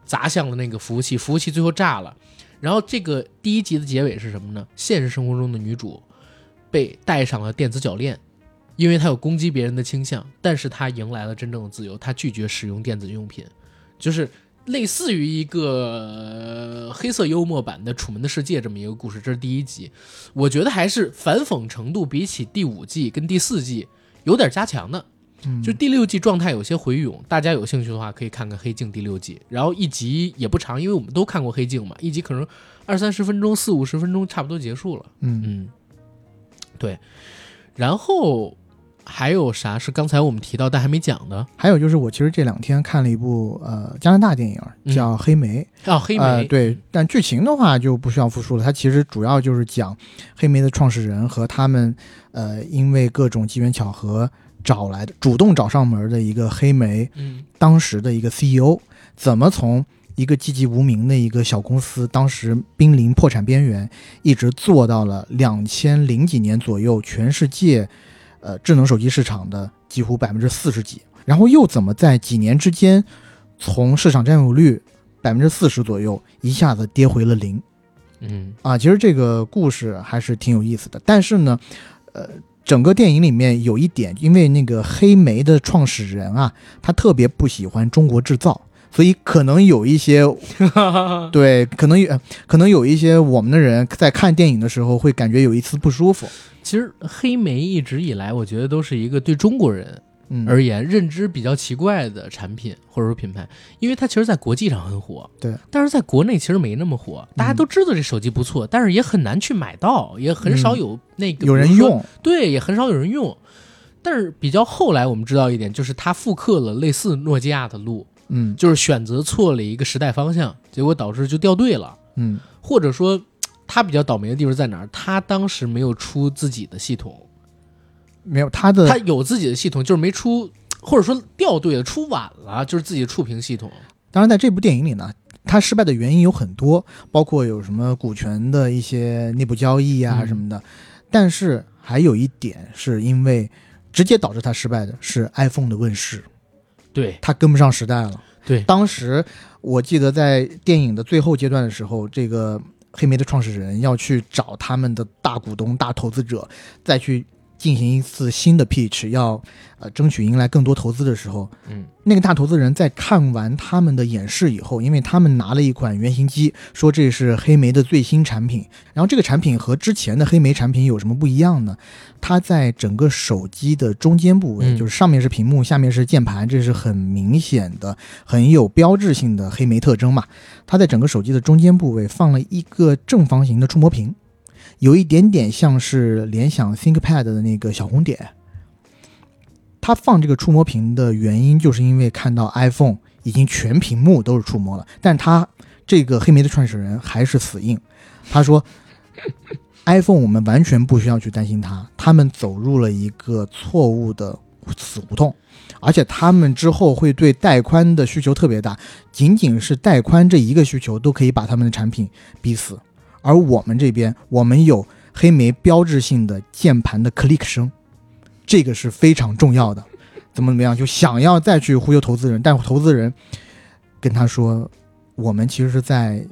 砸向了那个服务器，服务器最后炸了。然后这个第一集的结尾是什么呢？现实生活中的女主被戴上了电子脚链，因为她有攻击别人的倾向，但是她迎来了真正的自由，她拒绝使用电子用品，就是类似于一个呃黑色幽默版的《楚门的世界》这么一个故事。这是第一集，我觉得还是反讽程度比起第五季跟第四季有点加强的。嗯就第六季状态有些回勇，大家有兴趣的话可以看看《黑镜》第六季。然后一集也不长，因为我们都看过《黑镜》嘛，一集可能二三十分钟、四五十分钟，差不多结束了。嗯嗯，对。然后还有啥是刚才我们提到但还没讲的？还有就是我其实这两天看了一部呃加拿大电影嗯叫《黑莓》，哦，黑莓、呃，对，但剧情的话就不需要复述了。它其实主要就是讲黑莓的创始人和他们，呃，因为各种机缘巧合找来的，主动找上门的一个黑莓嗯当时的一个 CEO，怎么从一个籍籍无名的一个小公司，当时濒临破产边缘，一直做到了两千零几年左右，全世界呃智能手机市场的几乎百分之四十几，然后又怎么在几年之间，从市场占有率百分之四十左右，一下子跌回了零。嗯啊，其实这个故事还是挺有意思的。但是呢，呃，整个电影里面有一点，因为那个黑莓的创始人啊，他特别不喜欢中国制造，所以可能有一些 [LAUGHS] 对，可能有呃可能有一些我们的人在看电影的时候会感觉有一丝不舒服。其实黑莓一直以来，我觉得都是一个对中国人嗯，而言认知比较奇怪的产品或者说品牌，因为它其实在国际上很火，对，但是在国内其实没那么火。大家都知道这手机不错，但是也很难去买到，也很少有那个、有人用，对，也很少有人用。但是比较后来，我们知道一点，就是它复刻了类似诺基亚的路，嗯就是选择错了一个时代方向，结果导致就掉队了。嗯或者说，他比较倒霉的地方在哪儿？他当时没有出自己的系统，没有他的他有自己的系统，就是没出，或者说掉队了，出晚了，就是自己的触屏系统。当然，在这部电影里呢，他失败的原因有很多，包括有什么股权的一些内部交易啊嗯什么的。但是还有一点是因为直接导致他失败的是 iPhone 的问世，对它跟不上时代了。对，当时我记得在电影的最后阶段的时候，这个黑莓的创始人要去找他们的大股东、大投资者，再去进行一次新的 pitch，要呃争取迎来更多投资的时候，嗯，那个大投资人在看完他们的演示以后，因为他们拿了一款原型机，说这是黑莓的最新产品。然后这个产品和之前的黑莓产品有什么不一样呢？它在整个手机的中间部位，嗯就是上面是屏幕，下面是键盘，这是很明显的、很有标志性的黑莓特征嘛。它在整个手机的中间部位放了一个正方形的触摸屏，有一点点像是联想 ThinkPad 的那个小红点。它放这个触摸屏的原因，就是因为看到 iPhone 已经全屏幕都是触摸了，但它这个黑莓的创始人还是死硬，他说，[LAUGHS] iPhone 我们完全不需要去担心它，他们走入了一个错误的死胡同，而且他们之后会对带宽的需求特别大，仅仅是带宽这一个需求都可以把他们的产品逼死，而我们这边我们有黑莓标志性的键盘的 click 声。这个是非常重要的。怎么怎么样，就想要再去忽悠投资人，但投资人跟他说，我们其实是在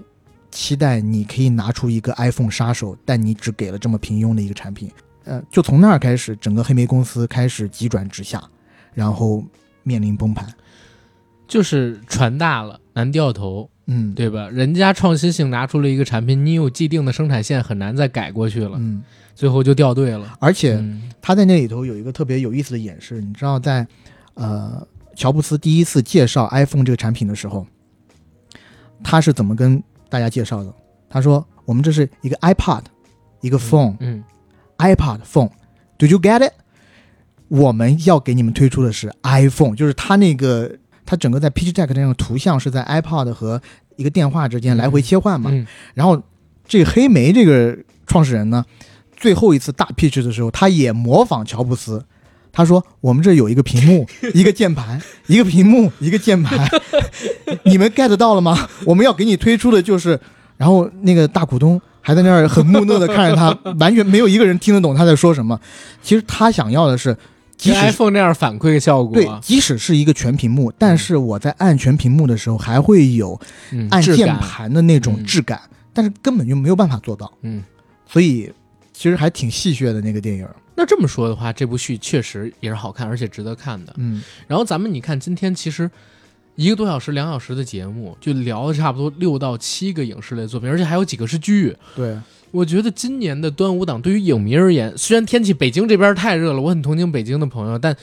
期待你可以拿出一个 iPhone 杀手，但你只给了这么平庸的一个产品。呃，就从那儿开始，整个黑莓公司开始急转直下，然后面临崩盘。就是船大了难掉头，嗯，，对吧？人家创新性拿出了一个产品，你有既定的生产线，很难再改过去了，嗯，最后就掉队了。而且嗯他在那里头有一个特别有意思的演示，你知道在，呃，乔布斯第一次介绍 iPhone 这个产品的时候，他是怎么跟大家介绍的？他说：“我们这是一个 iPad，一个 phone，iPod、嗯 phone，Do you get it？我们要给你们推出的是 iPhone，就是他那个它整个在 Pitch Deck 那个图像是在 iPod 和一个电话之间来回切换嘛。嗯然后这个黑莓这个创始人呢，最后一次大 pitch 的时候，他也模仿乔布斯，他说：“我们这有一个屏幕，一个键盘，一个屏幕，一个键盘，[LAUGHS] 你们 get 到了吗？我们要给你推出的就是……然后那个大股东还在那儿很木讷的看着他，完全没有一个人听得懂他在说什么。其实他想要的是，即使 iPhone 那样反馈效果，对，即使是一个全屏幕，但是我在按全屏幕的时候，还会有嗯，按键，盘的那种嗯质感，但是根本就没有办法做到。嗯。所以其实还挺戏谑的那个电影。那这么说的话，这部剧确实也是好看，而且值得看的。嗯然后咱们你看，今天其实一个多小时、两小时的节目，就聊了差不多六到七个影视类作品，而且还有几个是剧。对，我觉得今年的端午档对于影迷而言，虽然天气北京这边太热了，我很同情北京的朋友，但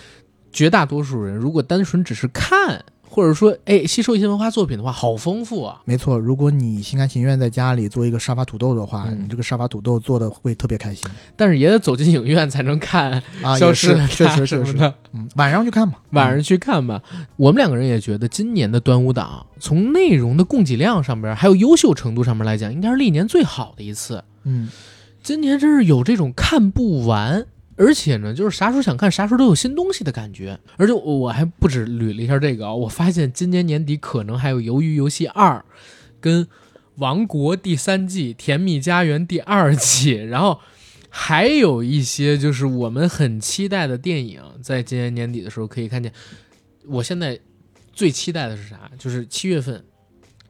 绝大多数人如果单纯只是看，或者说哎吸收一些文化作品的话，好丰富啊。没错。如果你心甘情愿在家里做一个沙发土豆的话，嗯你这个沙发土豆做的会特别开心但是也得走进影院才能看啊。消失的确实确实。嗯，晚上去看吧，晚上去看吧。我们两个人也觉得，今年的端午档从内容的供给量上边，还有优秀程度上面来讲，应该是历年最好的一次。嗯，今年真是有这种看不完而且呢，就是啥时候想看，啥时候都有新东西的感觉。而且我我还不止捋了一下这个啊，我发现今年年底可能还有《鱿鱼游戏二》跟《王国》第三季、《甜蜜家园》第二季，[LAUGHS] 然后还有一些就是我们很期待的电影，在今年年底的时候可以看见。我现在最期待的是啥？就是七月份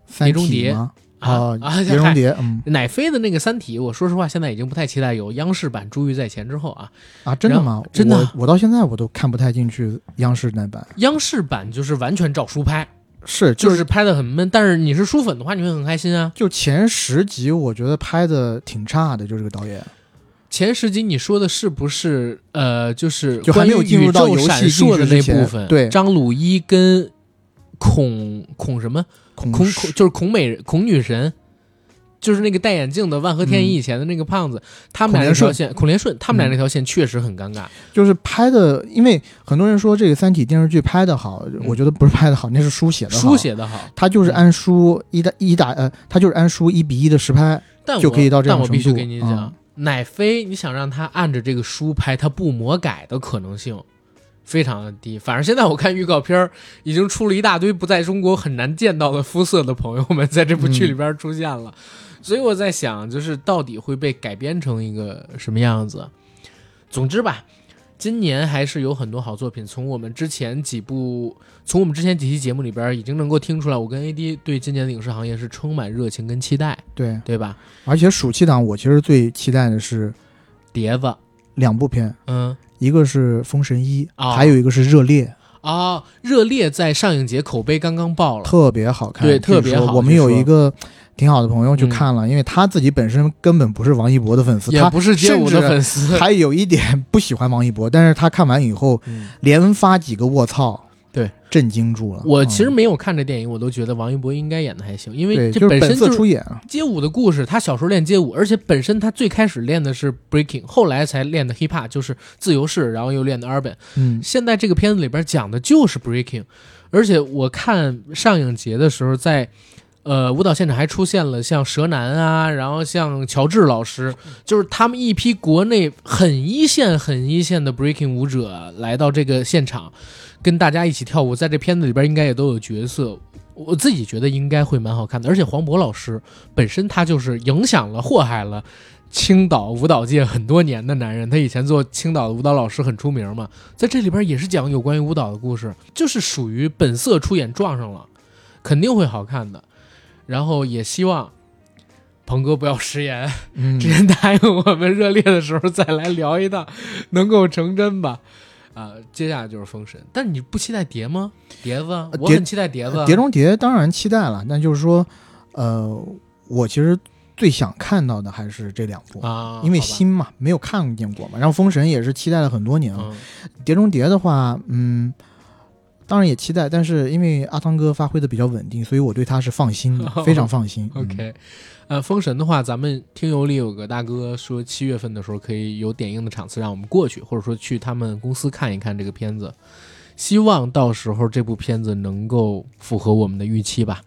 三中谍体吗？啊啊！碟中谍，嗯乃飞的那个《三体》，我说实话，现在已经不太期待有央视版《珠玉在前》之后啊，啊，真的吗？真的我我到现在我都看不太进去央视那版，央视版就是完全照书拍，是就是拍的很闷。但是你是书粉的话，你会很开心啊。就前十集，我觉得拍的挺差的，就这个导演，前十集你说的是不是呃，就是就还没有进入到游戏闪烁的那部分？对张鲁一跟孔孔什么？孔孔孔就是孔美孔女神。就是那个戴眼镜的万和天宜以前的那个胖子，他们俩那条线，孔连顺，他们俩那条线确实很尴尬。就是拍的，因为很多人说这个《三体》电视剧拍的好，我觉得不是拍的好，那是书写的书写的好，他就是按书一打一打呃，他就是按书一比一的实拍，就可以到这样但我必须程度跟你讲，嗯。奶飞，你想让他按着这个书拍，他不魔改的可能性非常的低。反正现在我看预告片儿，已经出了一大堆不在中国很难见到的肤色的朋友们在这部剧里边出现了，所以我在想，就是到底会被改编成一个什么样子？总之吧。今年还是有很多好作品，从我们之前几部，从我们之前几期节目里边已经能够听出来，我跟 AD 对今年的影视行业是充满热情跟期待，对。对吧？而且暑期档我其实最期待的是碟子，两部片，嗯，一个是《封神一》哦还有一个是《热烈》，啊，热烈在上影节口碑刚刚爆了，特别好看。对特别好说我们有一个挺好的朋友去嗯。看了，因为他自己本身根本不是王一博的粉丝，他也不是街舞的粉丝，还有一点不喜欢王一博，但是他看完以后嗯。连发几个卧槽，对，震惊住了。我其实嗯没有看这电影，我都觉得王一博应该演的还行，因为，这本身就是出演啊，街舞的故事。他小时候练街舞，而且本身他最开始练的是 breaking，后来才练的 hip hop，就是自由式，然后又练的 urban。嗯，现在这个片子里边讲的就是 breaking，而且我看上影节的时候在。呃，舞蹈现场还出现了像蛇男啊，然后像乔治老师，就是他们一批国内很一线、很一线的 breaking 舞者来到这个现场，跟大家一起跳舞，在这片子里边应该也都有角色。我自己觉得应该会蛮好看的，而且黄渤老师本身他就是影响了、祸害了青岛舞蹈界很多年的男人，他以前做青岛的舞蹈老师很出名嘛，在这里边也是讲有关于舞蹈的故事，就是属于本色出演撞上了，肯定会好看的。然后也希望鹏哥不要食言，嗯 [LAUGHS] 之前答应我们热烈的时候再来聊一趟，能够成真吧。啊、接下来就是封神，但你不期待碟吗？碟子，我碟很期待碟子。碟中谍当然期待了，但就是说，呃，我其实最想看到的还是这两部。啊，因为新嘛，没有看见过嘛。然后《封神》也是期待了很多年了。嗯碟中谍》的话，嗯，当然也期待，但是因为阿汤哥发挥的比较稳定，所以我对他是放心的，[LAUGHS] 非常放心。嗯 OK，呃，封神的话，咱们听友里有个大哥说，七月份的时候可以有点映的场次让我们过去，或者说去他们公司看一看这个片子。希望到时候这部片子能够符合我们的预期吧。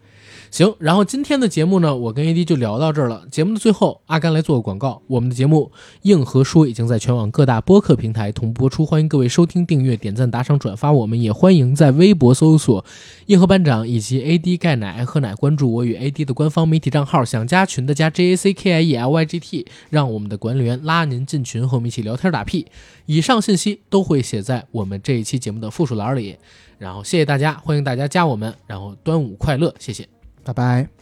行，然后今天的节目呢，我跟 AD 就聊到这儿了。节目的最后，阿甘来做个广告。我们的节目《硬核说》已经在全网各大播客平台同播出，欢迎各位收听、订阅、点赞、打赏、转发。我们也欢迎在微博搜索“硬核班长”以及 AD 钙奶爱喝奶，关注我与 AD 的官方媒体账号。想加群的加 J A C K I E L Y G T，让我们的管理员拉您进群，和我们一起聊天打屁。以上信息都会写在我们这一期节目的附属栏里。然后谢谢大家，欢迎大家加我们，然后端午快乐，谢谢。拜拜。